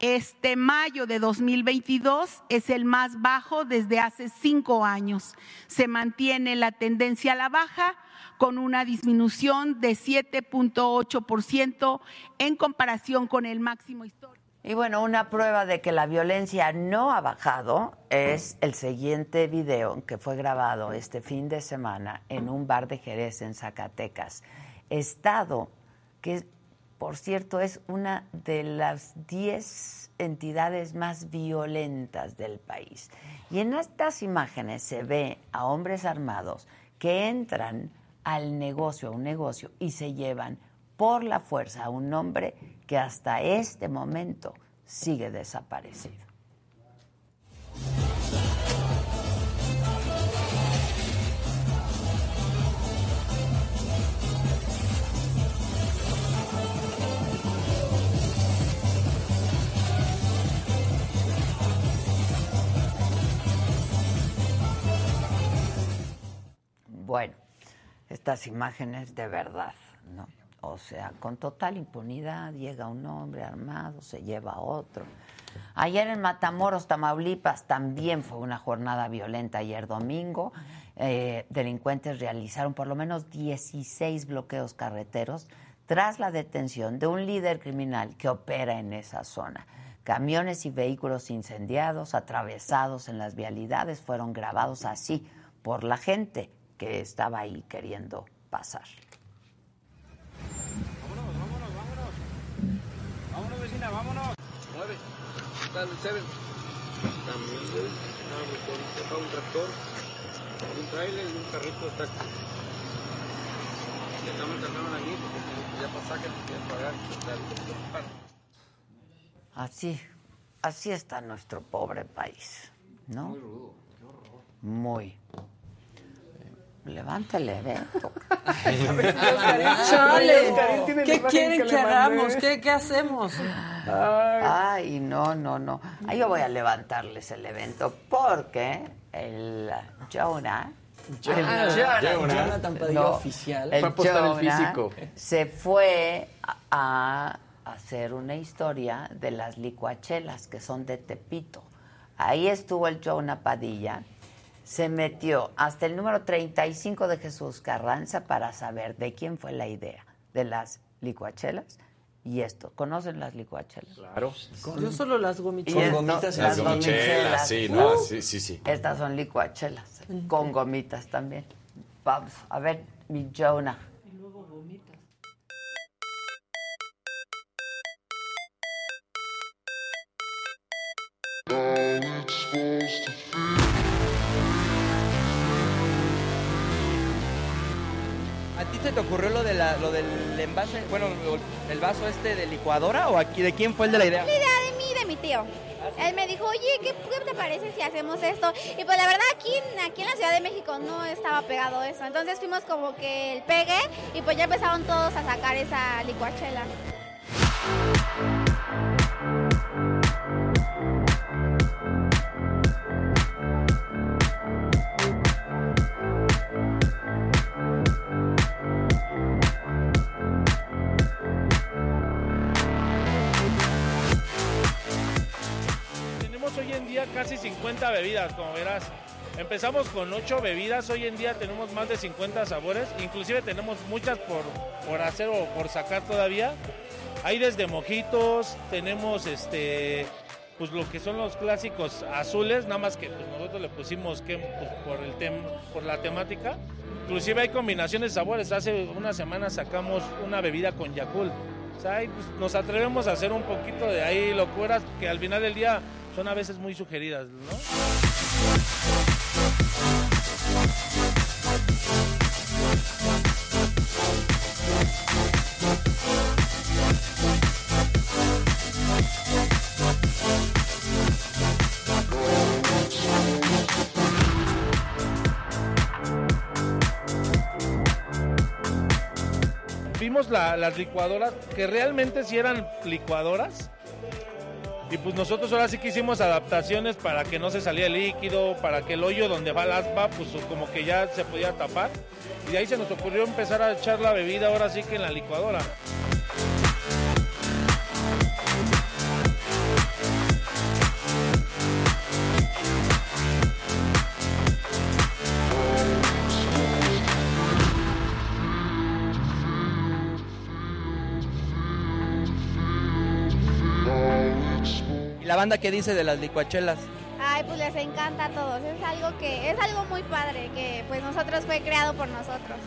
este mayo de 2022 es el más bajo desde hace cinco años. Se mantiene la tendencia a la baja con una disminución de 7.8% en comparación con el máximo histórico. Y bueno, una prueba de que la violencia no ha bajado es el siguiente video que fue grabado este fin de semana en un bar de Jerez en Zacatecas. Estado que, por cierto, es una de las 10 entidades más violentas del país. Y en estas imágenes se ve a hombres armados que entran al negocio, a un negocio, y se llevan por la fuerza a un hombre que hasta este momento sigue desaparecido. Bueno, estas imágenes de verdad, ¿no? O sea, con total impunidad llega un hombre armado, se lleva a otro. Ayer en Matamoros, Tamaulipas, también fue una jornada violenta. Ayer domingo, eh, delincuentes realizaron por lo menos 16 bloqueos carreteros tras la detención de un líder criminal que opera en esa zona. Camiones y vehículos incendiados, atravesados en las vialidades, fueron grabados así por la gente que estaba ahí queriendo pasar. Vámonos, vecina, vámonos. Mueve. Está el Seven. También, güey. Motorista, un tractor, un trailer y un carrito de taxi. Estamos terminando aquí porque ya pasa que nos quieren pagar. Así, así está nuestro pobre país, ¿no? Muy rudo, qué horror. Muy. Levanta el evento. Chale, ¿qué quieren que hagamos? ¿Qué, ¿Qué hacemos? Ay, no, no, no. Ay, yo voy a levantarles el evento porque el Jonah. Jonah. el Jonah, Jonathan Padilla oficial. El Fue el Jonah físico. se fue a hacer una historia de las licuachelas que son de Tepito. Ahí estuvo el Jonah Padilla. Se metió hasta el número 35 de Jesús Carranza para saber de quién fue la idea de las licuachelas. Y esto, ¿conocen las licuachelas? Claro. Yo solo las Y gomichelas. esto, gomitas las Las gomichelas, sí, no, Uh, sí, sí, sí. Estas son licuachelas, con gomitas también. Vamos, a ver, mi Jonah. Envase, bueno, lo- el vaso este de licuadora o aquí de quién fue el de la idea? La idea de mí de mi tío. Él me dijo, oye, ¿qué, qué te parece si hacemos esto? Y pues la verdad aquí, aquí en la Ciudad de México no estaba pegado eso. Entonces fuimos como que el pegue y pues ya empezaron todos a sacar esa licuachela. 50 bebidas, como verás. Empezamos con 8 bebidas, hoy en día tenemos más de 50 sabores, inclusive tenemos muchas por, por hacer o por sacar todavía. Hay desde mojitos, tenemos este pues lo que son los clásicos azules, nada más que pues, nosotros le pusimos que pues, por el tem- por la temática. Inclusive hay combinaciones de sabores. Hace una semana sacamos una bebida con sea, ahí, pues, nos atrevemos a hacer un poquito de ahí locuras que al final del día son a veces muy sugeridas, ¿no? Vimos la- las licuadoras que realmente sí eran licuadoras. Y pues nosotros ahora sí que hicimos adaptaciones para que no se salía el líquido, para que el hoyo donde va el aspa, pues como que ya se podía tapar. Y de ahí se nos ocurrió empezar a echar la bebida ahora sí que en la licuadora. Banda qué dice de las licuachelas? Ay, pues les encanta a todos. Es algo que es algo muy padre que pues nosotros fue creado por nosotros.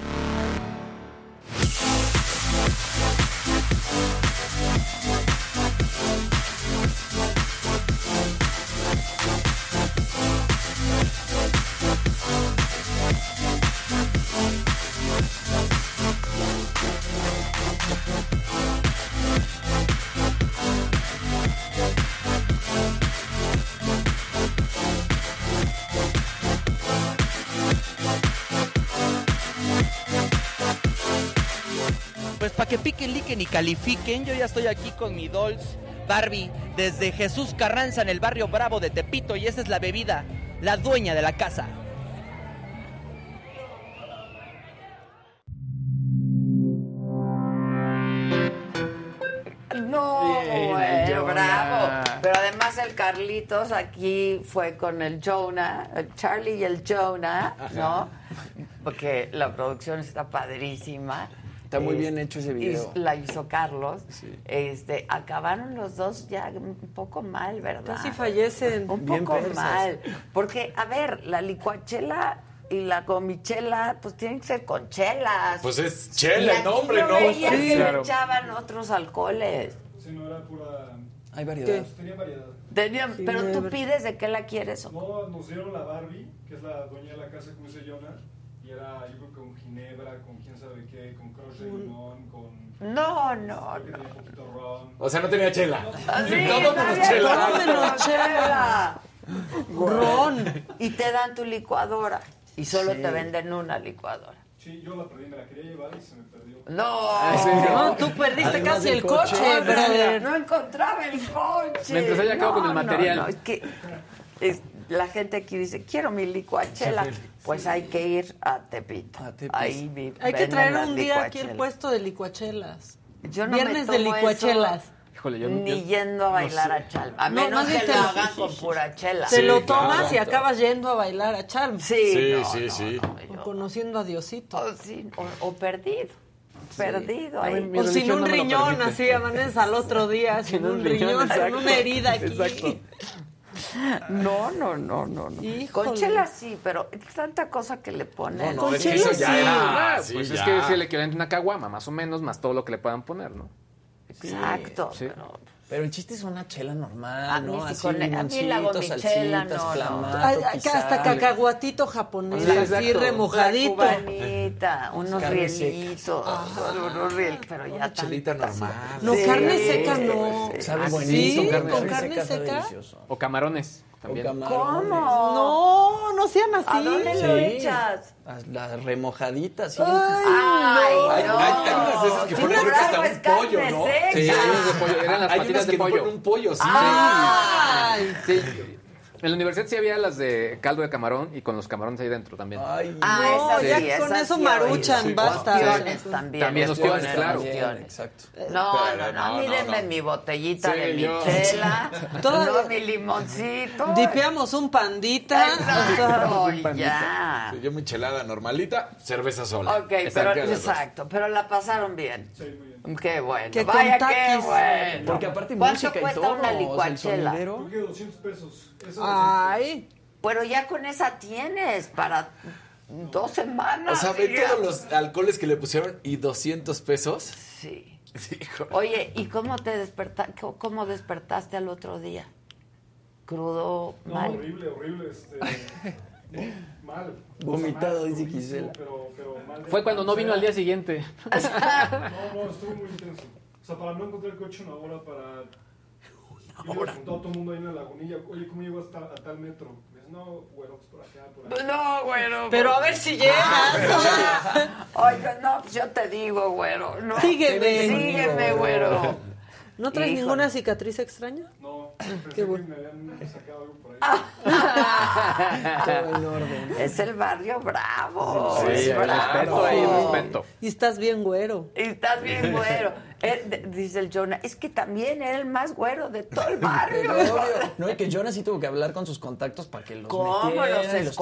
Para que piquen, liquen y califiquen, yo ya estoy aquí con mi Dolls Barbie desde Jesús Carranza en el barrio Bravo de Tepito y esta es la bebida, la dueña de la casa. No, Bien, el bueno, bravo. Pero además el Carlitos aquí fue con el Jonah, el Charlie y el Jonah, ¿no? Porque la producción está padrísima. Está muy Es- bien hecho ese video. y La hizo Carlos. Este, acabaron los dos ya un poco mal, ¿verdad? Casi fallecen. Un Bien poco persas. mal. Porque, a ver, la licuachela y la gomichela, pues tienen que ser con chelas. Pues es chela el nombre, ¿no? veía Sí, que claro. echaban otros alcoholes. Sí, no era pura. Hay variedad. Tenía variedad. Sí, pero tú pides de qué la quieres. o No, nos dieron la Barbie, que es la dueña de la casa, como dice Jonah, Y era, yo creo que con ginebra, con quién sabe qué, con crush de limón, con... No, no, que tenía poquito ron. O sea, no tenía chela. Ah, Sí, [LAUGHS] Todo menos chela. todo menos chela. [LAUGHS] Ron. Y te dan tu licuadora. Y solo Sí. te venden una licuadora. Sí, yo la perdí, me la quería llevar y se me perdió. No. No, tú perdiste casi el coche, brother. No encontraba el coche. Mientras ella acabó con el No, material. No, no, es que es- la gente aquí dice, quiero mi licuachela. Pues hay que ir a Tepito. Ahí vi- Hay que traer un día aquí el puesto de licuachelas. Yo no Viernes me de licuachelas. eso Híjole, yo Ni yo- yendo a no bailar sé. a Chalma. A No, menos que te lo lo- hagan con pura chela. Te lo tomas y acabas yendo a bailar a Chalm. Sí, Sí, no, sí, no, sí. O conociendo a Diosito. O, sí, o- o perdido. Perdido. Ahí. O sin un riñón, así amaneces al otro día sin, Sin un, riñón, riñón, [LAUGHS] con una herida aquí. Exacto. [LAUGHS] No, no, no, no. no. Híjole. Con chela sí, pero tanta cosa que le ponen. No, Con es que chela eso ya sí. era. Ah, sí, pues es que es el equivalente a una caguama, más o menos, más todo lo que le puedan poner, ¿no? Exacto. Sí. pero- Pero el chiste es una chela normal, A ¿no? sí Así, con- a mí la gomichela, no, clamato, Ay, hasta cacahuatito japonés, Sí, así exacto. remojadito. La cubanita, unos Carne rielitos, unos riel, pero ya Chelita tantas- normal. No, Sí, carne seca no. Sabe ¿Ah, buenísimo. sí? carne ¿Con seca, carne seca? delicioso. O camarones también. ¿Cómo? No, no sean así. ¿A dónde Sí. lo echas? Las, las remojaditas, sí. Ay, Ay, no. hay, hay unas de esas que Sí, ponen pero creo que hasta un pollo, ¿no? seca. Sí, hay unas de pollo, eran las Hay patitas unas de que pollo. ponen un pollo, sí. Ay. Sí. En la universidad sí había las de caldo de camarón y con los camarones ahí dentro también. Ay, Ah, No, esas ya sí, con eso sí, maruchan, oye, basta. Ostiones también. También ostiones, claro. ostiones. Exacto. No, Pero no, no, no, a mí no, denme no. mi botellita Sí, de mi yo- chela, [LAUGHS] no mi limoncito. Dipeamos un pandita. Exacto, [LAUGHS] Un pandita. ya. Sí, yo mi chelada normalita, cerveza sola. Ok, pero exacto, pero la pasaron bien. Sí, muy bien. Qué bueno. Que Vaya, qué bueno. Porque aparte ¿Cuánto música y todo. una o sea, el licuachela? sonidero. Creo que 200 pesos. Eso Ay. Pero ya con esa tienes para dos semanas. O sea, ve todos los alcoholes que le pusieron y 200 pesos. Sí. Hijo. Oye, ¿y cómo te despertaste? ¿Cómo despertaste al otro día? ¿Crudo? No, mal? horrible, horrible. Este, [LAUGHS] mal. Vomitado, dice Gisela. Pero, pero mal Fue cuando no vino al día siguiente. No, no, estuvo muy intenso. O sea, para no encontrar el coche una hora para... Una hora. Juntado a todo el mundo ahí en la lagunilla. Oye, ¿cómo llego hasta a tal metro? Me dice, no, bueno, pues por acá, por acá. No, güero. Pero a ver si llegas. Oye, no, pues yo te digo, güero. No, Sígueme. Sígueme, güero. ¿No traes Híjole. ninguna cicatriz extraña? No, Qué pensé que bueno. me habían sacado algo por ahí. [LAUGHS] Todo en orden. Es el barrio bravo. Sí, es bravo. respeto, hay respeto. Y estás bien güero. Y estás bien güero. Eh, dice el Jonah, es que también era el más güero de todo el [LAUGHS] barrio. No, y que Jonas sí tuvo que hablar con sus contactos para que los ¿Cómo metieran, los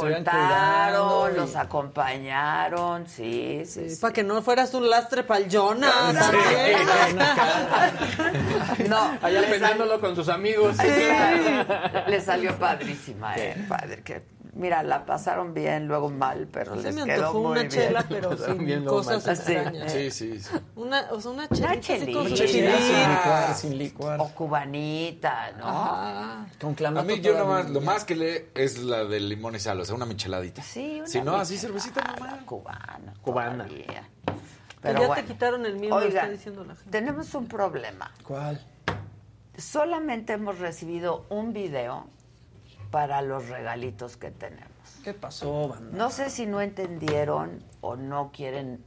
y- acompañaron, sí, sí. sí. Para que no fueras un lastre para el Jonas. [LAUGHS] No, Allá le penándolo con sus amigos. [LAUGHS] Le salió padrísima, eh, padre. Que, mira, la pasaron bien, luego mal, pero Se les me quedó antojó muy una bien. chela, [LAUGHS] pero sin cosas mal. Sí. extrañas. Sí, sí, sí. Una, o sea, una chelita chelita. Sin licuar, sin licuar. O cubanita, ¿no? Ajá. Con A clamato mí yo nomás, lo más que le es la del limón y sal, o sea, una micheladita. Sí, una Si no, así cervecita normal. Cubana. Cubana. todavía. Pero ya bueno. te quitaron el mismo, está Oigan, diciendo la gente. tenemos un problema. ¿Cuál? Solamente hemos recibido un video para los regalitos que tenemos. ¿Qué pasó, banda? No sé si no entendieron o no quieren,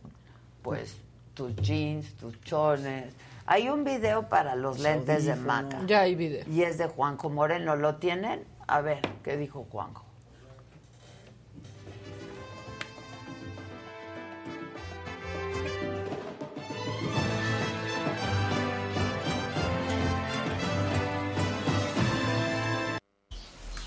pues, tus jeans, tus chones. Hay un video para los lentes de Maca. Ya hay video. Y es de Juanjo Moreno. ¿Lo tienen? A ver, ¿qué dijo Juanjo?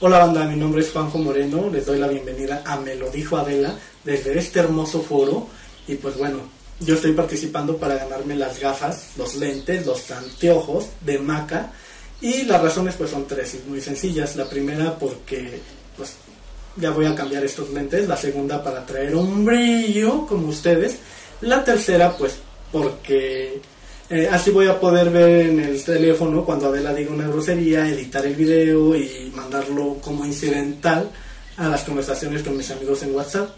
Hola banda, mi nombre es Juanjo Moreno, les doy la bienvenida a Me lo dijo Adela desde este hermoso foro. Y pues bueno, yo estoy participando para ganarme las gafas, los lentes, los anteojos de Maca. Y las razones pues son tres y muy sencillas. La primera porque pues ya voy a cambiar estos lentes, la segunda para traer un brillo como ustedes, la tercera pues porque eh, así voy a poder ver en el teléfono cuando Adela diga una grosería, editar el video y mandarlo como incidental a las conversaciones con mis amigos en WhatsApp.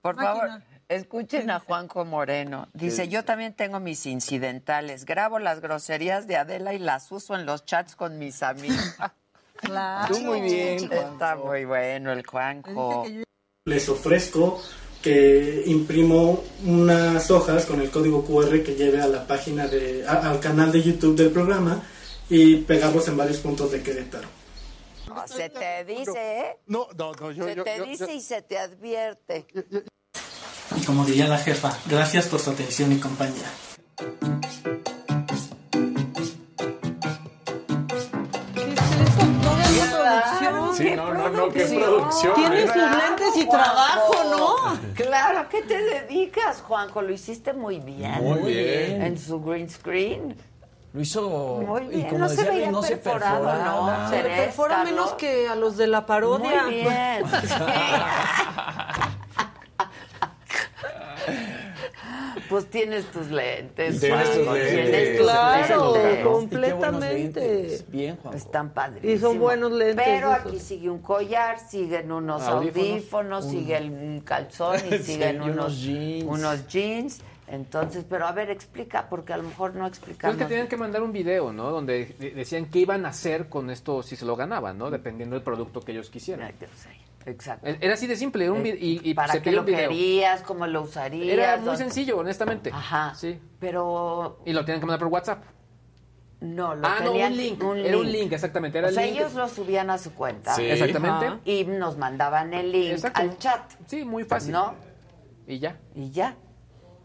Por favor, escuchen a Juanjo Moreno. Dice, yo también tengo mis incidentales. Grabo las groserías de Adela y las uso en los chats con mis amigos. [LAUGHS] [LAUGHS] Claro. Tú muy bien, Está muy bueno el Juanjo. Les ofrezco que imprimo unas hojas con el código QR que lleve a la página de, a- al canal de YouTube del programa y pegarlos en varios puntos de Querétaro. No, se te dice, ¿eh? No, no, no, yo... se yo- te yo- dice yo- y se te advierte. Y como diría la jefa, gracias por su atención y compañía. Sí, no, no, no, qué producción. Tiene ¿eh? sus lentes y trabajo, ¿no? Claro, ¿a qué te dedicas, Juanjo? Lo hiciste muy bien. Muy bien. En su green screen. Lo hizo. Muy bien, Y como no se veía no se perforado, perforaba. ¿no? Se le ¿Seré, perfora menos que a los de la parodia. Muy bien. [LAUGHS] [LAUGHS] Pues tienes tus lentes. Tienes tus lentes. tienes tus Claro, lentes. completamente. Bien, Juan. Y Están padrísimos. son buenos lentes. Pero esos. aquí sigue un collar, siguen unos Audífonos. audífonos, Un- sigue el- un calzón y [LAUGHS] Sí, siguen y unos unos, jeans. unos jeans. Entonces, pero a ver, explica, porque a lo mejor no explicamos. es que tenían que mandar un video, ¿no? Donde de- decían qué iban a hacer con esto si se lo ganaban, ¿no? Dependiendo del producto que ellos quisieran. Exacto. E- Era así de simple, era un vid- y, y ¿Para se qué lo un video. querías? ¿Cómo lo usarías? Era muy ¿Dónde- sencillo, honestamente. Ajá. Sí. Pero Y lo tienen que mandar por WhatsApp. no, lo Ah, no, tenían un link. Era un link, exactamente. Era o el sea, link. ellos lo subían a su cuenta. Sí. Exactamente. Ajá. Y nos mandaban el link Exacto. al chat. Sí, muy fácil. ¿No? Y ya. Y ya.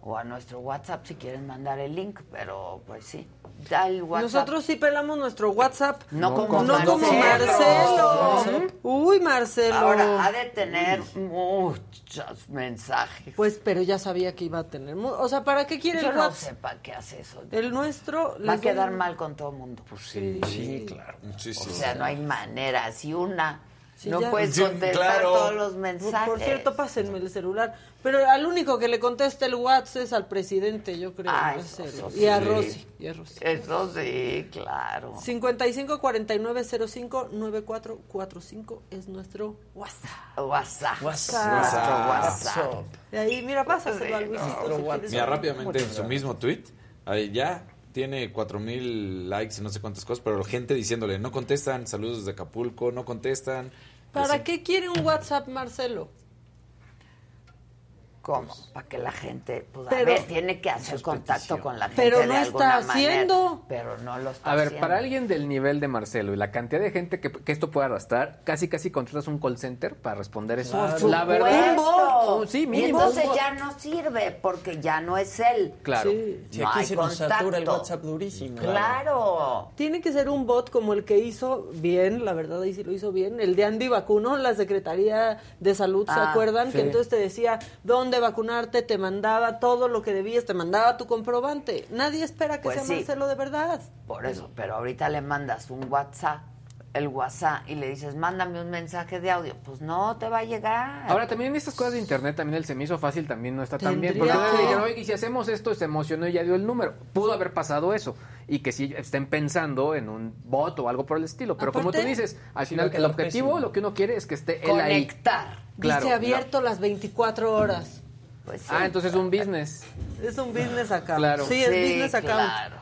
O a nuestro WhatsApp si quieren mandar el link, pero pues sí. Da el WhatsApp. Nosotros sí pelamos nuestro WhatsApp. No como no como Marcelo. Marcelo. Uy, Marcelo. Ahora ha de tener muchos mensajes. Pues, pero ya sabía que iba a tener. O sea, ¿para qué quiere Yo el no WhatsApp? sé para qué hace eso. El nuestro. Va a doy- quedar mal con todo el mundo. Pues sí, Sí, claro. Sí, sí, O sea, sí. no hay manera. Si una Sí, no ya. puedes Sí, contestar claro. todos los mensajes. Por cierto, pásenme el celular. Pero al único que le contesta el WhatsApp es al presidente, yo creo. Ah, no sé. eso y a sí. Rosy. Y a Rosy. Eso sí, claro. 55 49 05 94 45 es nuestro WhatsApp. WhatsApp. WhatsApp. WhatsApp. WhatsApp. De ahí, mira, pásaselo a Luisito. si. Mira, rápidamente en su mismo tweet, ahí ya tiene 4000 likes y no sé cuántas cosas, pero gente diciéndole, no contestan, saludos desde Acapulco, no contestan. ¿Para qué quiere un WhatsApp, Marcelo? ¿Cómo? Para que la gente, pues a Pero- ver, tiene que hacer contacto con la gente Pero de no alguna está manera, haciendo. pero no lo está A ver, haciendo. para alguien del nivel de Marcelo y la cantidad de gente que, que esto puede arrastrar, casi casi contratas un call center para responder eso. Por La verdad. Oh, sí, y mínimo. entonces ya no sirve porque ya no es él. Claro. Sí. Si No aquí hay se nos satura el contacto. WhatsApp durísimo. Claro. Tiene que ser un bot como el que hizo bien, la verdad ahí sí lo hizo bien, el de Andy Vacuno, la Secretaría de Salud, ¿se Ah, acuerdan? sí. Que entonces te decía dónde vacunarte, te mandaba todo lo que debías, te mandaba tu comprobante. Nadie espera que Pues sea sí. Marcelo de verdad. Por eso, pero ahorita le mandas un WhatsApp, el WhatsApp, y le dices, mándame un mensaje de audio. Pues no te va a llegar. Ahora, también en estas cosas de internet, también el se me hizo fácil también no está tan bien. Porque que- le dijeron, oye, y si hacemos esto, se emocionó y ya dio el número. Pudo haber pasado eso. Y que si estén pensando en un bot o algo por el estilo. Pero como tú dices, al sí final el objetivo, pésimo. lo que uno quiere es que esté él ahí. Conectar. Claro. Dice abierto las 24 horas. Pues sí. Ah, entonces es un business. Es un business account. Claro. Sí, es Sí, business account. claro.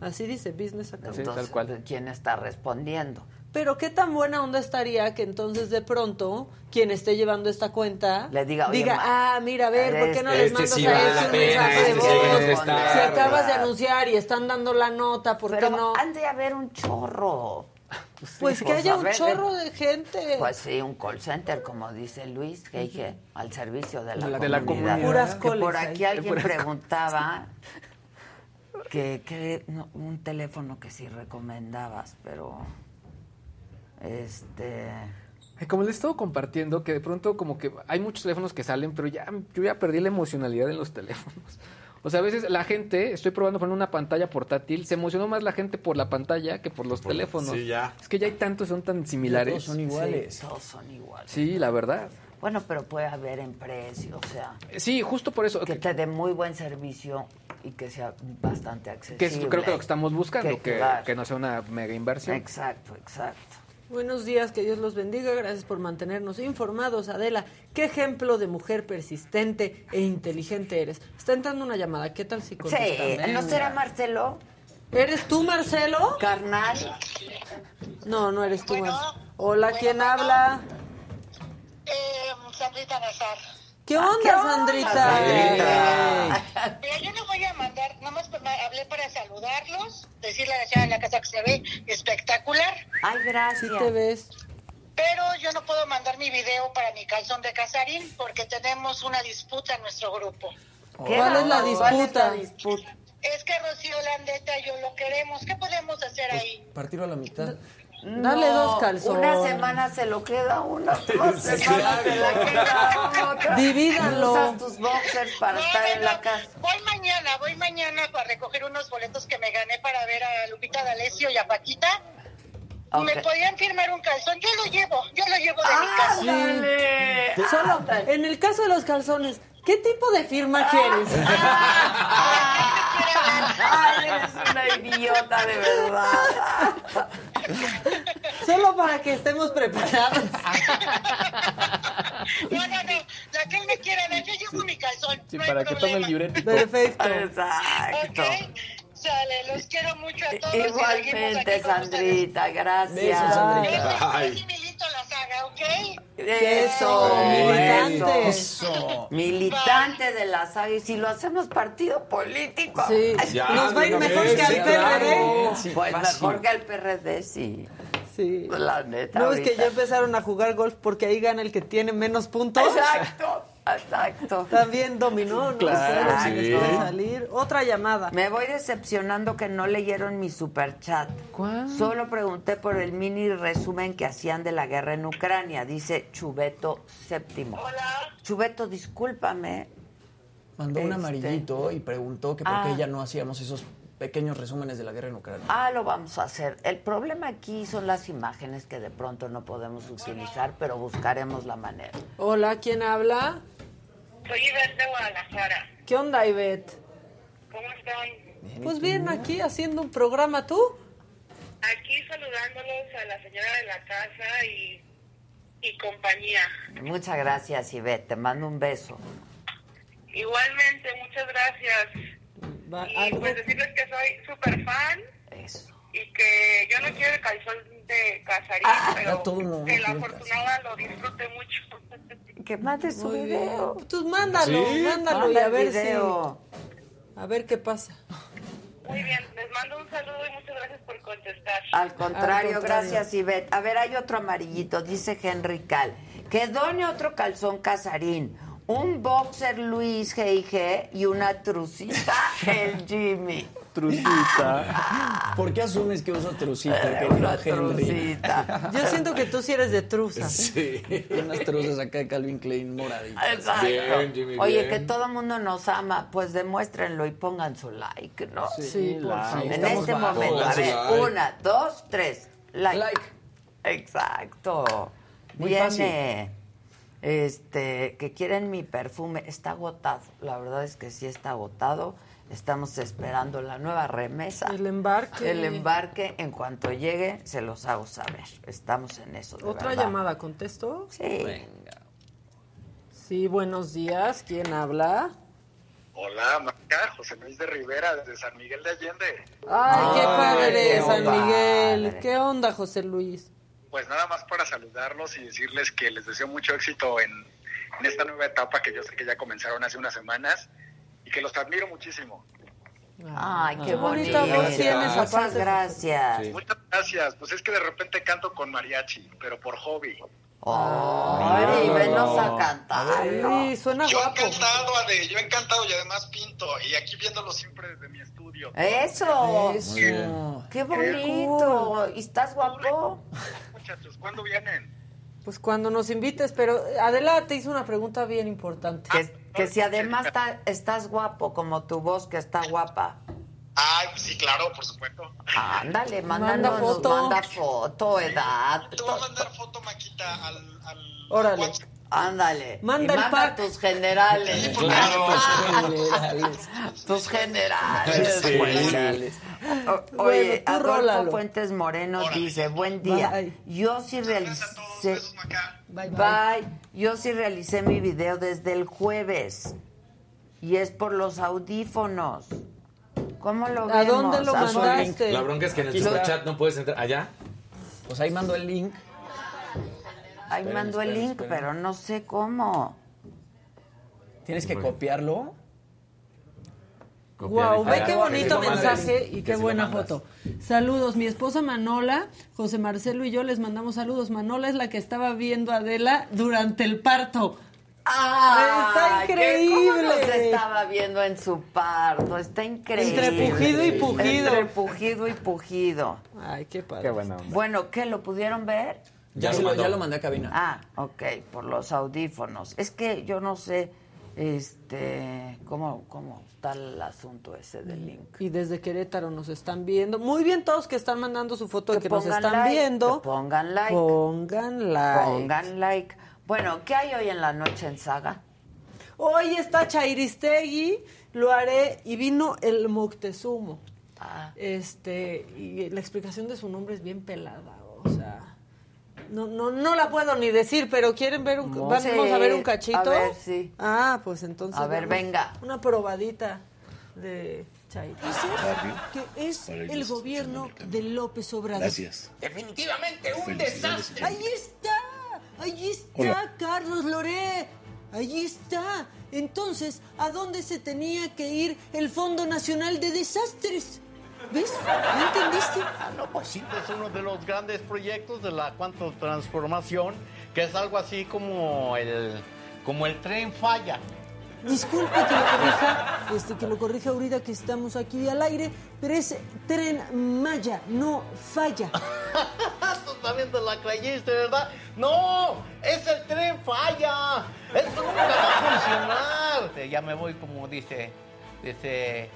Así dice, business account. Sí, Entonces, tal cual. ¿quién está respondiendo? Pero qué tan buena onda estaría que entonces de pronto quien esté llevando esta cuenta Le diga, oye, ma- ah, mira, a ver, ¿por qué no este- les este mandas sí a vale este un pena, mensaje de este sí Si acabas de anunciar y están dando la nota, ¿por Pero qué no? han de haber un chorro. Pues que haya a un ver, chorro de- gente. Pues sí, un call center, como dice Luis, que dije, al servicio de la, De la- de la comunidad. comunidad. Puras Que por aquí alguien preguntaba que, que no, un teléfono que sí recomendabas, pero este Como les he estado compartiendo, que de pronto como que hay muchos teléfonos que salen, pero ya yo ya perdí la emocionalidad en los teléfonos. O sea, a veces la gente, estoy probando poner una pantalla portátil, se emocionó más la gente por la pantalla que por los Por- teléfonos. sí, ya. Es que ya hay tantos, son tan similares. Todos son iguales. sí, todos son iguales. Sí, la verdad. Bueno, pero puede haber en precio, o sea, Sí, justo por eso. que te dé muy buen servicio y que sea bastante Que accesible. es creo que lo que estamos buscando, Que- que, que no sea una mega inversión. Exacto, exacto. Buenos días, que Dios los bendiga. Gracias por mantenernos informados, Adela. ¿Qué ejemplo de mujer persistente e inteligente eres? Está entrando una llamada. ¿Qué tal si Sí, contestan? ¿no será Marcelo? ¿Eres tú, Marcelo? Carnal. No, no eres tú, Marcelo. Hola, ¿quién habla? Eh, Sandrita Nazar. ¿Qué onda, Sandrita? Mira, yo no voy a mandar, nada más me hablé para saludarlos, decirle a la señora de la casa que se ve espectacular. Ay, gracias. Sí te ves. Pero yo no puedo mandar mi video para mi calzón de Casarín porque tenemos una disputa en nuestro grupo. ¿Cuál es la disputa? Es que Rocío Landeta y yo lo queremos. ¿Qué podemos hacer ahí? Partirlo a la mitad. Dale dos calzones. Una semana se lo queda uno, [LAUGHS] otra semana se la queda otra. Divídanlo. Usas tus boxers para No, estar no, en la casa. Voy mañana, voy mañana para recoger unos boletos que me gané para ver a Lupita D'Alessio y a Paquita. ¿Me Ok. podían firmar un calzón? Yo lo llevo, yo lo llevo de mi casa. Sí. Solo, en el caso de los calzones, ¿qué tipo de firma quieres? Ay, eres una idiota de verdad. Solo para que estemos preparados. No, no, no. La que él me quiera ver, yo llevo mi calzón. Sí, no para que tome el diurético. Perfecto. Exacto. Ok. Sale, los quiero mucho a todos. y seguimos Igualmente. Sandrita, gracias. Besos, Sandrita. Ay. Saga, ¿ok? Eso, militante. Eso. Militante de la saga. Y si lo hacemos partido político. Sí. Ya, Nos va a ir mejor que al. PRD. Sí, Pues fácil. mejor que el PRD, sí. Sí. La neta. No, es que ahorita. ya empezaron a jugar golf porque ahí gana el que tiene menos puntos. Exacto, exacto. También dominó, ¿no? Claro, sí. puede salir. Otra llamada. Me voy decepcionando que no leyeron mi superchat. ¿Cuál? Solo pregunté por el mini resumen que hacían de la guerra en Ucrania, dice Chubeto séptimo. Chubeto, discúlpame. Mandó un Este. amarillito y preguntó que por Ah. qué ya no hacíamos esos pequeños resúmenes de la guerra en Ucrania. Ah, lo vamos a hacer. El problema aquí son las imágenes que de pronto no podemos utilizar, pero buscaremos la manera. Hola, ¿quién habla? Soy Ivette de Guadalajara. ¿Qué onda, Ivette? ¿Cómo están? Pues bien, aquí haciendo un programa, ¿tú? Aquí saludándolos a la señora de la casa y, y compañía. Muchas gracias, Ivette. Te mando un beso. Igualmente, muchas gracias. Va- Y algo- pues decirles que soy súper fan Eso. y que yo no quiero el calzón de Casarín, Ah, pero todo el mundo que la quiere el afortunada lo disfrute mucho. [LAUGHS] Que mande su Muy video. bien. Pues mándalo, Sí. mándalo y a el ver video. si... A ver qué pasa. Muy bien, les mando un saludo y muchas gracias por contestar. Al contrario, Al contrario. gracias, Ivette. A ver, hay otro amarillito, dice Henry Cal. Que done otro calzón casarín, un boxer Luis G.I.G. y una trucita [LAUGHS] el Jimmy. Trucita. [LAUGHS] ¿Por qué asumes que uso trucita, Eh, querido una trucita. Yo siento que tú sí eres de truza. [LAUGHS] Sí. Unas truzas acá de Calvin Klein moraditas. Exacto. Bien, Jimmy, Oye, bien. que todo el mundo nos ama, pues demuéstrenlo y pongan su like, ¿no? Sí, por like. favor. En este momento, a ver, like. una, dos, tres, like. Like. Exacto. Muy Viene, este, que quieren mi perfume, está agotado, la verdad es que sí está agotado. Estamos esperando la nueva remesa. El embarque. El embarque, en cuanto llegue, se los hago saber. Estamos en eso. de Otra verdad. llamada, ¿contesto? Sí. Venga. Sí, buenos días. ¿Quién habla? Hola, Maca, José Luis de Rivera, desde San Miguel de Allende. Ay, qué Ay, padre, qué San padre. Miguel. ¿Qué onda, José Luis? Pues nada más para saludarlos y decirles que les deseo mucho éxito en, en esta nueva etapa que yo sé que ya comenzaron hace unas semanas y que los admiro muchísimo. Ay, qué, Qué bonito. voz tienes, Muchas gracias. Sí. Muchas gracias. Pues es que de repente canto con mariachi, pero por hobby. Ay, venos a cantar. Sí, suena Yo guapo. encantado, Ade, yo encantado y además pinto. Y aquí viéndolo siempre desde mi estudio. Eso. Eso. Qué bonito. ¿Y estás guapo? Muchachos, ¿cuándo vienen? Pues cuando nos invites, pero Adela te hizo una pregunta bien importante. Que, que si además [LAUGHS] ta- estás guapo, como tu voz que está guapa. Ay, pues sí, claro, por supuesto. Ándale, Manda foto. manda foto, edad. Te voy a mandar foto, Maquita, al, al Órale. Ándale. Manda Y el tus generales. Claro, generales. tus generales. Sí. [LAUGHS] Generales. O- oye, Bueno, Adolfo rólalo. Fuentes Moreno dice, buen día. Bye. Yo sí realicé... Bye, Bye. Yo sí realicé mi video desde el jueves. Y es por los audífonos. ¿Cómo lo ¿A vemos? dónde lo mandaste? La bronca es que en el Aquí está. superchat no puedes entrar. ¿Allá? Pues ahí mando el link. Ahí Esperen, mandó el esperen, link, esperen. pero no sé cómo. Tienes que copiarlo. Wow, ve qué bonito mensaje y qué buena foto. Saludos, mi esposa Manola, José Marcelo y yo les mandamos saludos. Manola es la que estaba viendo a Adela durante el parto. ¡Ah! Está increíble. ¿Cómo nos estaba viendo en su parto? Está increíble. Entre pujido y pujido. Entre pujido y pujido. Ay, qué padre. Qué buena onda. Bueno, ¿qué? ¿Lo pudieron ver? Ya, lo, ya lo mandé a cabina. Ah, ok, por los audífonos. Es que yo no sé, este, cómo, cómo está el asunto ese del link. Y desde Querétaro nos están viendo. Muy bien todos que están mandando su foto de que, nos están like, viendo. que pongan like. Pongan like. Pongan like. Bueno, ¿qué hay hoy en la noche en Saga? Hoy está Chairistegui, lo haré y vino el Moctezumo. Ah. Este, y la explicación de su nombre es bien pelada, o sea, no, no, no la puedo ni decir, pero quieren ver un, No. vamos Sí, a ver un cachito. a ver, sí. Ah, pues entonces. A ver, venga. Una probadita de Chairistegui, que es el gobierno de López Obrador. Gracias. Definitivamente un desastre. Ahí está, ahí está, Hola. Carlos Loré. Ahí está. Entonces, ¿a dónde se tenía que ir el Fondo Nacional de Desastres? ¿Ves? ¿No entendiste? Ah, no, pues sí, es uno de los grandes proyectos de la cuanto transformación, que es algo así como el, como el tren falla. Disculpe que lo corrija, este, que lo corrija ahorita que estamos aquí al aire, pero es tren Maya, no falla. [LAUGHS] También te la creíste, ¿verdad? No, es el tren falla. Eso nunca va a funcionar. Ya me voy como dice, dice,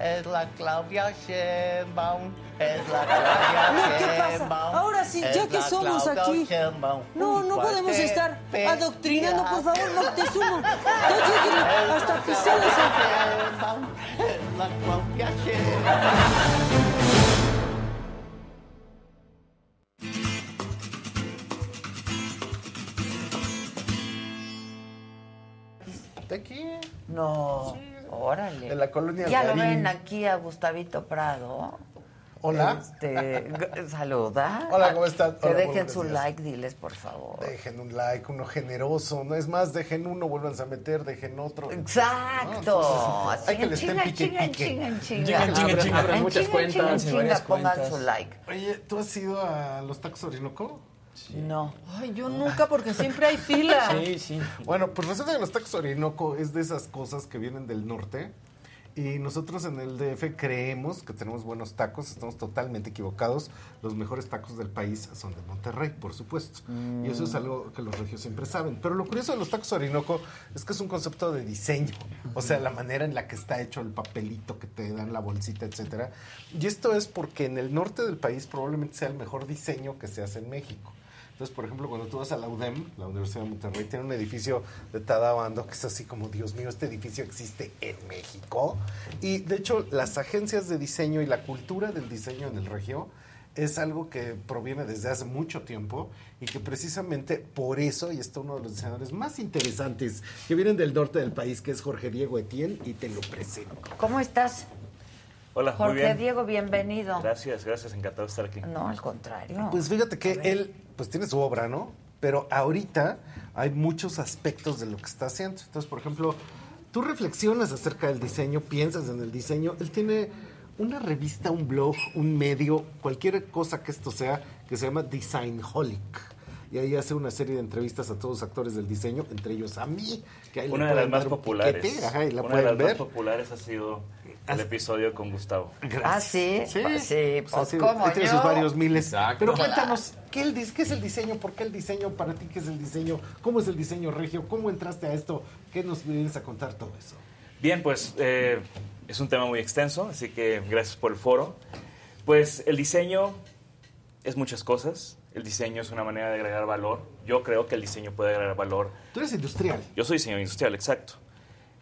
es la Claudia Sheinbaum, es la [LAUGHS] Claudia No, ¿qué pasa? Ahora sí, ya que somos Claudia aquí. Sheinbaum. No, no podemos estar adoctrinando, por favor, [LAUGHS] Moctezuma. Ya lleguen hasta que se les... Sheinbaum, es la Claudia Sheinbaum. ¿De aquí? No, órale. De la colonia Ya lo ven aquí a Gustavito Prado. Hola. Este, [LAUGHS] saluda. Hola, ¿cómo están? Que Hola, dejen su días. like, diles, por favor. Dejen un like, uno generoso. No es más, dejen uno, vuelvan a meter, dejen otro. Exacto. No, entonces, hay que le estén Chinga, pique, chinga, pique. chinga, chinga. Chinga, chinga, Abran- En muchas chinga, cuentas, chinga, chinga, chinga, pongan cuentas. su like. Oye, ¿tú has ido a los tacos Orinoco? No. Ay, yo nunca, porque siempre hay fila. sí. Bueno, pues resulta que los tacos Orinoco es de esas cosas que vienen del norte. Y nosotros en el DF creemos que tenemos buenos tacos, estamos totalmente equivocados. Los mejores tacos del país son de Monterrey, por supuesto. Y eso es algo que los regios siempre saben. Pero lo curioso de los tacos Orinoco es que es un concepto de diseño. O sea, la manera en la que está hecho el papelito que te dan, la bolsita, etcétera. Y esto es porque en el norte del país probablemente sea el mejor diseño que se hace en México. Entonces, por ejemplo, cuando tú vas a la UDEM, la Universidad de Monterrey, tiene un edificio de Tadabando que es así como, Dios mío, este edificio existe en México. Y de hecho, las agencias de diseño y la cultura del diseño en el regio es algo que proviene desde hace mucho tiempo y que precisamente por eso, y está uno de los diseñadores más interesantes que vienen del norte del país, que es Jorge Diego Etienne, y te lo presento. ¿Cómo estás? Hola, muy Jorge bien. Diego, bienvenido. Gracias, gracias, encantado de estar aquí. No, al contrario. Pues fíjate que él, pues tiene su obra, ¿no? Pero ahorita hay muchos aspectos de lo que está haciendo. Entonces, por ejemplo, tú reflexionas acerca del diseño, piensas en el diseño. Él tiene una revista, un blog, un medio, cualquier cosa que esto sea, que se llama Designholic. Y ahí hace una serie de entrevistas a todos los actores del diseño, entre ellos a mí, que ahí Una de las más un populares. piquete, ajá, y la Una de las ver. más populares ha sido el episodio con Gustavo. Ah, sí, Sí, pues sí, pues pues tiene yo. sus varios miles. Pero Claro. cuéntanos, ¿qué, el dis- ¿qué es el diseño? ¿Por qué el diseño? ¿Para ti qué es el diseño? ¿Cómo es el diseño regio? ¿Cómo entraste a esto? ¿Qué nos vienes a contar todo eso? Bien, pues eh, es un tema muy extenso, así que gracias por el foro. Pues el diseño es muchas cosas. El diseño es una manera de agregar valor. Yo creo que el diseño puede agregar valor. Tú eres industrial. Yo soy diseñador industrial, exacto.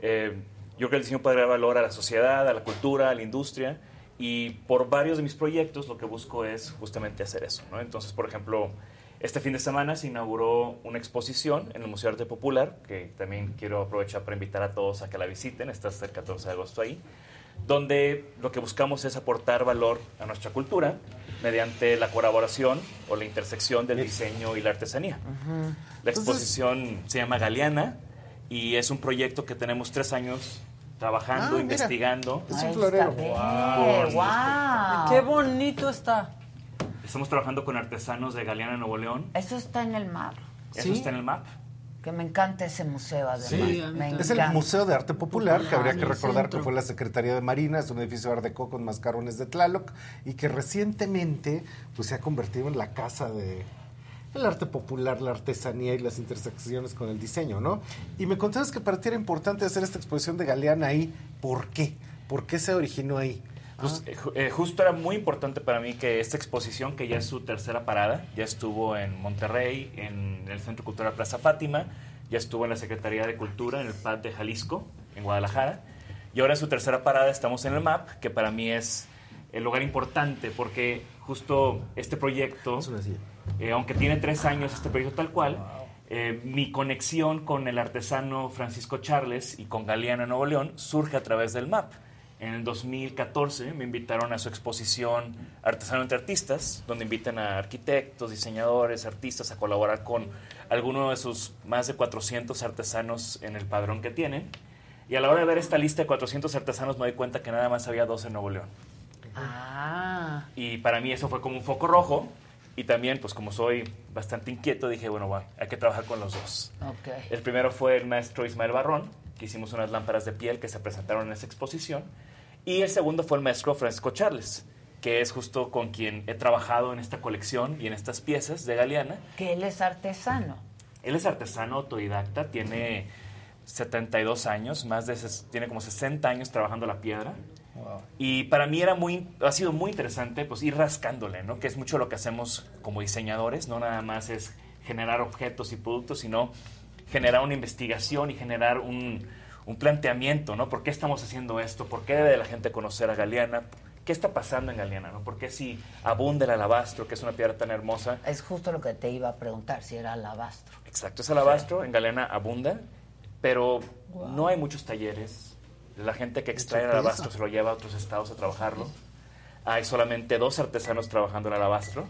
Eh, yo creo que el diseño puede agregar valor a la sociedad, a la cultura, a la industria. Y por varios de mis proyectos lo que busco es justamente hacer eso. ¿no? Entonces, por ejemplo, este fin de semana se inauguró una exposición en el Museo de Arte Popular, que también quiero aprovechar para invitar a todos a que la visiten, está hasta el 14 de agosto ahí, donde lo que buscamos es aportar valor a nuestra cultura mediante la colaboración o la intersección del diseño y la artesanía. La exposición se llama Galeana y es un proyecto que tenemos tres años trabajando, Ah, mira. investigando. Es un florero. Wow. Qué bonito está. Estamos trabajando con artesanos de Galeana, Nuevo León. Eso está en el mar. Eso está en el map. Que me encanta ese museo, además. me es el. Museo de Arte Popular, que habría que recordar que fue la Secretaría de Marina, es un edificio Art Deco con mascarones de Tlaloc y que recientemente pues, se ha convertido en la casa de el arte popular, la artesanía y las intersecciones con el diseño, ¿no? Y me contabas que para ti era importante hacer esta exposición de Galeana ahí. ¿Por qué? ¿Por qué se originó ahí? Pues, eh, ju- eh, justo era muy importante para mí que esta exposición, que ya es su tercera parada, ya estuvo en Monterrey, en el Centro Cultural Plaza Fátima, ya estuvo en la Secretaría de Cultura, en el PAD de Jalisco, en Guadalajara, y ahora en su tercera parada estamos en el MAP, que para mí es el lugar importante, porque justo este proyecto, eh, aunque tiene tres años este proyecto tal cual, eh, mi conexión con el artesano Francisco Charles y con Galeana Nuevo León surge a través del MAP. En el 2014 me invitaron a su exposición Artesano entre Artistas, donde invitan a arquitectos, diseñadores, artistas a colaborar con alguno de sus más de 400 artesanos en el padrón que tienen. Y a la hora de ver esta lista de 400 artesanos me doy cuenta que nada más había dos en Nuevo León. Ah. Y para mí eso fue como un foco rojo. Y también, pues como soy bastante inquieto, dije, bueno, va, hay que trabajar con los dos. Ok. El primero fue el maestro Ismael Barrón, que hicimos unas lámparas de piel que se presentaron en esa exposición. Y el segundo fue el maestro Francisco Charles, que es justo con quien he trabajado en esta colección y en estas piezas de Galeana. Que él es artesano. Él es artesano autodidacta, tiene 72 años, más de tiene como 60 años trabajando la piedra. Y para mí era muy, ha sido muy interesante pues ir rascándole, ¿no? Que es mucho lo que hacemos como diseñadores, no nada más es generar objetos y productos, sino generar una investigación y generar un, un planteamiento, ¿no? ¿Por qué estamos haciendo esto? ¿Por qué debe la gente conocer a Galeana? ¿Qué está pasando en Galeana? ¿no? ¿Por qué si abunda el alabastro, que es una piedra tan hermosa? Es justo lo que te iba a preguntar, si era alabastro. Exacto, es alabastro, en Galeana abunda, pero no hay muchos talleres. La gente que extrae el alabastro se lo lleva a otros estados a trabajarlo. Hay solamente dos artesanos trabajando el alabastro.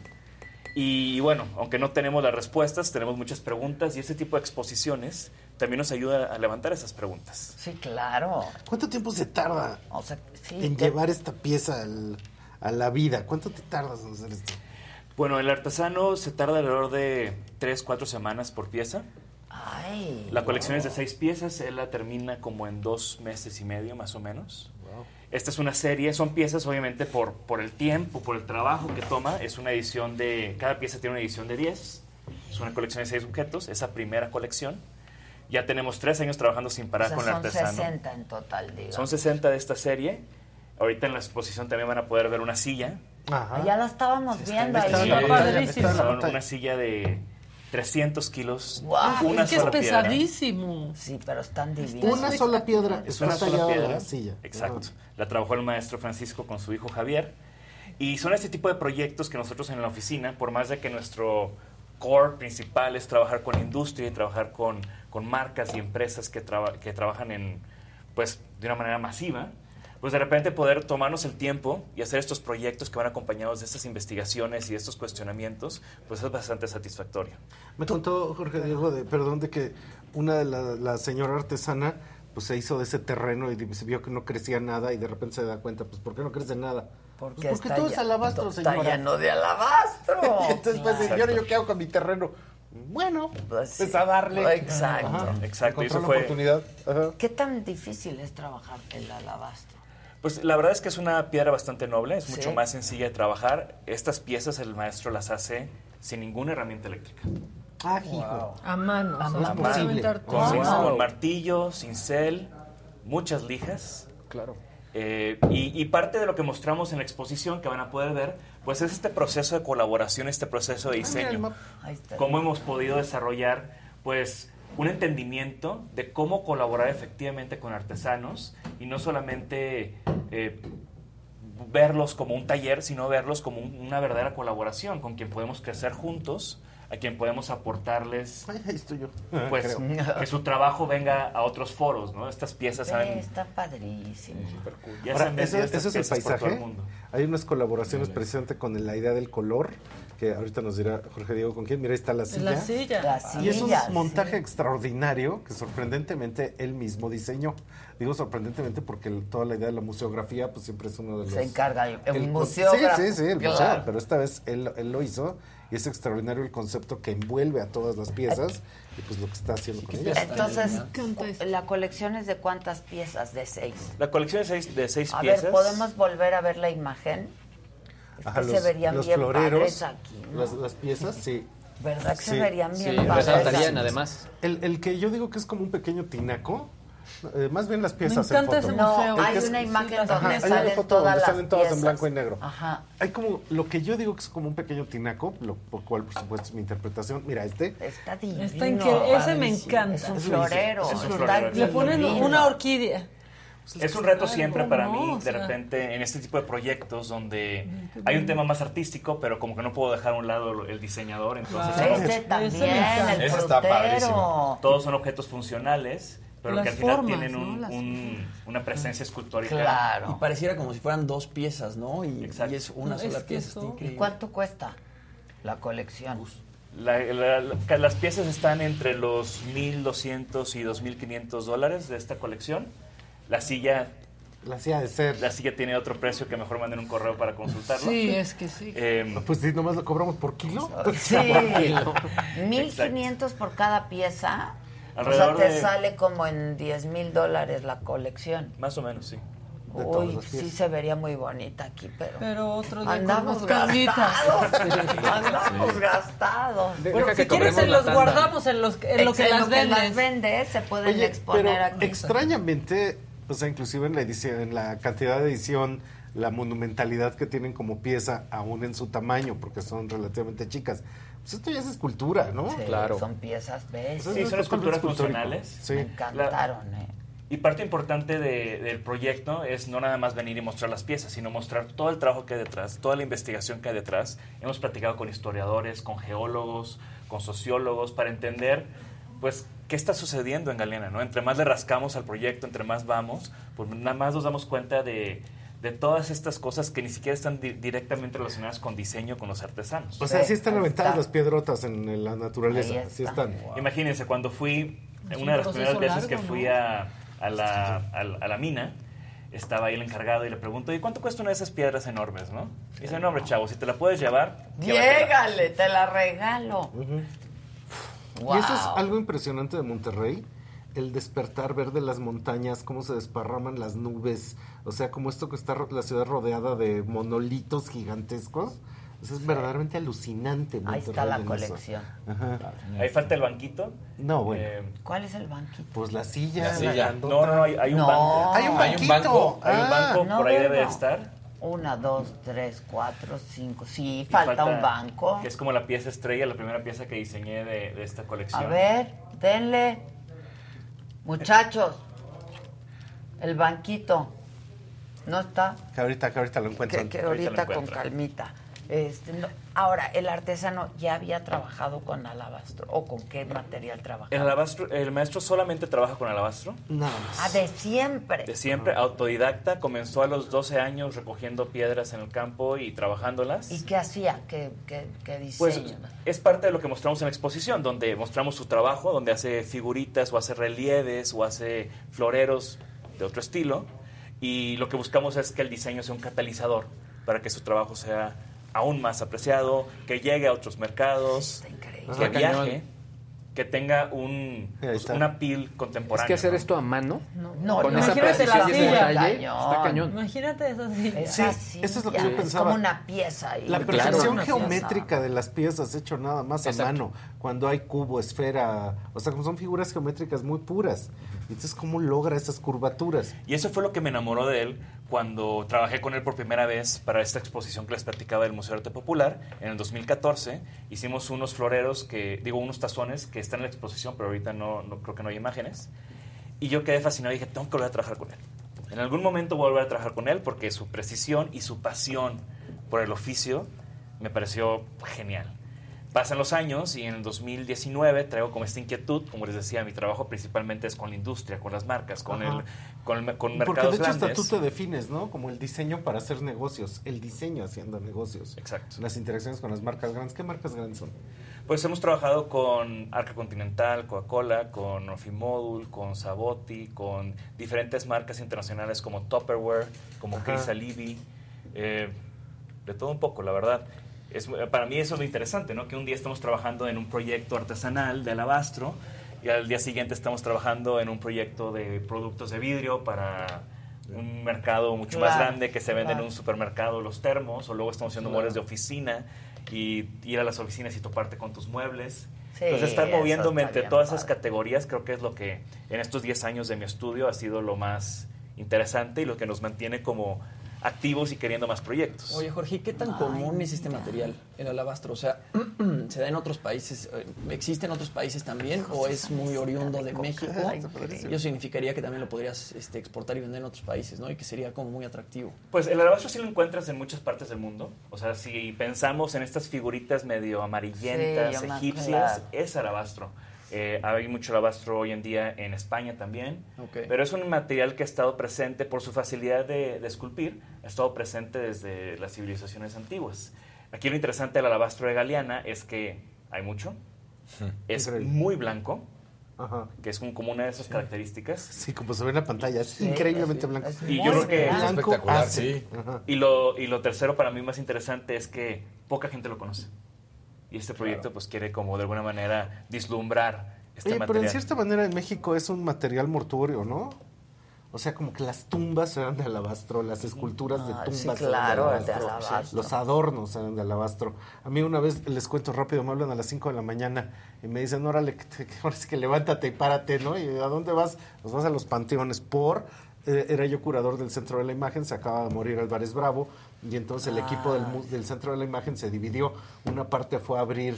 Y bueno, aunque no tenemos las respuestas, tenemos muchas preguntas y este tipo de exposiciones también nos ayuda a levantar esas preguntas. Sí, claro. ¿Cuánto tiempo se tarda O sea, sí, en te- llevar esta pieza al- a la vida? ¿Cuánto te tardas en hacer esto? Bueno, el artesano se tarda alrededor de 3, 4 semanas por pieza. Ay. La colección es de seis piezas, él la termina como en dos meses y medio más o menos. Esta es una serie, son piezas obviamente por, por el tiempo, por el trabajo que toma. Es una edición de, cada pieza tiene una edición de 10. Es una colección de seis objetos, esa primera colección. Ya tenemos tres años trabajando sin o parar sea, con el son artesano. 60 en total, digamos. Son 60 de esta serie. Ahorita en la exposición también van a poder ver una silla. Ah, Ya la estábamos viendo ahí. Sí, Está son una silla de 300 kilos. Guau, una es que es sola piedra. pesadísimo. Sí, pero están divinos. Una sola piedra Es una sola piedra. la silla. Exacto. La trabajó el maestro Francisco con su hijo Javier. Y son este tipo de proyectos que nosotros en la oficina, por más de que nuestro core principal es trabajar con industria y trabajar con, con marcas y empresas que, traba- que trabajan en, pues, de una manera masiva, pues de repente poder tomarnos el tiempo y hacer estos proyectos que van acompañados de estas investigaciones y de estos cuestionamientos, pues es bastante satisfactorio. Me contó Jorge Diego, de, perdón, de que una de la, la señora artesana pues se hizo de ese terreno y se vio que no crecía nada y de repente se da cuenta, pues ¿por qué no crece nada? Porque, Pues porque está todo es ya- alabastro, está señora. lleno de alabastro. [LAUGHS] Entonces, pues, Claro. ¿y ahora yo qué hago con mi terreno? Bueno, Pues, pues a darle. Exacto. Ajá. Exacto, eso fue- oportunidad. Ajá. ¿Qué tan difícil es trabajar el alabastro? Pues la verdad es que es una piedra bastante noble, es Sí. mucho más sencilla de trabajar. Estas piezas el maestro las hace sin ninguna herramienta eléctrica. Ah, hijo. A mano. A mano. Posible. Con. Wow. martillo, cincel, muchas lijas. Claro. Eh, y, y parte de lo que mostramos en la exposición que van a poder ver, pues es este proceso de colaboración, este proceso de diseño. Cómo hemos podido desarrollar, pues, un entendimiento de cómo colaborar efectivamente con artesanos y no solamente eh, verlos como un taller, sino verlos como un- una verdadera colaboración con quien podemos crecer juntos, a quien podemos aportarles [LAUGHS] Ahí estoy yo. pues Creo. que su trabajo venga a otros foros, ¿no? Estas piezas Ve, han está padrísimo. ya Ahora, se eso, es el paisaje. mundo. Hay unas colaboraciones precisamente con la idea del color, que ahorita nos dirá Jorge Diego con quién. Mira, ahí está la silla. La silla. La Y es un silla, montaje extraordinario que sorprendentemente él mismo diseñó. Digo sorprendentemente porque el- toda la idea de la museografía pues siempre es uno de los... Se encarga el- museógrafo, Sí, sí, sí, el claro. museo, pero esta vez él, él lo hizo y es extraordinario el concepto que envuelve a todas las piezas y pues lo que está haciendo con ellas. Entonces, ¿la colección es de cuántas piezas? De seis. La colección de seis, de seis A piezas. ver, ¿podemos volver a ver la imagen? Es Ajá, que se verían los bien floreros, aquí, ¿no? las, las piezas, sí. ¿Verdad que se Sí. verían bien Sí, padres? resaltarían, además. El, el que yo digo que es como un pequeño tinaco, eh, más bien las piezas encanta en foto. ese museo. No, hay que es- una imagen Ajá, donde hay una salen foto todas donde las salen todas en blanco y negro. Ajá. Hay como lo que yo digo que es como un pequeño tinaco, lo por cual por supuesto es mi interpretación. Mira, este. Está divino. Está increíble. Ese me encanta. Es un florero. Es un está florero. Le ponen divino. una orquídea. Es un reto siempre para no, mí, o de repente, en este tipo de proyectos donde hay un tema más artístico, pero como que no puedo dejar a un lado el diseñador, entonces Ese también, el Ese está padrísimo. todos son objetos funcionales, pero que al final formas, tienen un- ¿no? Las- un- una presencia escultórica. Y Claro. pareciera como si fueran dos piezas, ¿no? Y, Exacto. y es una No, sola es pieza. eso- ¿Y cuánto cuesta la colección? La- la- la- las piezas están entre los 1.200 y 2.500 dólares de esta colección. La silla, La hacía de ser. la silla tiene otro precio que mejor manden un correo para consultarlo. Sí, es que sí. Em, Pues sí, nomás lo cobramos por kilo. Sí. [LAUGHS] 1500 por cada pieza. Alrededor o sea, te de- sale como en 10 mil dólares la colección. más o menos, sí. De Uy, sí se vería muy bonita aquí, pero... Pero otro día Andamos gastados. [LAUGHS] Andamos gastados. De- Bueno, si que quieres se los tanda. guardamos en, los, en lo que En las lo que vendes. las vendes se pueden Oye, exponer pero aquí. extrañamente, o sea, inclusive en la edición, en la cantidad de edición, la monumentalidad que tienen como pieza, aún en su tamaño, porque son relativamente chicas. Pues esto ya es escultura, ¿no? Sí, Claro. Son piezas, ¿ves? Pues Sí, son esculturas funcionales. Sí. Me encantaron, ¿eh? Y parte importante de- del proyecto es no nada más venir y mostrar las piezas, sino mostrar todo el trabajo que hay detrás, toda la investigación que hay detrás. Hemos platicado con historiadores, con geólogos, con sociólogos, para entender, pues, qué está sucediendo en Galeana, ¿no? Entre más le rascamos al proyecto, entre más vamos, pues nada más nos damos cuenta de, de todas estas cosas que ni siquiera están di- directamente relacionadas con diseño, con los artesanos. O sea, sí están aventadas está. las piedrotas en la naturaleza. Sí está. están. Imagínense, cuando fui, Es una de las primeras veces que fui ¿no? a, a la, a la- a la mina, estaba ahí el encargado y le pregunto, ¿y cuánto cuesta una de esas piedras enormes, no? Y dice, no, hombre, chavo, si te la puedes llevar, llévatela". Llégale, te la regalo. Y eso es Wow. algo impresionante de Monterrey, el despertar, ver de las montañas, cómo se desparraman las nubes, o sea, como esto que está la ciudad rodeada de monolitos gigantescos. Eso es verdaderamente alucinante. Ahí está la colección. Ajá. Ahí falta el banquito. No, bueno. Eh, ¿Cuál es el banquito? Pues la silla. La la silla. grandota. no, no, no, hay, hay un No. banco. Hay un Hay un banquito. banco, Hay un Ah, banco, no por ahí debe de estar. Una, dos, tres, cuatro, cinco. Sí, falta, un banco. Que es como la pieza estrella, la primera pieza que diseñé de, de esta colección. A ver, denle. Muchachos, el banquito. ¿No está? Que ahorita, que ahorita lo encuentran. Que, que ahorita ahorita con calmita. Este, no- Ahora, ¿el artesano ya había trabajado con alabastro? ¿O con qué material trabajaba? El, alabastro, el maestro solamente trabaja con alabastro. Nada más. Ah, de siempre. De siempre, autodidacta, comenzó a los 12 años recogiendo piedras en el campo y trabajándolas. ¿Y qué hacía? ¿Qué, qué, qué Pues diseño? es parte de lo que mostramos en la exposición, donde mostramos su trabajo, donde hace figuritas o hace relieves o hace floreros de otro estilo. Y lo que buscamos es que el diseño sea un catalizador para que su trabajo sea aún más apreciado, que llegue a otros mercados, Está increíble. que viaje, cañón. que tenga un, Ahí pues, una piel Es contemporánea. que hacer ¿no? esto a mano, No, con no, esa imagínate la silla. está cañón. Imagínate eso sí. Eso es lo que yo pensaba. como una pieza. y- La Claro. perfección Una geométrica pieza. de las piezas hecho nada más a mano, cuando hay cubo, esfera, o sea, como son figuras geométricas muy puras. Entonces, ¿cómo logra esas curvaturas? Y eso fue lo que me enamoró de él cuando trabajé con él por primera vez para esta exposición que les platicaba del Museo de Arte Popular en el 2014. Hicimos unos floreros que, digo, unos tazones que están en la exposición, pero ahorita no, creo que no hay imágenes. Y yo quedé fascinado y dije, tengo que volver a trabajar con él. En algún momento voy a volver a trabajar con él porque su precisión y su pasión por el oficio me pareció genial. Pasan los años y en el 2019 traigo como esta inquietud, como les decía, mi trabajo principalmente es con la industria, con las marcas, con Ajá. el con, el- con Porque mercados de hecho hasta tú te defines, ¿no? Como el diseño para hacer negocios, el diseño haciendo negocios. Exacto. Las interacciones con las marcas grandes. ¿Qué marcas grandes son? Pues hemos trabajado con Arca Continental, Coca-Cola, con Ofimodul, con Saboti, con diferentes marcas internacionales como Tupperware, como. Crisalibi, eh, de todo un poco, la verdad. Es, para mí eso es lo interesante, ¿no? Que un día estamos trabajando en un proyecto artesanal de alabastro y al día siguiente estamos trabajando en un proyecto de productos de vidrio para un mercado mucho más Claro, grande que se vende claro. en un supermercado los termos o luego estamos haciendo Claro. muebles de oficina y ir a las oficinas y toparte con tus muebles. Sí, Entonces estar moviéndome entre todas esas padre. categorías creo que es lo que en estos 10 años de mi estudio ha sido lo más interesante y lo que nos mantiene como activos y queriendo más proyectos. Oye, Jorge, ¿qué tan común es este material, el alabastro? O sea, [CLEARS THROAT] ¿se da en otros países? eh, ¿Existe en otros países también? ¿O es muy oriundo de México? Eso significaría que también lo podrías este, exportar y vender en otros países, ¿no? Y que sería como muy atractivo. Pues el alabastro sí lo encuentras en muchas partes del mundo. O sea, si pensamos en estas figuritas medio amarillentas, Sí, egipcias, es alabastro. Eh, hay mucho alabastro hoy en día en España también. Ok. Pero es un material que ha estado presente por su facilidad de, de esculpir, ha estado presente desde las civilizaciones antiguas. Aquí lo interesante del alabastro de Galeana es que hay mucho, es muy blanco, Ajá. que es como una de esas características. Sí, como se ve en la pantalla, es Sí, increíblemente sí, blanco. Y yo creo que Blanco hace. Ajá. Y lo, y lo tercero para mí más interesante es que poca gente lo conoce. Y este proyecto pues quiere como de alguna manera vislumbrar este Oye, pero material. en cierta manera en México es un material mortuorio, ¿no? O sea, como que las tumbas eran de alabastro, las esculturas de Ah, tumbas sí, eran claro, de de alabastro, alabastro. los adornos eran de alabastro. A mí una vez, les cuento rápido, me hablan a las 5 de la mañana y me dicen, órale, que, te- que ahora sí que levántate y párate, ¿no? ¿Y a dónde vas? Pues vas a los panteones por... eh, era yo curador del Centro de la Imagen, se acaba de morir Álvarez Bravo y entonces el equipo del, del Centro de la Imagen se dividió. Una parte fue a abrir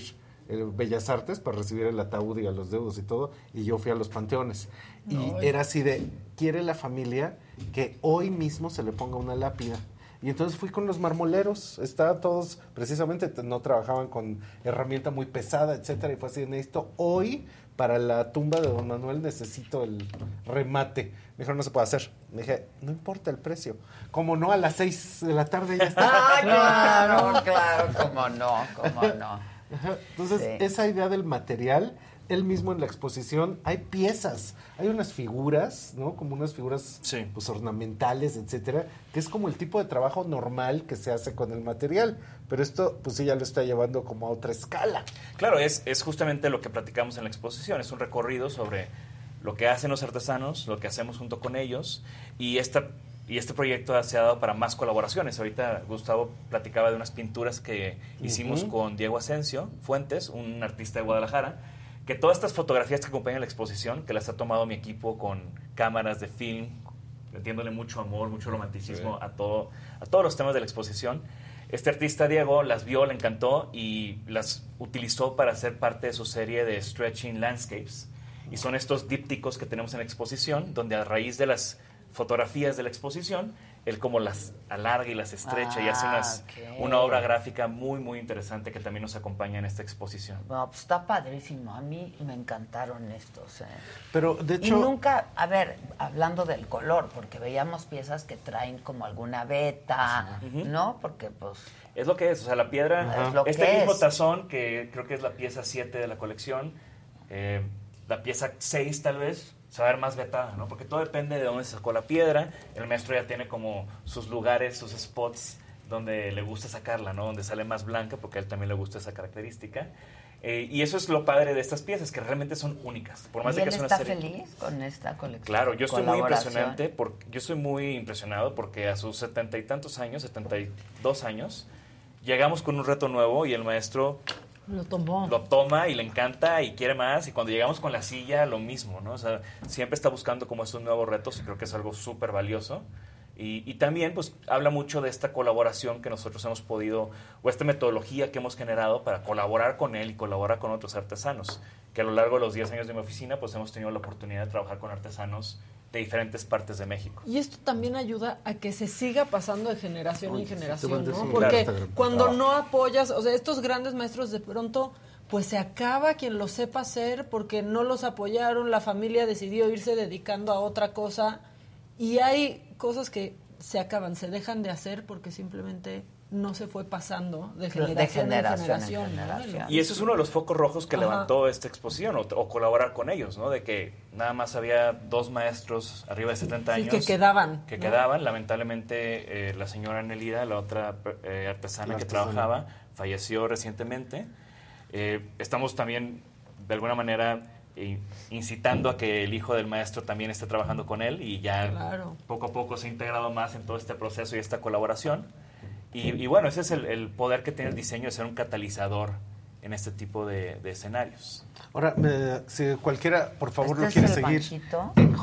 el Bellas Artes para recibir el ataúd y a los deudos y todo, y yo fui a los panteones. Y Ay. era así de, quiere la familia que hoy mismo se le ponga una lápida. Y entonces fui con los marmoleros, estaban todos, precisamente no trabajaban con herramienta muy pesada, etcétera, y fue así, necesito hoy para la tumba de don Manuel necesito el remate. Me dijeron, no se puede hacer. Me dije, no importa el precio. Como no, a las seis de la tarde ya está. [LAUGHS] Ah, claro, claro, cómo no, cómo no. [LAUGHS] Entonces, Sí. esa idea del material, él mismo en la exposición, hay piezas, hay unas figuras, ¿no? Como unas figuras pues, ornamentales, etcétera, que es como el tipo de trabajo normal que se hace con el material. Pero esto, pues sí, ya lo está llevando como a otra escala. Claro, es, es justamente lo que platicamos en la exposición, es un recorrido sobre lo que hacen los artesanos, lo que hacemos junto con ellos y esta y este proyecto se ha dado para más colaboraciones. Ahorita Gustavo platicaba de unas pinturas que hicimos Ujú. con Diego Asensio Fuentes, un artista de Guadalajara, que todas estas fotografías que acompañan la exposición, que las ha tomado mi equipo con cámaras de film, metiéndole mucho amor, mucho romanticismo a, todo, a todos los temas de la exposición. Este artista Diego las vio, le encantó y las utilizó para hacer parte de su serie de Stretching Landscapes. Y son estos dípticos que tenemos en la exposición, donde a raíz de las fotografías de la exposición, él como las alarga y las estrecha y hace Ah, unas, una obra gráfica muy, muy interesante que también nos acompaña en esta exposición. No, pues está padrísimo. A mí me encantaron estos. ¿eh? Pero, de Y hecho... nunca, a ver, hablando del color, porque veíamos piezas que traen como alguna beta, ¿no? Porque pues... Es lo que es, o sea, la piedra, Es lo este que mismo es. tazón, que creo que es la pieza 7 de la colección, eh, la pieza 6 tal vez, se va a ver más vetada, ¿no? Porque todo depende de dónde se sacó la piedra, el maestro ya tiene como sus lugares, sus spots donde le gusta sacarla, ¿no? Donde sale más blanca, porque a él también le gusta esa característica. Eh, y eso es lo padre de estas piezas, que realmente son únicas. Por más ¿Y de él que es una está serie. feliz con esta colección? Claro, yo estoy muy impresionante, porque, yo estoy muy impresionado porque a sus setenta y tantos años, setenta y dos años, llegamos con un reto nuevo y el maestro Lo tomó. lo toma y le encanta y quiere más y cuando llegamos con la silla lo mismo, ¿no? O sea, siempre está buscando como estos nuevos retos y creo que es algo súper valioso. Y, y también pues habla mucho de esta colaboración que nosotros hemos podido, o esta metodología que hemos generado para colaborar con él y colaborar con otros artesanos, que a lo largo de los 10 años de mi oficina pues hemos tenido la oportunidad de trabajar con artesanos de diferentes partes de México. Y esto también ayuda a que se siga pasando de generación Oye, en generación, ¿no? Porque cuando no apoyas, o sea, estos grandes maestros de pronto, pues se acaba quien lo sepa hacer porque no los apoyaron, la familia decidió irse dedicando a otra cosa y hay cosas que se acaban, se dejan de hacer porque simplemente no se fue pasando de De generación, generación en en generación. Y eso es uno de los focos rojos que Ajá. levantó esta exposición o, o colaborar con ellos, ¿no? De que nada más había dos maestros arriba de 70 Sí, años. que quedaban, Que ¿no? quedaban. Lamentablemente, eh, la señora Nelida, la otra eh, artesana La que artesana. trabajaba, falleció recientemente. Eh, estamos también, de alguna manera, incitando a que el hijo del maestro también esté trabajando con él y ya Claro. poco a poco se ha integrado más en todo este proceso y esta colaboración. Y, y bueno, ese es el, el poder que tiene el diseño de ser un catalizador en este tipo de, de escenarios. Ahora, me- si cualquiera, por favor, ¿Este lo quiere seguir en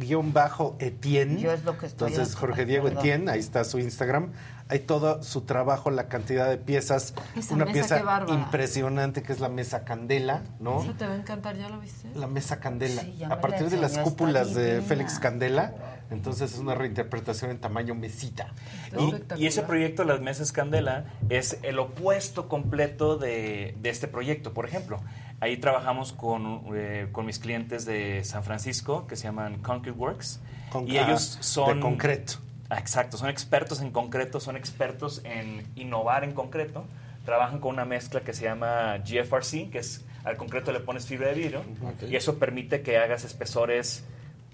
JD-Etienne. Yo es lo que estoy Entonces, Jorge Diego perdón. Etienne, ahí está su Instagram. Hay todo su trabajo, la cantidad de piezas. Esa una mesa, pieza impresionante que es la mesa Candela, ¿no? Eso te va a encantar, ¿ya lo viste? La mesa Candela. Sí, a la partir de las cúpulas de. Félix Candela, entonces es una reinterpretación en tamaño mesita. Y, y ese proyecto, las mesas Candela, es el opuesto completo de, de este proyecto. Por ejemplo, ahí trabajamos con, eh, con mis clientes de San Francisco, que se llaman Concrete Works. Con- y ah, ellos son... de concreto. Ah, Exacto, son expertos en concreto, son expertos en innovar en concreto. Trabajan con una mezcla que se llama GFRC, que es al concreto le pones fibra de vidrio, y eso permite que hagas espesores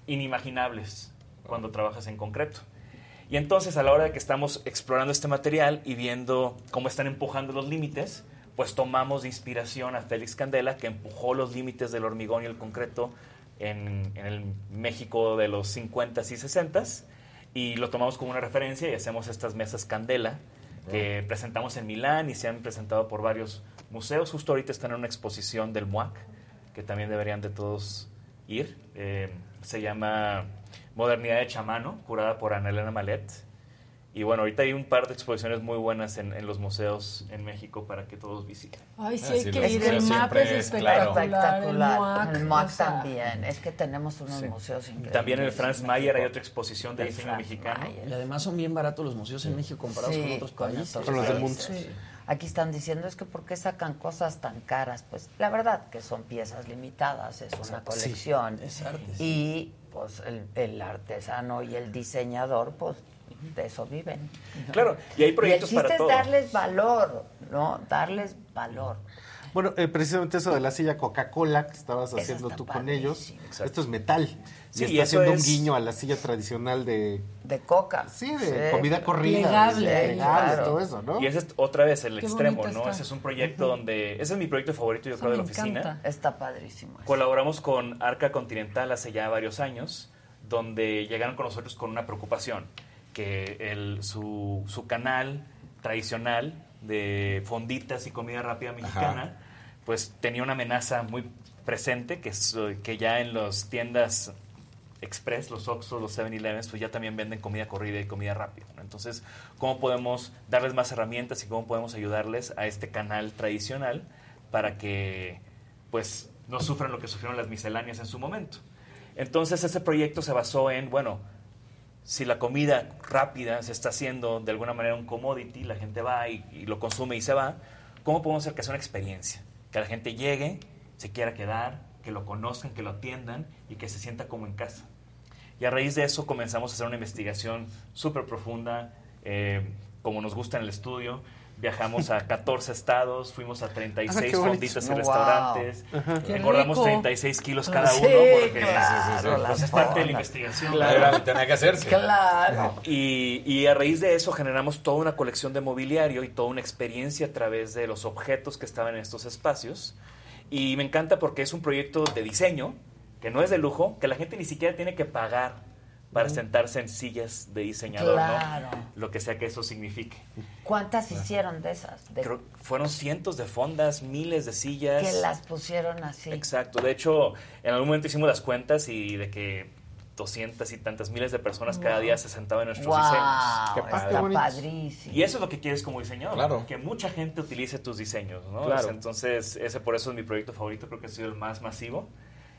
inimaginables cuando trabajas en concreto. Y entonces a la hora de que estamos explorando este material y viendo cómo están empujando los límites, pues tomamos de inspiración a Félix Candela, que empujó los límites del hormigón y el concreto en, en el México de los 50s y 60s, y lo tomamos como una referencia y hacemos estas mesas Candela, que presentamos en Milán y se han presentado por varios museos. Justo ahorita están en una exposición del MUAC, que también deberían de todos ir. Eh, se llama Modernidad de Chamano, curada por Ana Elena Malet. Y bueno, ahorita hay un par de exposiciones muy buenas en, en los museos en México para que todos visiten. Ay, sí, Ah, hay sí, que los ir. El siempre es espectacular. Espectacular. El MUAC o sea, también. Es que tenemos unos Sí. museos increíbles. También en el Franz Mayer hay otra exposición de El diseño Franz mexicano. Y además son bien baratos los museos en México comparados Sí, con otros con países. otros países. Aquí están diciendo es que por qué sacan cosas tan caras. Pues la verdad que son piezas limitadas, es una Sí, colección. es arte, sí. Y pues el, el artesano y el diseñador, pues de eso viven. Claro, y hay proyectos y el para todo. es darles valor, ¿no? Darles valor. Bueno, eh, precisamente eso de la silla Coca-Cola que estabas haciendo tú con ellos. Exacto. Esto es metal. Sí, y está haciendo es- un guiño a la silla tradicional de, De coca. sí, de Sí. comida corrida. Plegable, de- claro. todo eso, ¿no? Y ese es otra vez el Qué extremo, ¿no? está. Ese es un proyecto donde... Ese es mi proyecto favorito, yo Eso creo, de la oficina. encanta. Está padrísimo. eso. Colaboramos con Arca Continental hace ya varios años, donde llegaron con nosotros con una preocupación, que el, su, su canal tradicional de fonditas y comida rápida mexicana, pues tenía una amenaza muy presente, que, es, que ya en las tiendas Express, los Oxxo, los 7-Elevens, pues ya también venden comida corrida y comida rápida. ¿no? Entonces, ¿cómo podemos darles más herramientas y cómo podemos ayudarles a este canal tradicional para que pues no sufran lo que sufrieron las misceláneas en su momento? Entonces, ese proyecto se basó en, bueno, si la comida rápida se está haciendo de alguna manera un commodity, la gente va y lo consume y se va, ¿cómo podemos hacer que sea una experiencia? Que la gente llegue, se quiera quedar, que lo conozcan, que lo atiendan y que se sienta como en casa. Y a raíz de eso comenzamos a hacer una investigación súper profunda, eh, como nos gusta en el estudio. Viajamos a [LAUGHS] 14 estados, fuimos a 36 Ah, fonditas y Wow. restaurantes. Qué Engordamos rico. 36 kilos cada Sí, uno porque claro, pues, las es parte de la investigación. Claro, tenía que hacerse. Claro. Y, y a raíz de eso generamos toda una colección de mobiliario y toda una experiencia a través de los objetos que estaban en estos espacios. Y me encanta porque es un proyecto de diseño, que no es de lujo, que la gente ni siquiera tiene que pagar para sentarse en sillas de diseñador, Claro. ¿no? Lo que sea que eso signifique. ¿Cuántas hicieron de esas? De- Creo que fueron cientos de fondas, miles de sillas. que las pusieron así. Exacto. De hecho, en algún momento hicimos las cuentas y de que 200 y tantas miles de personas cada día se sentaban en nuestros Wow, diseños. Qué padre. está padrísimo. Y eso es lo que quieres como diseñador. Claro. Que mucha gente utilice tus diseños, ¿no? Claro. Entonces, ese por eso es mi proyecto favorito, creo que ha sido el más masivo.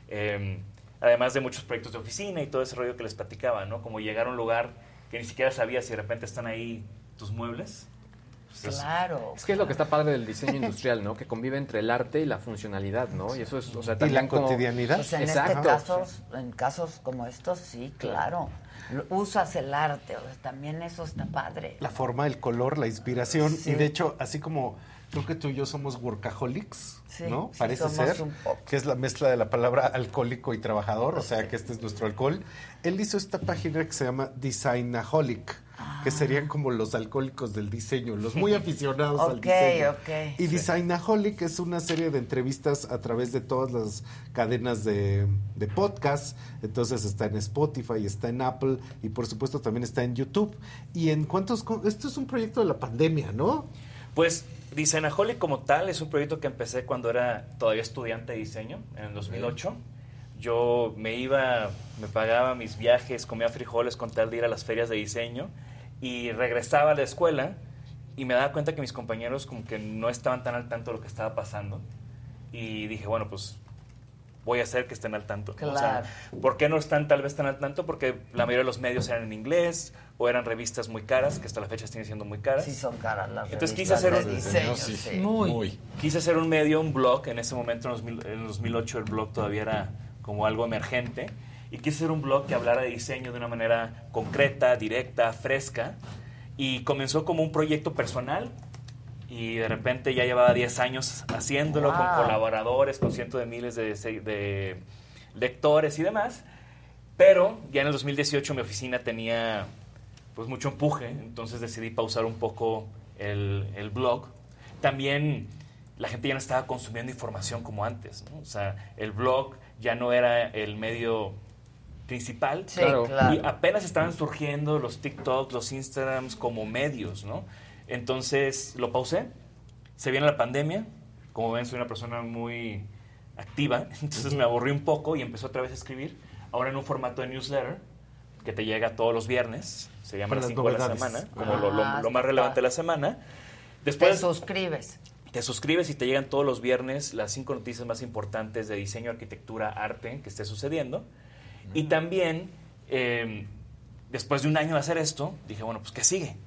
Eh, Además de muchos proyectos de oficina y todo ese rollo que les platicaba, ¿no? Como llegar a un lugar que ni siquiera sabías si de repente están ahí tus muebles. Pues, Claro. Es que es lo que está padre del diseño industrial, ¿no? Que convive entre el arte y la funcionalidad, ¿no? Y eso es, o sea, Y también la como- cotidianidad. Pues en Exacto. este caso, en casos como estos, sí, claro. Usas el arte, o sea, también eso está padre. La forma, el color, la inspiración. Sí. Y de hecho, así como creo que tú y yo somos workaholics, Sí, ¿no? sí, Parece somos ser. un poco. Que es la mezcla de la palabra alcohólico y trabajador, o sea que este es nuestro alcohol. Él hizo esta página que se llama Designaholic, que serían como los alcohólicos del diseño, los muy [LAUGHS] aficionados al Ok, diseño. ok. Y. Designaholic es una serie de entrevistas a través de todas las cadenas de, de podcast. Entonces está en Spotify, está en Apple y por supuesto también está en YouTube. Y en cuántos... Esto es un proyecto de la pandemia, ¿no? Pues Designaholic como tal es un proyecto que empecé cuando era todavía estudiante de diseño, en el 2008. Yo me iba, me pagaba mis viajes, comía frijoles con tal de ir a las ferias de diseño y regresaba a la escuela y me daba cuenta que mis compañeros como que no estaban tan al tanto de lo que estaba pasando y dije, bueno, pues voy a hacer que estén al tanto. ¿Por qué no están tal vez tan al tanto? Porque la mayoría de los medios eran en inglés o eran revistas muy caras, que hasta la fecha siguen siendo muy caras. Sí son caras las Entonces quise hacer un diseño, sí. Sí. Muy. Quise hacer un medio, un blog. En ese momento, en, 2000 en 2008, el blog todavía era como algo emergente. Y quise hacer un blog que hablara de diseño de una manera concreta, directa, fresca. Y comenzó como un proyecto personal. Y de repente ya llevaba 10 años haciéndolo con Wow. colaboradores, con cientos de miles de, de lectores y demás. Pero ya en el 2018 mi oficina tenía pues mucho empuje, entonces decidí pausar un poco el, el blog. También la gente ya no estaba consumiendo información como antes, ¿no? O sea, el blog ya no era el medio principal. Sí, Claro. claro. Y apenas estaban surgiendo los TikToks, los Instagrams como medios, ¿no? Entonces lo pausé. Se viene la pandemia. Como ven, soy una persona muy activa. [LAUGHS] Entonces me aburrí un poco y empecé otra vez a escribir. Ahora en un formato de newsletter que te llega todos los viernes. Se llama Con las las 5 de la semana, como lo, lo- Ah, lo más relevante de la semana. Te Después suscribes. te suscribes y te llegan todos los viernes las cinco noticias más importantes de diseño, arquitectura, arte que esté sucediendo. Y también, eh, después de un año de hacer esto, dije, bueno, pues ¿qué sigue?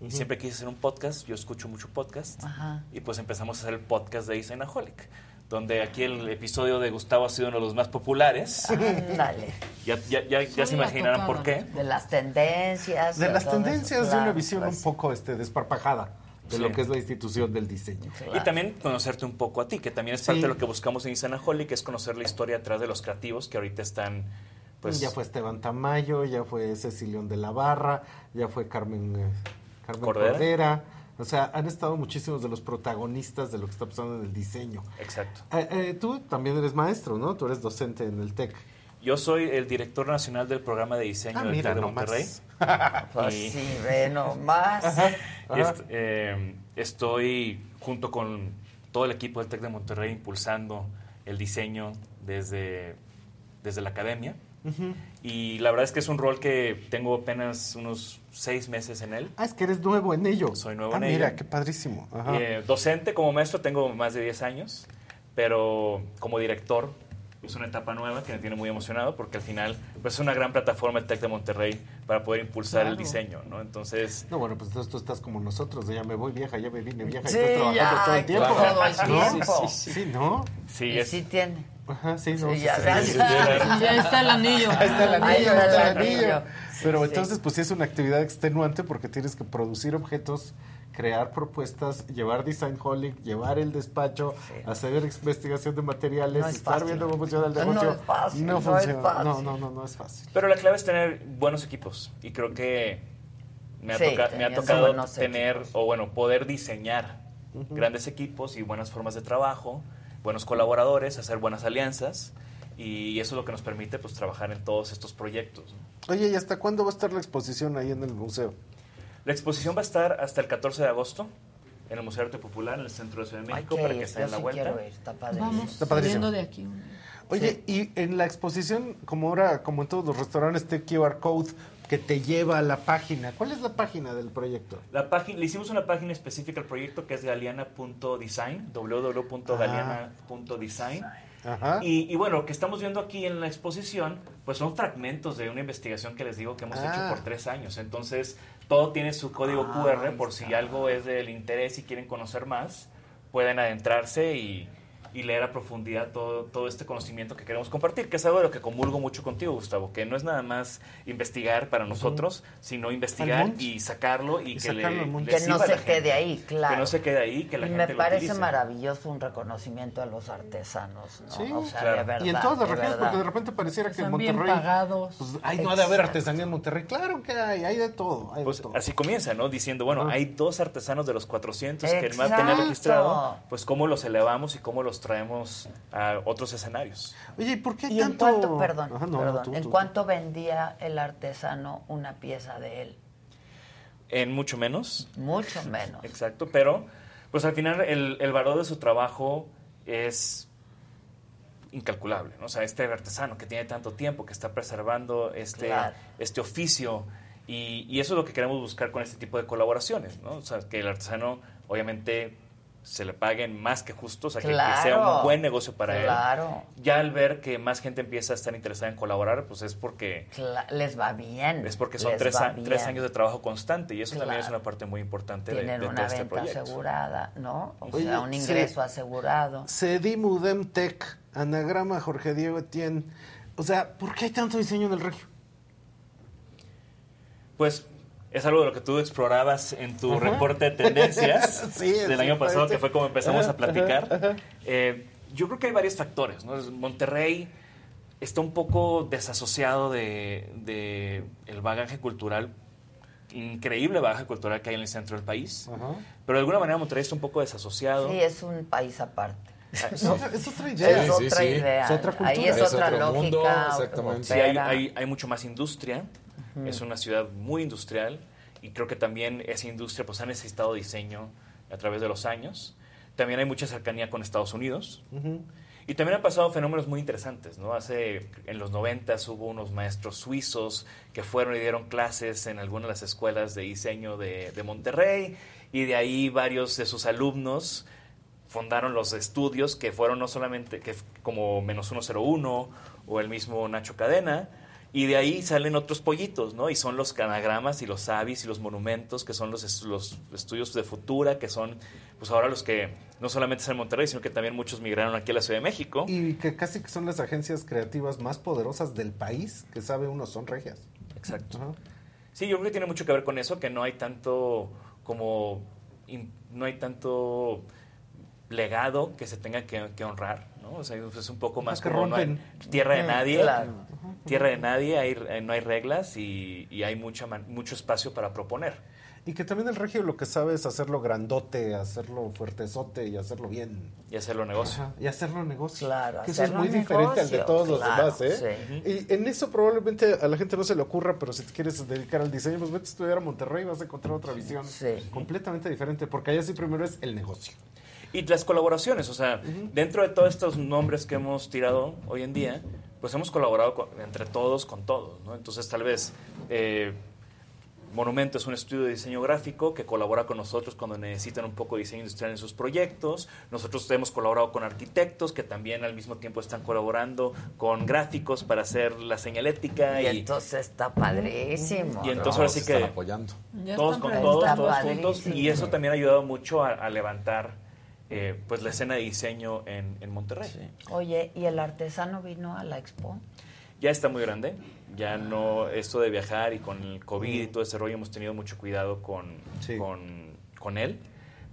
Y siempre quise hacer un podcast, yo escucho mucho podcast. Ajá. Y pues empezamos a hacer el podcast de Designaholic, donde aquí el episodio de Gustavo ha sido uno de los más populares. Ándale. [LAUGHS] Ya, ya, ya, ya se imaginarán por qué. De las tendencias. De las eso, tendencias de una visión pues, un poco este, desparpajada de Sí. lo que es la institución del diseño. Y también conocerte un poco a ti, que también es parte Sí. de lo que buscamos en Designaholic, que es conocer la historia atrás de los creativos que ahorita están, pues... ya fue Esteban Tamayo, ya fue Cecilión de la Barra, ya fue Carmen, eh, Carmen Cordera. Cordera. O sea, han estado muchísimos de los protagonistas de lo que está pasando en el diseño. Exacto. Eh, eh, tú también eres maestro, ¿no? Tú eres docente en el TEC. Yo soy el director nacional del programa de diseño Ah, del mira TEC de. Monterrey. [LAUGHS] Pues Y- sí, ve nomás. est- eh, estoy junto con todo el equipo del TEC de Monterrey impulsando el diseño desde, desde la academia. Ujú. Y la verdad es que es un rol que tengo apenas unos seis meses en él. Ah, es que eres nuevo en ello. Soy nuevo ah, en mira, ello. qué padrísimo. Ajá. Eh, docente como maestro tengo más de 10 años, pero como director es una etapa nueva que me tiene muy emocionado porque al final pues, es una gran plataforma el TEC de Monterrey para poder impulsar el Claro. diseño, ¿no? Entonces... No, bueno, pues entonces tú estás como nosotros, de ya me voy vieja, ya me vine vieja, Sí, y estás trabajando ya, todo el tiempo. claro. todo el ¿no? tiempo. Sí, sí, sí. ¿no? Sí, Y es- sí tiene. Ajá, sí, no, Sí, ya, sí, ya sí, está. sí. Ya está el anillo. Ahí está el anillo, está ahí está el el anillo. anillo. Pero Sí, entonces, pues sí es una actividad extenuante porque tienes que producir objetos, crear propuestas, llevar design holic, llevar el despacho, hacer investigación de materiales, No es estar fácil. viendo cómo funciona el No negocio. es fácil, No no es funciona. fácil. No, no, no, no es fácil. Pero la clave es tener buenos equipos y creo que me ha, Sí, toca- me ha teniendo tocado tener o bueno, poder diseñar grandes equipos y buenas formas de trabajo, buenos colaboradores, hacer buenas alianzas y eso es lo que nos permite pues trabajar en todos estos proyectos. ¿no? Oye, ¿y hasta cuándo va a estar la exposición ahí en el museo? La exposición va a estar hasta el 14 de agosto en el Museo de Arte Popular en el centro de Ciudad de México para ir, que en la sí vuelta. ir, está. Vamos Está padrísimo. saliendo de aquí. Oye, y en la exposición, como ahora, como en todos los restaurantes, este QR code que te lleva a la página. ¿Cuál es la página del proyecto? La página, le hicimos una página específica al proyecto que es galeana.design, www.galeana.design. Ajá. Y, y bueno, lo que estamos viendo aquí en la exposición, pues son fragmentos de una investigación que les digo que hemos Ah. hecho por tres años. Entonces, todo tiene su código Ah, QR por si algo es del interés y quieren conocer más, pueden adentrarse y, y leer a profundidad todo, todo este conocimiento que queremos compartir, que es algo de lo que comulgo mucho contigo, Gustavo, que no es nada más investigar para nosotros, sino investigar y sacarlo y, Y que, le, sacarlo le Que no se quede gente. ahí, claro. Que no se quede ahí, que la y gente me parece maravilloso un reconocimiento a los artesanos, ¿no? Sí, o sea, claro. de verdad. y en todas las de regiones, porque de repente pareciera que en Monterrey. pagados. Pues, ay, no ha de haber artesanía en Monterrey. Claro que hay, hay de todo. Hay de Pues todo. así comienza, ¿no? Diciendo, bueno, hay dos artesanos de los 400 que el MAP tenía registrado, pues cómo los elevamos y cómo los traemos a otros escenarios. Oye, ¿y por qué hay ¿Y en tanto...? cuánto, perdón, Ajá, no, no, perdón, tú, en tú, cuánto vendía el artesano una pieza de él? En mucho menos. Mucho menos. [LAUGHS] Exacto, pero pues al final el, el valor de su trabajo es incalculable, ¿no? O sea, este artesano que tiene tanto tiempo, que está preservando este, Claro. este oficio y, y eso es lo que queremos buscar con este tipo de colaboraciones, ¿no? O sea, que el artesano obviamente se le paguen más que justo, o sea, que- que, sea Claro. un buen negocio para Claro. él. Ya al ver que más gente empieza a estar interesada en colaborar, pues es porque Cla- les va bien. es porque son tres, a- tres años de trabajo constante y eso también es Claro. una parte muy importante de, Tienen de una todo este venta proyecto. asegurada, ¿no? O Oye, sea, un sí. ingreso asegurado. Cedim Udem Tech, anagrama Jorge Diego Etienne. O sea, ¿por qué hay tanto diseño en el regio? Pues es algo de lo que tú explorabas en tu Ajá. reporte de tendencias [LAUGHS] Sí, del sí, año pasado, parece. que fue como empezamos Ajá, a platicar. ajá. Eh, yo creo que hay varios factores. ¿no? Monterrey está un poco desasociado de, de el bagaje cultural, increíble bagaje cultural que hay en el centro del país. Pero de alguna manera Monterrey está un poco desasociado. Sí, es un país aparte. Ah, Es otra, es otra idea. Es otra idea. Es otra cultura. Ahí es, otra lógica. Sí, hay, opera. hay- hay mucho más industria. Es una ciudad muy industrial y creo que también esa industria pues ha necesitado diseño a través de los años. También hay mucha cercanía con Estados Unidos. Y también han pasado fenómenos muy interesantes, ¿no? Hace, en los 90 hubo unos maestros suizos que fueron y dieron clases en algunas de las escuelas de diseño de, de Monterrey y de ahí varios de sus alumnos fundaron los estudios que fueron no solamente que como Menos 101 o el mismo Nacho Cadena, y de ahí salen otros pollitos, ¿no? Y son los canagramas y los avis y los monumentos, que son los, los estudios de futura, que son pues ahora los que no solamente están en Monterrey, sino que también muchos migraron aquí a la Ciudad de México. Y que casi que son las agencias creativas más poderosas del país, que sabe uno son regias. Exacto. Sí, yo creo que tiene mucho que ver con eso, que no hay tanto como no hay tanto legado que se tenga que, que honrar, ¿no? O sea, es un poco más que como no hay- rompen. tierra de nadie, claro. tierra de nadie, hay, eh, no hay reglas y, y hay mucha man- mucho espacio para proponer. Y que también el regio lo que sabe es hacerlo grandote, hacerlo fuertezote y hacerlo bien. Y hacerlo negocio. Ajá, y hacerlo negocio. Claro, Que eso es muy diferente al de todos los demás, ¿eh? Y en eso probablemente a la gente no se le ocurra, pero si te quieres dedicar al diseño, pues vete a estudiar a Monterrey y vas a encontrar otra visión completamente diferente, porque allá sí primero es el negocio. Y las colaboraciones, o sea, dentro de todos estos nombres que hemos tirado hoy en día, pues hemos colaborado con- entre todos con todos, ¿no? Entonces tal vez eh, Monumento es un estudio de diseño gráfico que colabora con nosotros cuando necesitan un poco de diseño industrial en sus proyectos. Nosotros hemos colaborado con arquitectos que también al mismo tiempo están colaborando con gráficos para hacer la señalética. Y Y, entonces está padrísimo. y entonces ahora sí que apoyando. Ya todos con todos, todos juntos. Y eso también ha ayudado mucho a, a levantar eh, pues la escena de diseño en, en Monterrey. Oye, ¿y el artesano vino a la expo? Ya está muy grande, ya no, esto de viajar y con el COVID y todo ese rollo hemos tenido mucho cuidado con, con, con él,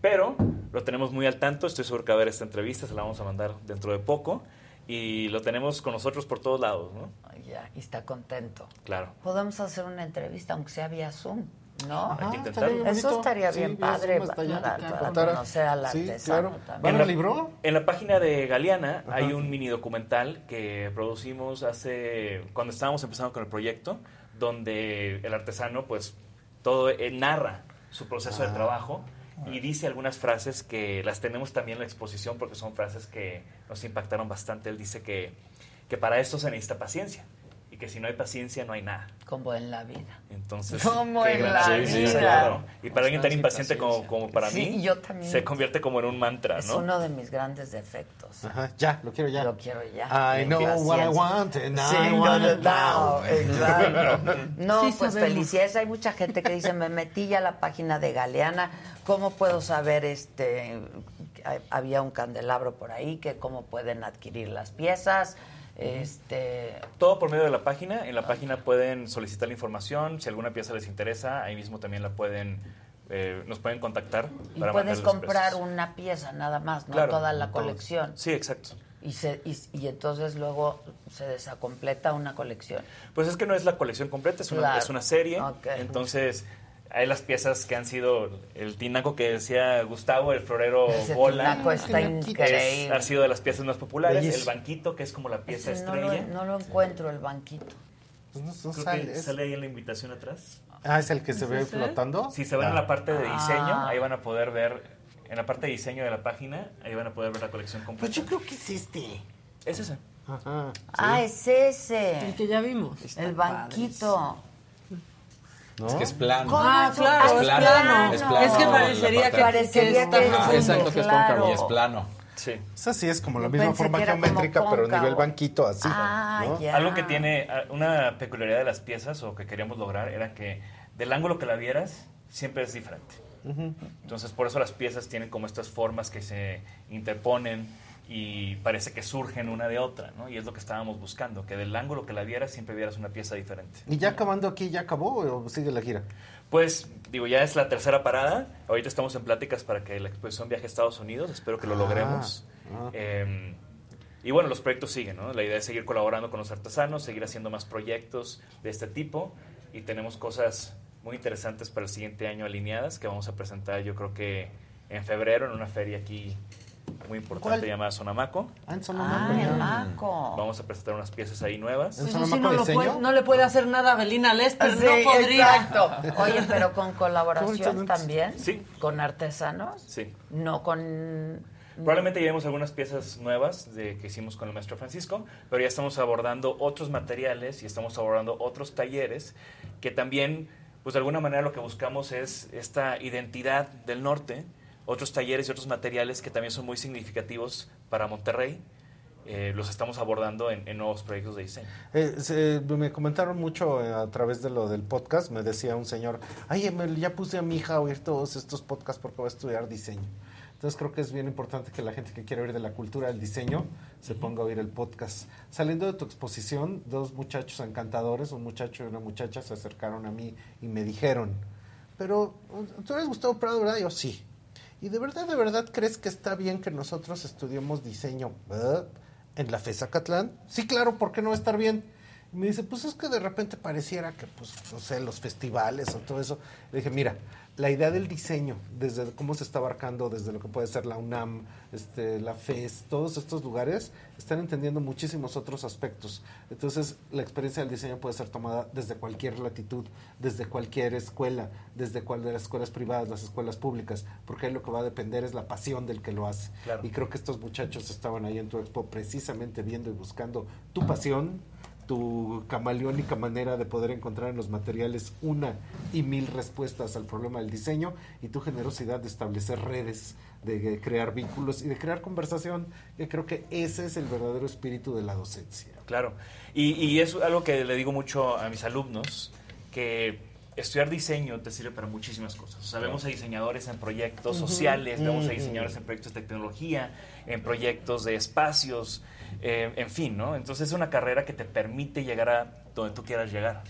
pero lo tenemos muy al tanto, estoy seguro que va a ver esta entrevista, se la vamos a mandar dentro de poco y lo tenemos con nosotros por todos lados, ¿no? Ya, y está contento. Claro. Podemos hacer una entrevista, aunque sea vía Zoom, ¿no? Hay que intentarlo. Eso estaría bien padre para, conocer al Sí, artesano claro. también. ¿Van al libro? En la página de Galeana hay un mini documental que producimos hace cuando estábamos empezando con el proyecto, donde el artesano pues todo eh, narra su proceso de Ah. trabajo y dice algunas frases que las tenemos también en la exposición porque son frases que nos impactaron bastante. Él dice que, que para esto se necesita paciencia que si no hay paciencia no hay nada. Como en la vida. Entonces, Como en gran- la sí, sí, vida. claro. Y para alguien tan impaciente como, como para Sí, mí, yo también. se convierte como en un mantra, Es ¿no? uno de mis grandes defectos. Ajá, ya, lo quiero ya. Lo quiero ya. I know what I want and Sí, I no, want it now. no, exacto. [LAUGHS] No, Sí pues sabemos. felicidades. Hay mucha gente que dice, me metí ya a la página de Galeana. ¿Cómo puedo saber este que había un candelabro por ahí que cómo pueden adquirir las piezas? Este Todo por medio de la página. En la página pueden solicitar la información. Si alguna pieza les interesa, ahí mismo también la pueden, eh, nos pueden contactar. y para puedes comprar precios. una pieza nada más, no Claro, toda la todos. colección. Sí, exacto. Y, se, y, y entonces luego se desacompleta una colección. Pues es que no es la colección completa, es una, Claro. es una serie. Entonces, hay las piezas que han sido el tinaco que decía Gustavo, el florero [LAUGHS] Ese bola. tinaco está es- increíble. ha sido de las piezas más populares. Bellísimo. El banquito, que es como la pieza Ese no, estrella. lo, no lo encuentro, el banquito. Pues no, no Creo sale, que es- sale ahí en la invitación atrás. Ah, es el que se ¿Es ve ese? flotando. Si se van Ah. en la parte de diseño, Ah. ahí van a poder ver, en la parte de diseño de la página, ahí van a poder ver la colección completa. Pues yo creo que es este. Es ese. Ajá. Ah, es ese. El que ya vimos. El banquito. ¿No? Es que es plano. Ah, claro, es es plano. plano. Es plano, Es que parecería que, Parecería que que está es exacto, que es cóncavo. Y es plano. Sí. Esa sí es como la misma pensé forma que geométrica, pero cóncavo. nivel banquito, así. Ah, ¿no? Algo que tiene ah, una peculiaridad de las piezas o que queríamos lograr era que del ángulo que la vieras siempre es diferente. Entonces por eso las piezas tienen como estas formas que se interponen y parece que surgen una de otra, ¿no? Y es lo que estábamos buscando, que del ángulo que la vieras siempre vieras una pieza diferente. ¿Y ya acabando aquí, ya acabó o sigue la gira? Pues, digo, ya es la tercera parada. Ahorita estamos en pláticas para que la exposición viaje a Estados Unidos. Espero que lo Ah, logremos. ah. Eh, y bueno, los proyectos siguen, ¿no? La idea es seguir colaborando con los artesanos, seguir haciendo más proyectos de este tipo. Y tenemos cosas muy interesantes para el siguiente año alineadas que vamos a presentar, yo creo que en febrero, en una feria aquí muy importante ¿Cuál? llamada Sonamaco. Ah, en Ah, Sonamaco. Maco. Vamos a presentar unas piezas ahí nuevas. ¿En Sonamaco así no, lo diseño? puede- no le puede hacer nada a Belina Lesper, Sí, no podría. exacto. Oye, pero con [LAUGHS] colaboración también. Sí. Con artesanos. Sí. No con. Probablemente llevemos algunas piezas nuevas de, que hicimos con el maestro Francisco, pero ya estamos abordando otros materiales y estamos abordando otros talleres que también, pues de alguna manera lo que buscamos es esta identidad del norte, otros talleres y otros materiales que también son muy significativos para Monterrey. eh, los estamos abordando en, en nuevos proyectos de diseño. Eh, se- me comentaron mucho eh, a través de lo del podcast. Me decía un señor, ay, Emel, ya puse a mi hija a oír todos estos podcasts porque va a estudiar diseño. Entonces creo que es bien importante que la gente que quiere oír de la cultura del diseño se ponga a oír el podcast. Saliendo de tu exposición, dos muchachos encantadores, un muchacho y una muchacha, se acercaron a mí y me dijeron, pero tú eres Gustavo Prado, ¿verdad? Y yo sí. ¿Y de verdad, de verdad crees que está bien que nosotros estudiemos diseño ¿verdad? en la FESA Catlán? Sí, claro, ¿por qué no va a estar bien? Y me dice, pues es que de repente pareciera que, pues, no sé, los festivales o todo eso. Le dije, mira, la idea del diseño, desde cómo se está abarcando, desde lo que puede ser la UNAM, este, la FES, todos estos lugares, están entendiendo muchísimos otros aspectos. Entonces, la experiencia del diseño puede ser tomada desde cualquier latitud, desde cualquier escuela, desde cual de las escuelas privadas, las escuelas públicas, porque ahí lo que va a depender es la pasión del que lo hace. Claro. Y creo que estos muchachos estaban ahí en tu expo precisamente viendo y buscando tu pasión, tu camaleónica manera de poder encontrar en los materiales una y mil respuestas al problema del diseño y tu generosidad de establecer redes, de crear vínculos y de crear conversación, que creo que ese es el verdadero espíritu de la docencia. Claro. Y, y es algo que le digo mucho a mis alumnos, que estudiar diseño te sirve para muchísimas cosas. O sea, vemos a diseñadores en proyectos sociales, vemos a diseñadores en proyectos de tecnología, en proyectos de espacios, eh, en fin, ¿no? Entonces es una carrera que te permite llegar a donde tú quieras llegar.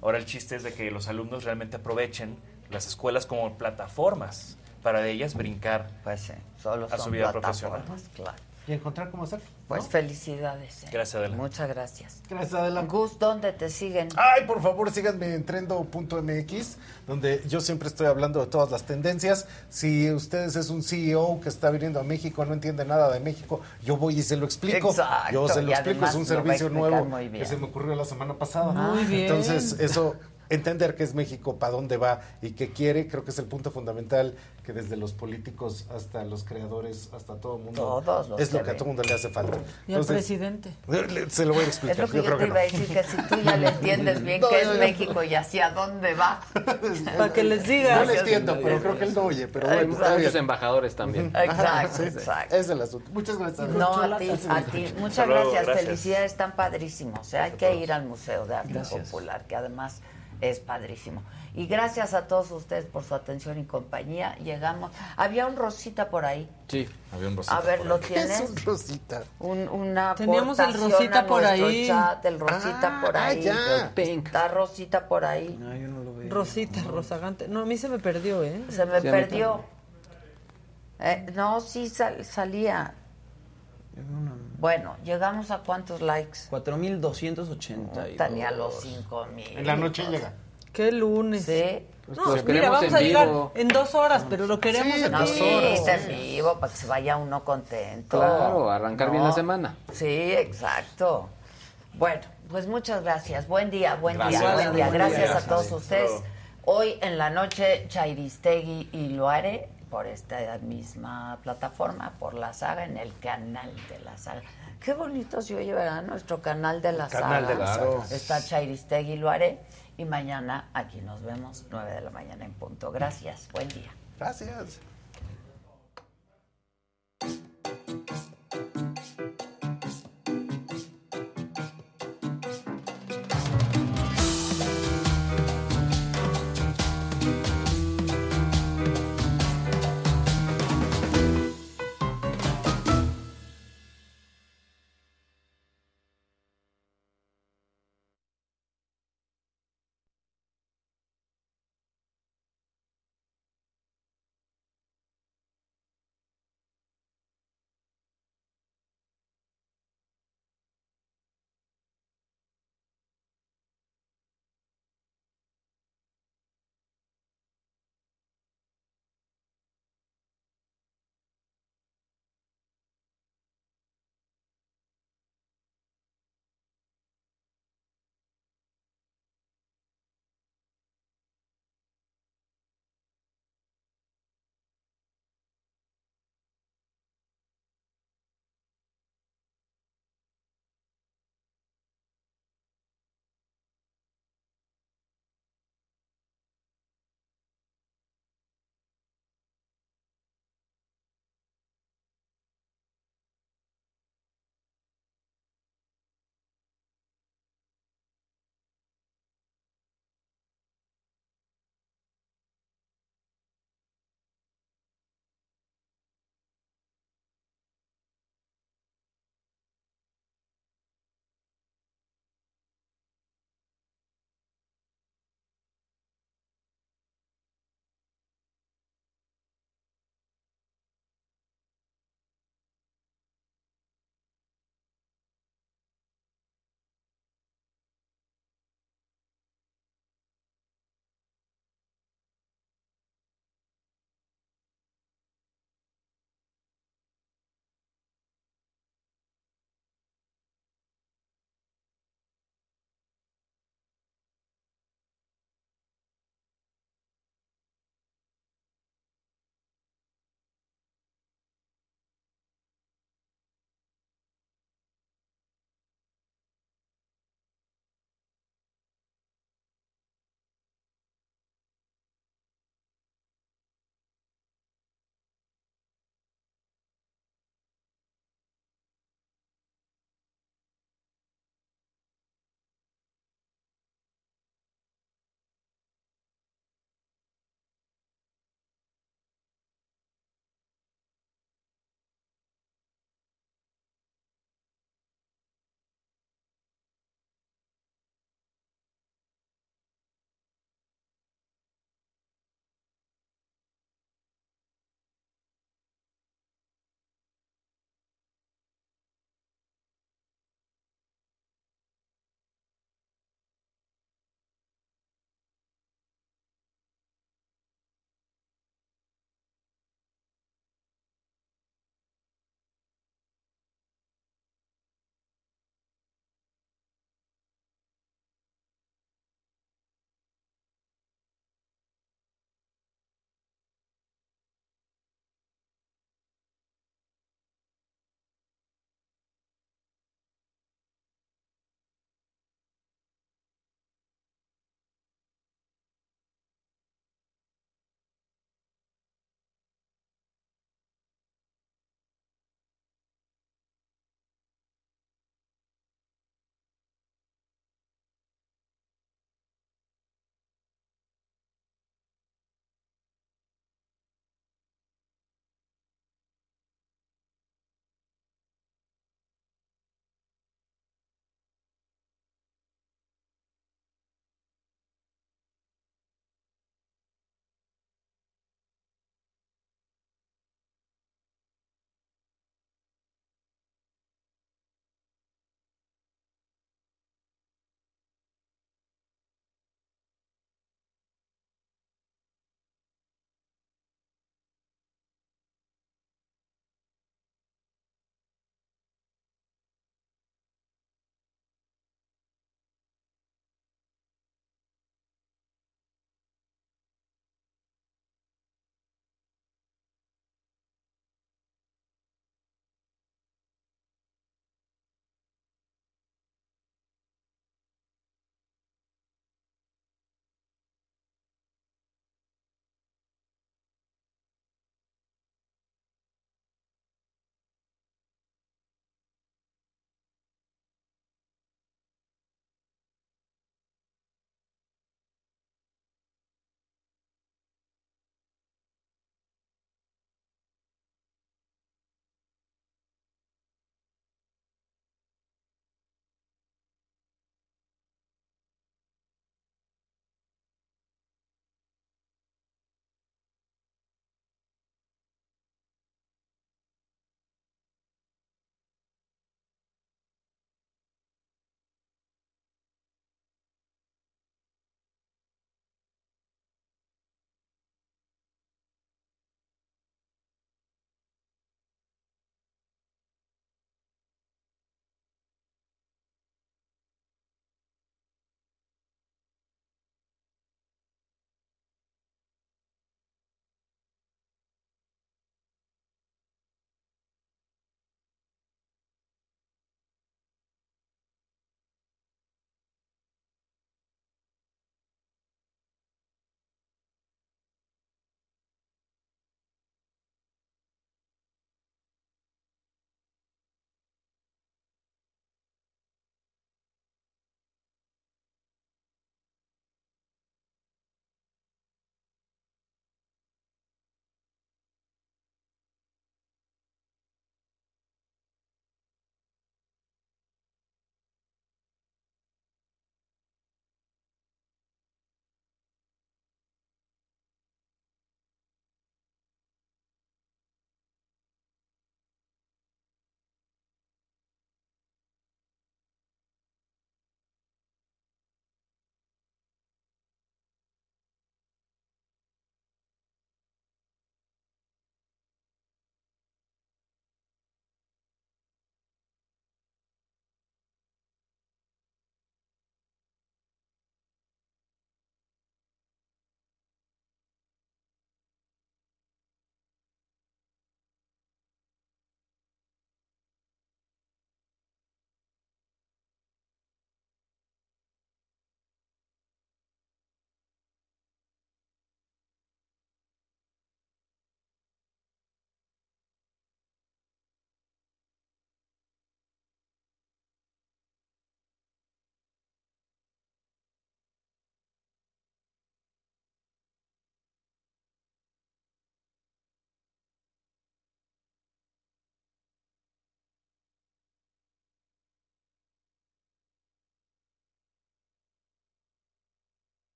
Ahora el chiste es de que los alumnos realmente aprovechen las escuelas como plataformas para de ellas brincar Pues sí, solo a su vida profesional. claro. Y encontrar cómo hacer. Pues ¿no? felicidades. eh. Gracias, Adela. Muchas gracias. Gracias, Adela. Gus, ¿dónde te siguen? Ay, por favor, síganme en trendo.mx, donde yo siempre estoy hablando de todas las tendencias. Si ustedes es un CEO que está viniendo a México, no entiende nada de México, yo voy y se lo explico. Exacto, Yo se lo y explico, es un servicio nuevo que se me ocurrió la semana pasada. Muy bien. Entonces, eso entender qué es México, para dónde va y qué quiere, creo que es el punto fundamental que desde los políticos hasta los creadores, hasta todo el mundo, Todos los es lo que que a todo el mundo le hace falta. Y al presidente. le- [LAUGHS] Se lo voy a explicar. Es lo que yo, creo te que iba a decir, que si tú ya le entiendes bien No, qué yo es México y hacia dónde va. [LAUGHS] Para que les diga. No le entiendo, pero creo que él no oye, pero bueno, está Muchos bien. embajadores también. Exacto, Sí, exacto. Es el asunto. Muchas gracias. No, a ti, a ti. Muchas gracias. gracias. Felicidades, están padrísimos. O sea, hay que ir al Museo de Arte Gracias. Popular, que además es padrísimo. Y gracias a todos ustedes por su atención y compañía. Llegamos. Había un Rosita por ahí. Sí. Había un A ver, ¿lo es un Rosita? Un- una Teníamos el Rosita por ahí. chat, el Rosita Ah, por ah, ahí. ya. Está Rosita por ahí. No, yo no lo veo. Rosita, Rosagante. No, a mí se me perdió, ¿eh? Se me Sí, perdió. Eh, no, sí sal- salía. Bueno, ¿llegamos a cuántos likes? 4.280. Tenía los 5000. En la noche llega. Qué lunes. Sí. Pues, No, pues, mira, queremos vamos en a llegar vivo. en dos horas, pero lo queremos Sí, en No, dos sí, horas. está en vivo para que se vaya uno contento. Claro, arrancar bien la semana. Sí, exacto. Bueno, pues muchas gracias. Buen día, buen Gracias. día, buen día. Gracias a todos Gracias. ustedes. Hoy en la noche, Chairistegui y Loare por esta misma plataforma, por la saga, en el canal de la saga. Qué bonito se oye, ¿verdad? Nuestro canal de la saga. Canal de la Está Chairistegui, lo haré. Y mañana aquí nos vemos, 9 de la mañana en punto. Gracias, buen día. Gracias.